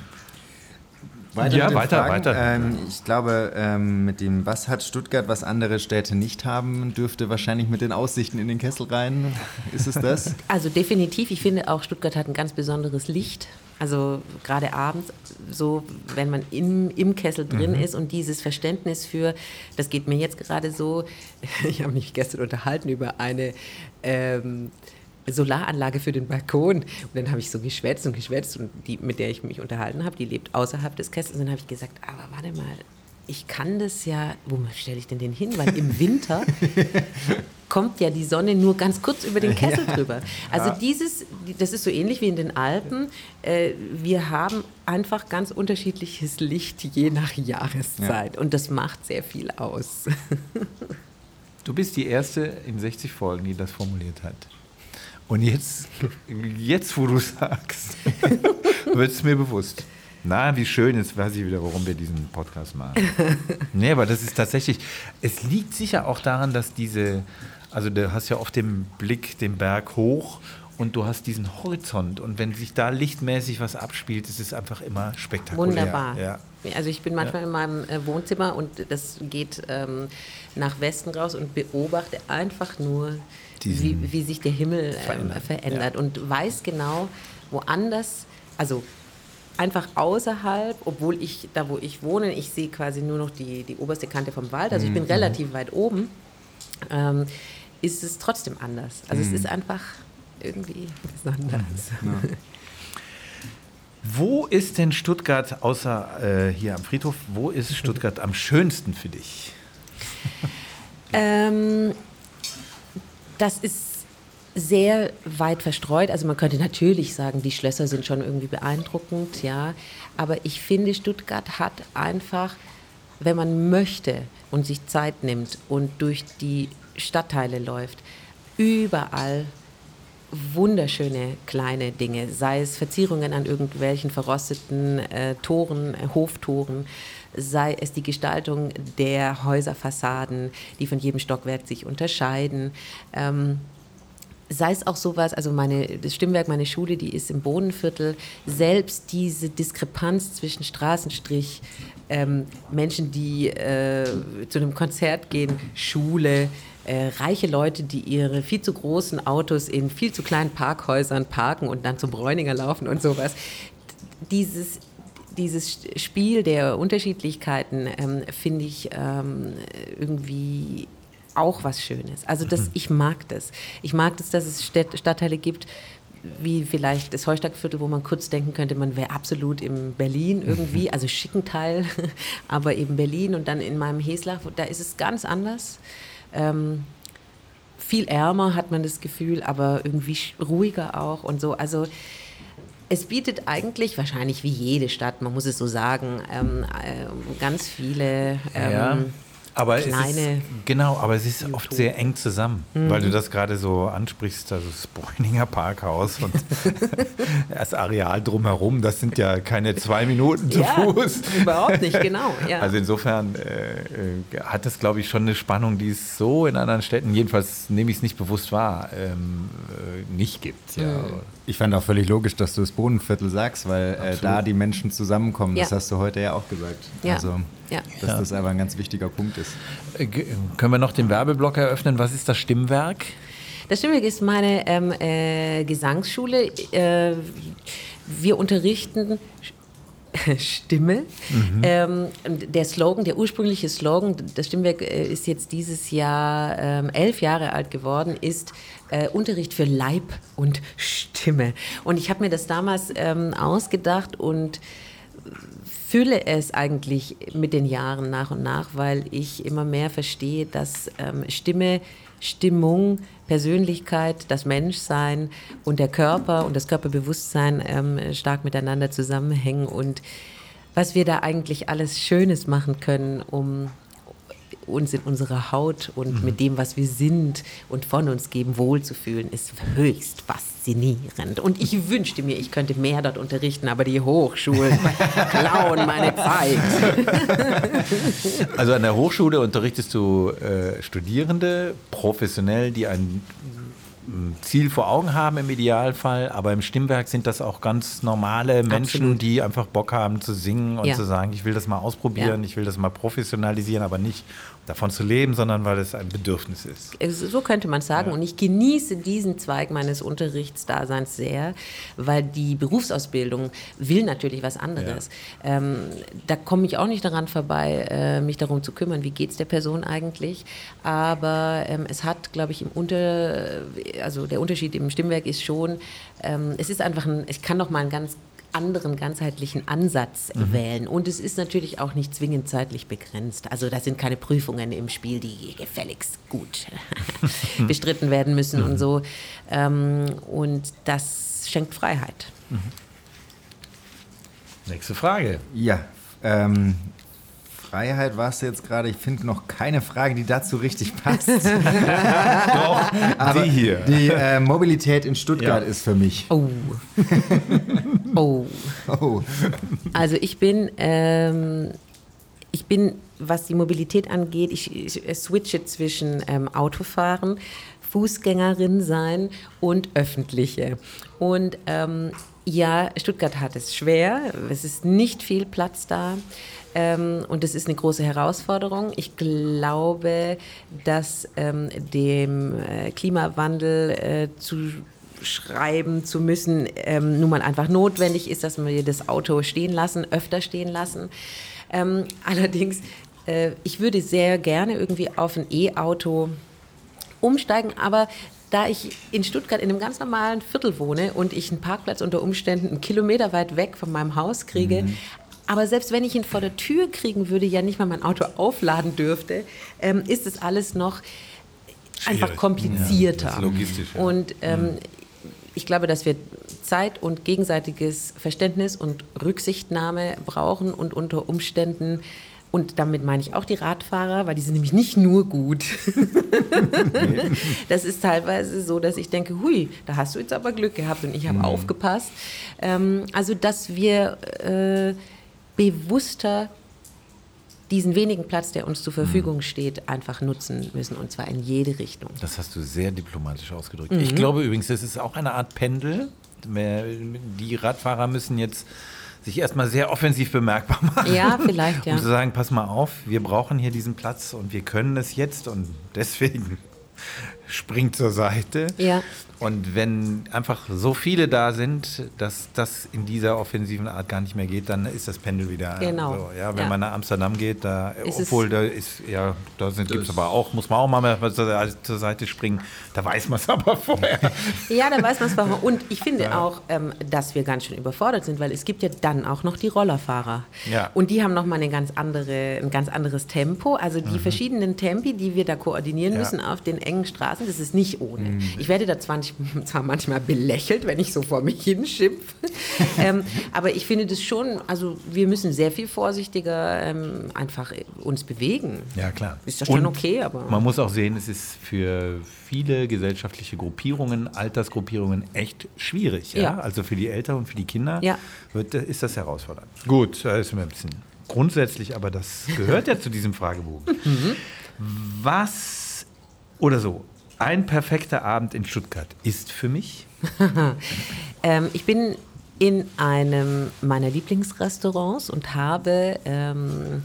Weiter Ja, mit den weiter, Fragen. weiter. Ähm, ich glaube, ähm, mit dem, was hat Stuttgart, was andere Städte nicht haben, dürfte wahrscheinlich mit den Aussichten in den Kessel rein. Ist es das? Also definitiv, ich finde auch Stuttgart hat ein ganz besonderes Licht. Also gerade abends, so wenn man im, im Kessel drin ist und dieses Verständnis für, das geht mir jetzt gerade so, ich habe mich gestern unterhalten über eine ähm, Solaranlage für den Balkon. Und dann habe ich so geschwätzt und geschwätzt und die, mit der ich mich unterhalten habe, die lebt außerhalb des Kessels. Und dann habe ich gesagt, aber warte mal, ich kann das ja, wo stelle ich denn den hin? Weil im Winter kommt ja die Sonne nur ganz kurz über den Kessel drüber. Also dieses, das ist so ähnlich wie in den Alpen. Äh, wir haben einfach ganz unterschiedliches Licht je nach Jahreszeit und das macht sehr viel aus. Du bist die erste in 60 Folgen, die das formuliert hat. Und jetzt, jetzt wo du sagst, wird es mir bewusst. Na, wie schön, jetzt weiß ich wieder, warum wir diesen Podcast machen. nee, aber das ist tatsächlich, es liegt sicher auch daran, dass diese, also du hast ja oft den Blick den Berg hoch und du hast diesen Horizont und wenn sich da lichtmäßig was abspielt, ist es einfach immer spektakulär. Wunderbar. Ja. Also ich bin manchmal in meinem äh, Wohnzimmer und das geht ähm, nach Westen raus und beobachte einfach nur, wie, wie sich der Himmel ähm, verändert, und weiß genau, woanders, also einfach außerhalb, obwohl ich, da wo ich wohne, ich sehe quasi nur noch die, die oberste Kante vom Wald, also ich bin relativ weit oben, ähm, ist es trotzdem anders. Also es ist einfach irgendwie besonders. Wo ist denn Stuttgart, außer äh, hier am Friedhof, wo ist Stuttgart am schönsten für dich? Ähm, das ist sehr weit verstreut. Also man könnte natürlich sagen, die Schlösser sind schon irgendwie beeindruckend, ja. Aber ich finde, Stuttgart hat einfach, wenn man möchte und sich Zeit nimmt und durch die Stadtteile läuft, überall wunderschöne kleine Dinge, sei es Verzierungen an irgendwelchen verrosteten äh, Toren, äh, Hoftoren, sei es die Gestaltung der Häuserfassaden, die von jedem Stockwerk sich unterscheiden. Ähm, sei es auch sowas, also meine, das Stimmwerk, meine Schule, die ist im Bodenviertel, selbst diese Diskrepanz zwischen Straßenstrich, ähm, Menschen, die äh, zu einem Konzert gehen, Schule, äh, reiche Leute, die ihre viel zu großen Autos in viel zu kleinen Parkhäusern parken und dann zum Bräuninger laufen und sowas. dieses, dieses Spiel der Unterschiedlichkeiten ähm, finde ich ähm, irgendwie auch was Schönes. Also das, ich mag das. Ich mag das, dass es Städt, Stadtteile gibt, wie vielleicht das Heustadtviertel, wo man kurz denken könnte, man wäre absolut im Berlin irgendwie, also schicken Teil, aber eben Berlin und dann in meinem Heslach, da ist es ganz anders. Ähm, viel ärmer hat man das Gefühl, aber irgendwie ruhiger auch und so. Also es bietet eigentlich, wahrscheinlich wie jede Stadt, man muss es so sagen, ähm, äh, ganz viele ähm, Ja. Aber es kleine ist, genau, aber es ist oft sehr eng zusammen, Mhm. weil du das gerade so ansprichst, also das Bräuninger Parkhaus und das Areal drumherum, das sind ja keine zwei Minuten zu Ja, Fuß. überhaupt nicht, genau, ja. Also insofern äh, äh, hat das, glaube ich, schon eine Spannung, die es so in anderen Städten, jedenfalls nehme ich es nicht bewusst wahr, ähm, äh, nicht gibt. Ja. Mhm. Ich fand auch völlig logisch, dass du das Bodenviertel sagst, weil äh, da die Menschen zusammenkommen. Das Ja. hast du heute ja auch gesagt. Ja. Also, Ja. dass das aber ein ganz wichtiger Punkt ist. Äh, können wir noch den Werbeblock eröffnen? Was ist das Stimmwerk? Das Stimmwerk ist meine ähm, äh, Gesangsschule. Äh, wir unterrichten Stimme. Ähm, und der Slogan, der ursprüngliche Slogan, das Stimmwerk äh, ist jetzt dieses Jahr ähm, elf Jahre alt geworden, ist äh, Unterricht für Leib und Stimme. Und ich habe mir das damals ähm, ausgedacht und fühle es eigentlich mit den Jahren nach und nach, weil ich immer mehr verstehe, dass ähm, Stimme, Stimmung, Persönlichkeit, das Menschsein und der Körper und das Körperbewusstsein ähm, stark miteinander zusammenhängen. Und was wir da eigentlich alles Schönes machen können, um uns in unserer Haut und mit dem, was wir sind und von uns geben, wohlzufühlen, ist höchst faszinierend. Und ich wünschte mir, ich könnte mehr dort unterrichten, aber die Hochschulen klauen meine Zeit. Also an der Hochschule unterrichtest du äh, Studierende, professionell, die ein m, Ziel vor Augen haben im Idealfall, aber im Stimmwerk sind das auch ganz normale Menschen, Absolut. die einfach Bock haben zu singen und Ja. zu sagen, ich will das mal ausprobieren, Ja. ich will das mal professionalisieren, aber nicht davon zu leben, sondern weil es ein Bedürfnis ist. So könnte man sagen. Und ich genieße diesen Zweig meines Unterrichtsdaseins sehr, weil die Berufsausbildung will natürlich was anderes. Ähm, da komme ich auch nicht daran vorbei, äh, mich darum zu kümmern, wie geht es der Person eigentlich. Aber ähm, es hat, glaube ich, im Unter, also der Unterschied im Stimmwerk ist schon, ähm, es ist einfach ein, ich kann noch mal einen ganz anderen ganzheitlichen Ansatz wählen. Und es ist natürlich auch nicht zwingend zeitlich begrenzt. Also da sind keine Prüfungen im Spiel, die gefälligst gut bestritten werden müssen und so. Ähm, und das schenkt Freiheit. Nächste Frage. Ja, ähm, Freiheit warst du jetzt gerade. Ich finde noch keine Frage, die dazu richtig passt. Doch, Aber die hier. Die äh, Mobilität in Stuttgart Ja. ist für mich. Oh. oh. Oh. Also ich bin, ähm, ich bin, was die Mobilität angeht, ich, ich switche zwischen ähm, Autofahren, Fußgängerin sein und öffentliche. Und ähm, ja, Stuttgart hat es schwer. Es ist nicht viel Platz da. Ähm, und das ist eine große Herausforderung. Ich glaube, dass ähm, dem äh, Klimawandel äh, zu schreiben zu müssen, ähm, nun mal einfach notwendig ist, dass wir das Auto stehen lassen, öfter stehen lassen. Ähm, allerdings, äh, ich würde sehr gerne irgendwie auf ein E-Auto umsteigen, aber da ich in Stuttgart in einem ganz normalen Viertel wohne und ich einen Parkplatz unter Umständen einen Kilometer weit weg von meinem Haus kriege, aber selbst wenn ich ihn vor der Tür kriegen würde, ja nicht mal mein Auto aufladen dürfte, ähm, ist es alles noch einfach Schwierig. komplizierter. Ja, logistisch, ja. Und ähm, ich glaube, dass wir Zeit und gegenseitiges Verständnis und Rücksichtnahme brauchen und unter Umständen, und damit meine ich auch die Radfahrer, weil die sind nämlich nicht nur gut. das ist teilweise so, dass ich denke, hui, da hast du jetzt aber Glück gehabt und ich habe aufgepasst. Ähm, also, dass wir äh, bewusster diesen wenigen Platz, der uns zur Verfügung steht, einfach nutzen müssen und zwar in jede Richtung. Das hast du sehr diplomatisch ausgedrückt. Mhm. Ich glaube übrigens, das ist auch eine Art Pendel. Die Radfahrer müssen jetzt sich erstmal sehr offensiv bemerkbar machen. Ja, vielleicht, ja. Um zu sagen, pass mal auf, wir brauchen hier diesen Platz und wir können es jetzt und deswegen springt zur Seite. Ja. Und wenn einfach so viele da sind, dass das in dieser offensiven Art gar nicht mehr geht, dann ist das Pendel wieder. Äh, genau. So, ja, wenn ja. man nach Amsterdam geht, da, ist obwohl da ist, ja, da gibt es aber auch, muss man auch mal zur Seite springen, da weiß man es aber vorher. Ja, da weiß man es vorher. Und ich finde ja. auch, ähm, dass wir ganz schön überfordert sind, weil es gibt ja dann auch noch die Rollerfahrer. Ja. Und die haben nochmal eine ganz andere, ein ganz anderes Tempo. Also die mhm. verschiedenen Tempi, die wir da koordinieren müssen auf den engen Straßen, das ist nicht ohne. Mhm. Ich werde da 20 zwar manchmal belächelt, wenn ich so vor mich hinschimpfe, ähm, aber ich finde das schon, also wir müssen sehr viel vorsichtiger ähm, einfach äh, uns bewegen. Ja, klar. Ist das schon okay, aber. Man muss auch sehen, es ist für viele gesellschaftliche Gruppierungen, Altersgruppierungen echt schwierig. Ja? ja. Also für die Eltern und für die Kinder ja. wird, äh, ist das herausfordernd. Gut, das ist mir ein bisschen grundsätzlich, aber das gehört ja zu diesem Fragebogen. Mhm. Was oder so, ein perfekter Abend in Stuttgart ist für mich. Ähm, ich bin in einem meiner Lieblingsrestaurants und habe ähm,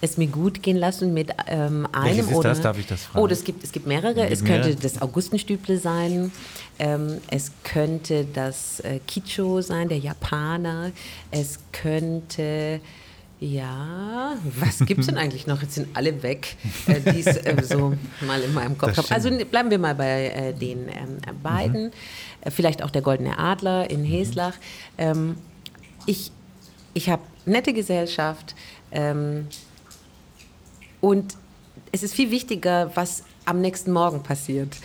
es mir gut gehen lassen mit ähm, einem Welches ist oder das? Darf ich das fragen? Oh, das gibt, es gibt mehrere. Gibt es könnte mehrere? das Augustenstüble sein. Ähm, es könnte das äh, Kicho sein, der Japaner. Es könnte ja, was gibt es denn eigentlich noch? Jetzt sind alle weg, äh, die es äh, so mal in meinem Kopf haben. Also bleiben wir mal bei äh, den ähm, beiden. Äh, vielleicht auch der Goldene Adler in Heslach. Ähm, ich ich habe nette Gesellschaft ähm, und es ist viel wichtiger, was am nächsten Morgen passiert.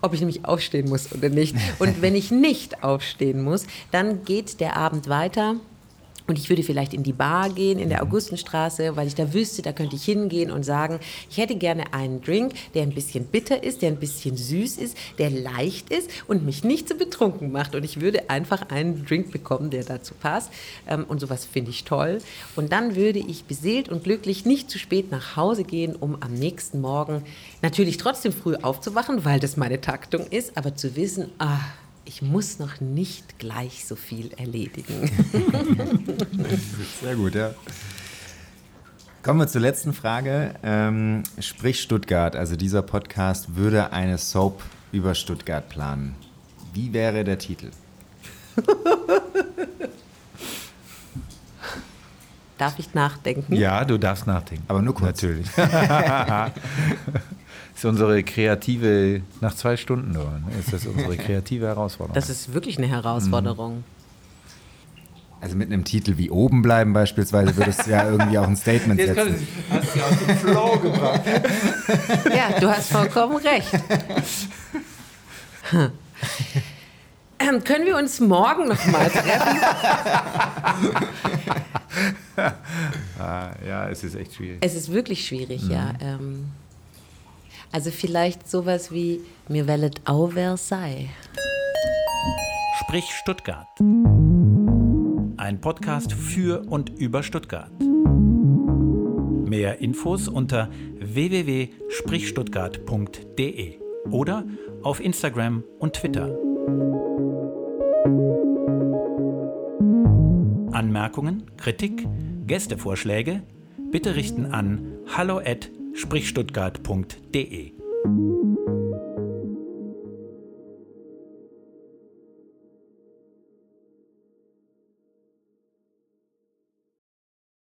Ob ich nämlich aufstehen muss oder nicht. Und wenn ich nicht aufstehen muss, dann geht der Abend weiter. Und ich würde vielleicht in die Bar gehen, in der Augustenstraße, weil ich da wüsste, da könnte ich hingehen und sagen, ich hätte gerne einen Drink, der ein bisschen bitter ist, der ein bisschen süß ist, der leicht ist und mich nicht so betrunken macht. Und ich würde einfach einen Drink bekommen, der dazu passt. Ähm, Und sowas finde ich toll. Und dann würde ich beseelt und glücklich nicht zu spät nach Hause gehen, um am nächsten Morgen natürlich trotzdem früh aufzuwachen, weil das meine Taktung ist, aber zu wissen, ah, ich muss noch nicht gleich so viel erledigen. Sehr gut, ja. Kommen wir zur letzten Frage. Ähm, sprich Stuttgart, also dieser Podcast würde eine Soap über Stuttgart planen. Wie wäre der Titel? Darf ich nachdenken? Ja, du darfst nachdenken. Aber nur kurz. Natürlich. ist unsere kreative, nach zwei Stunden nur, ne, ist das unsere kreative Herausforderung. Das ist wirklich eine Herausforderung. Also mit einem Titel wie oben bleiben beispielsweise würde es ja irgendwie auch ein Statement setzen. hast du aus dem Flow gebracht. Ja, du hast vollkommen recht. Hm. Ähm, können wir uns morgen noch mal treffen? Ah, ja, es ist echt schwierig. Es ist wirklich schwierig, ja. Ähm, also vielleicht sowas wie mir wellet au Versailles. Sprich Stuttgart. Ein Podcast für und über Stuttgart. Mehr Infos unter www.sprichstuttgart.de oder auf Instagram und Twitter. Anmerkungen, Kritik, Gästevorschläge bitte richten an hallo@sprichstuttgart.de.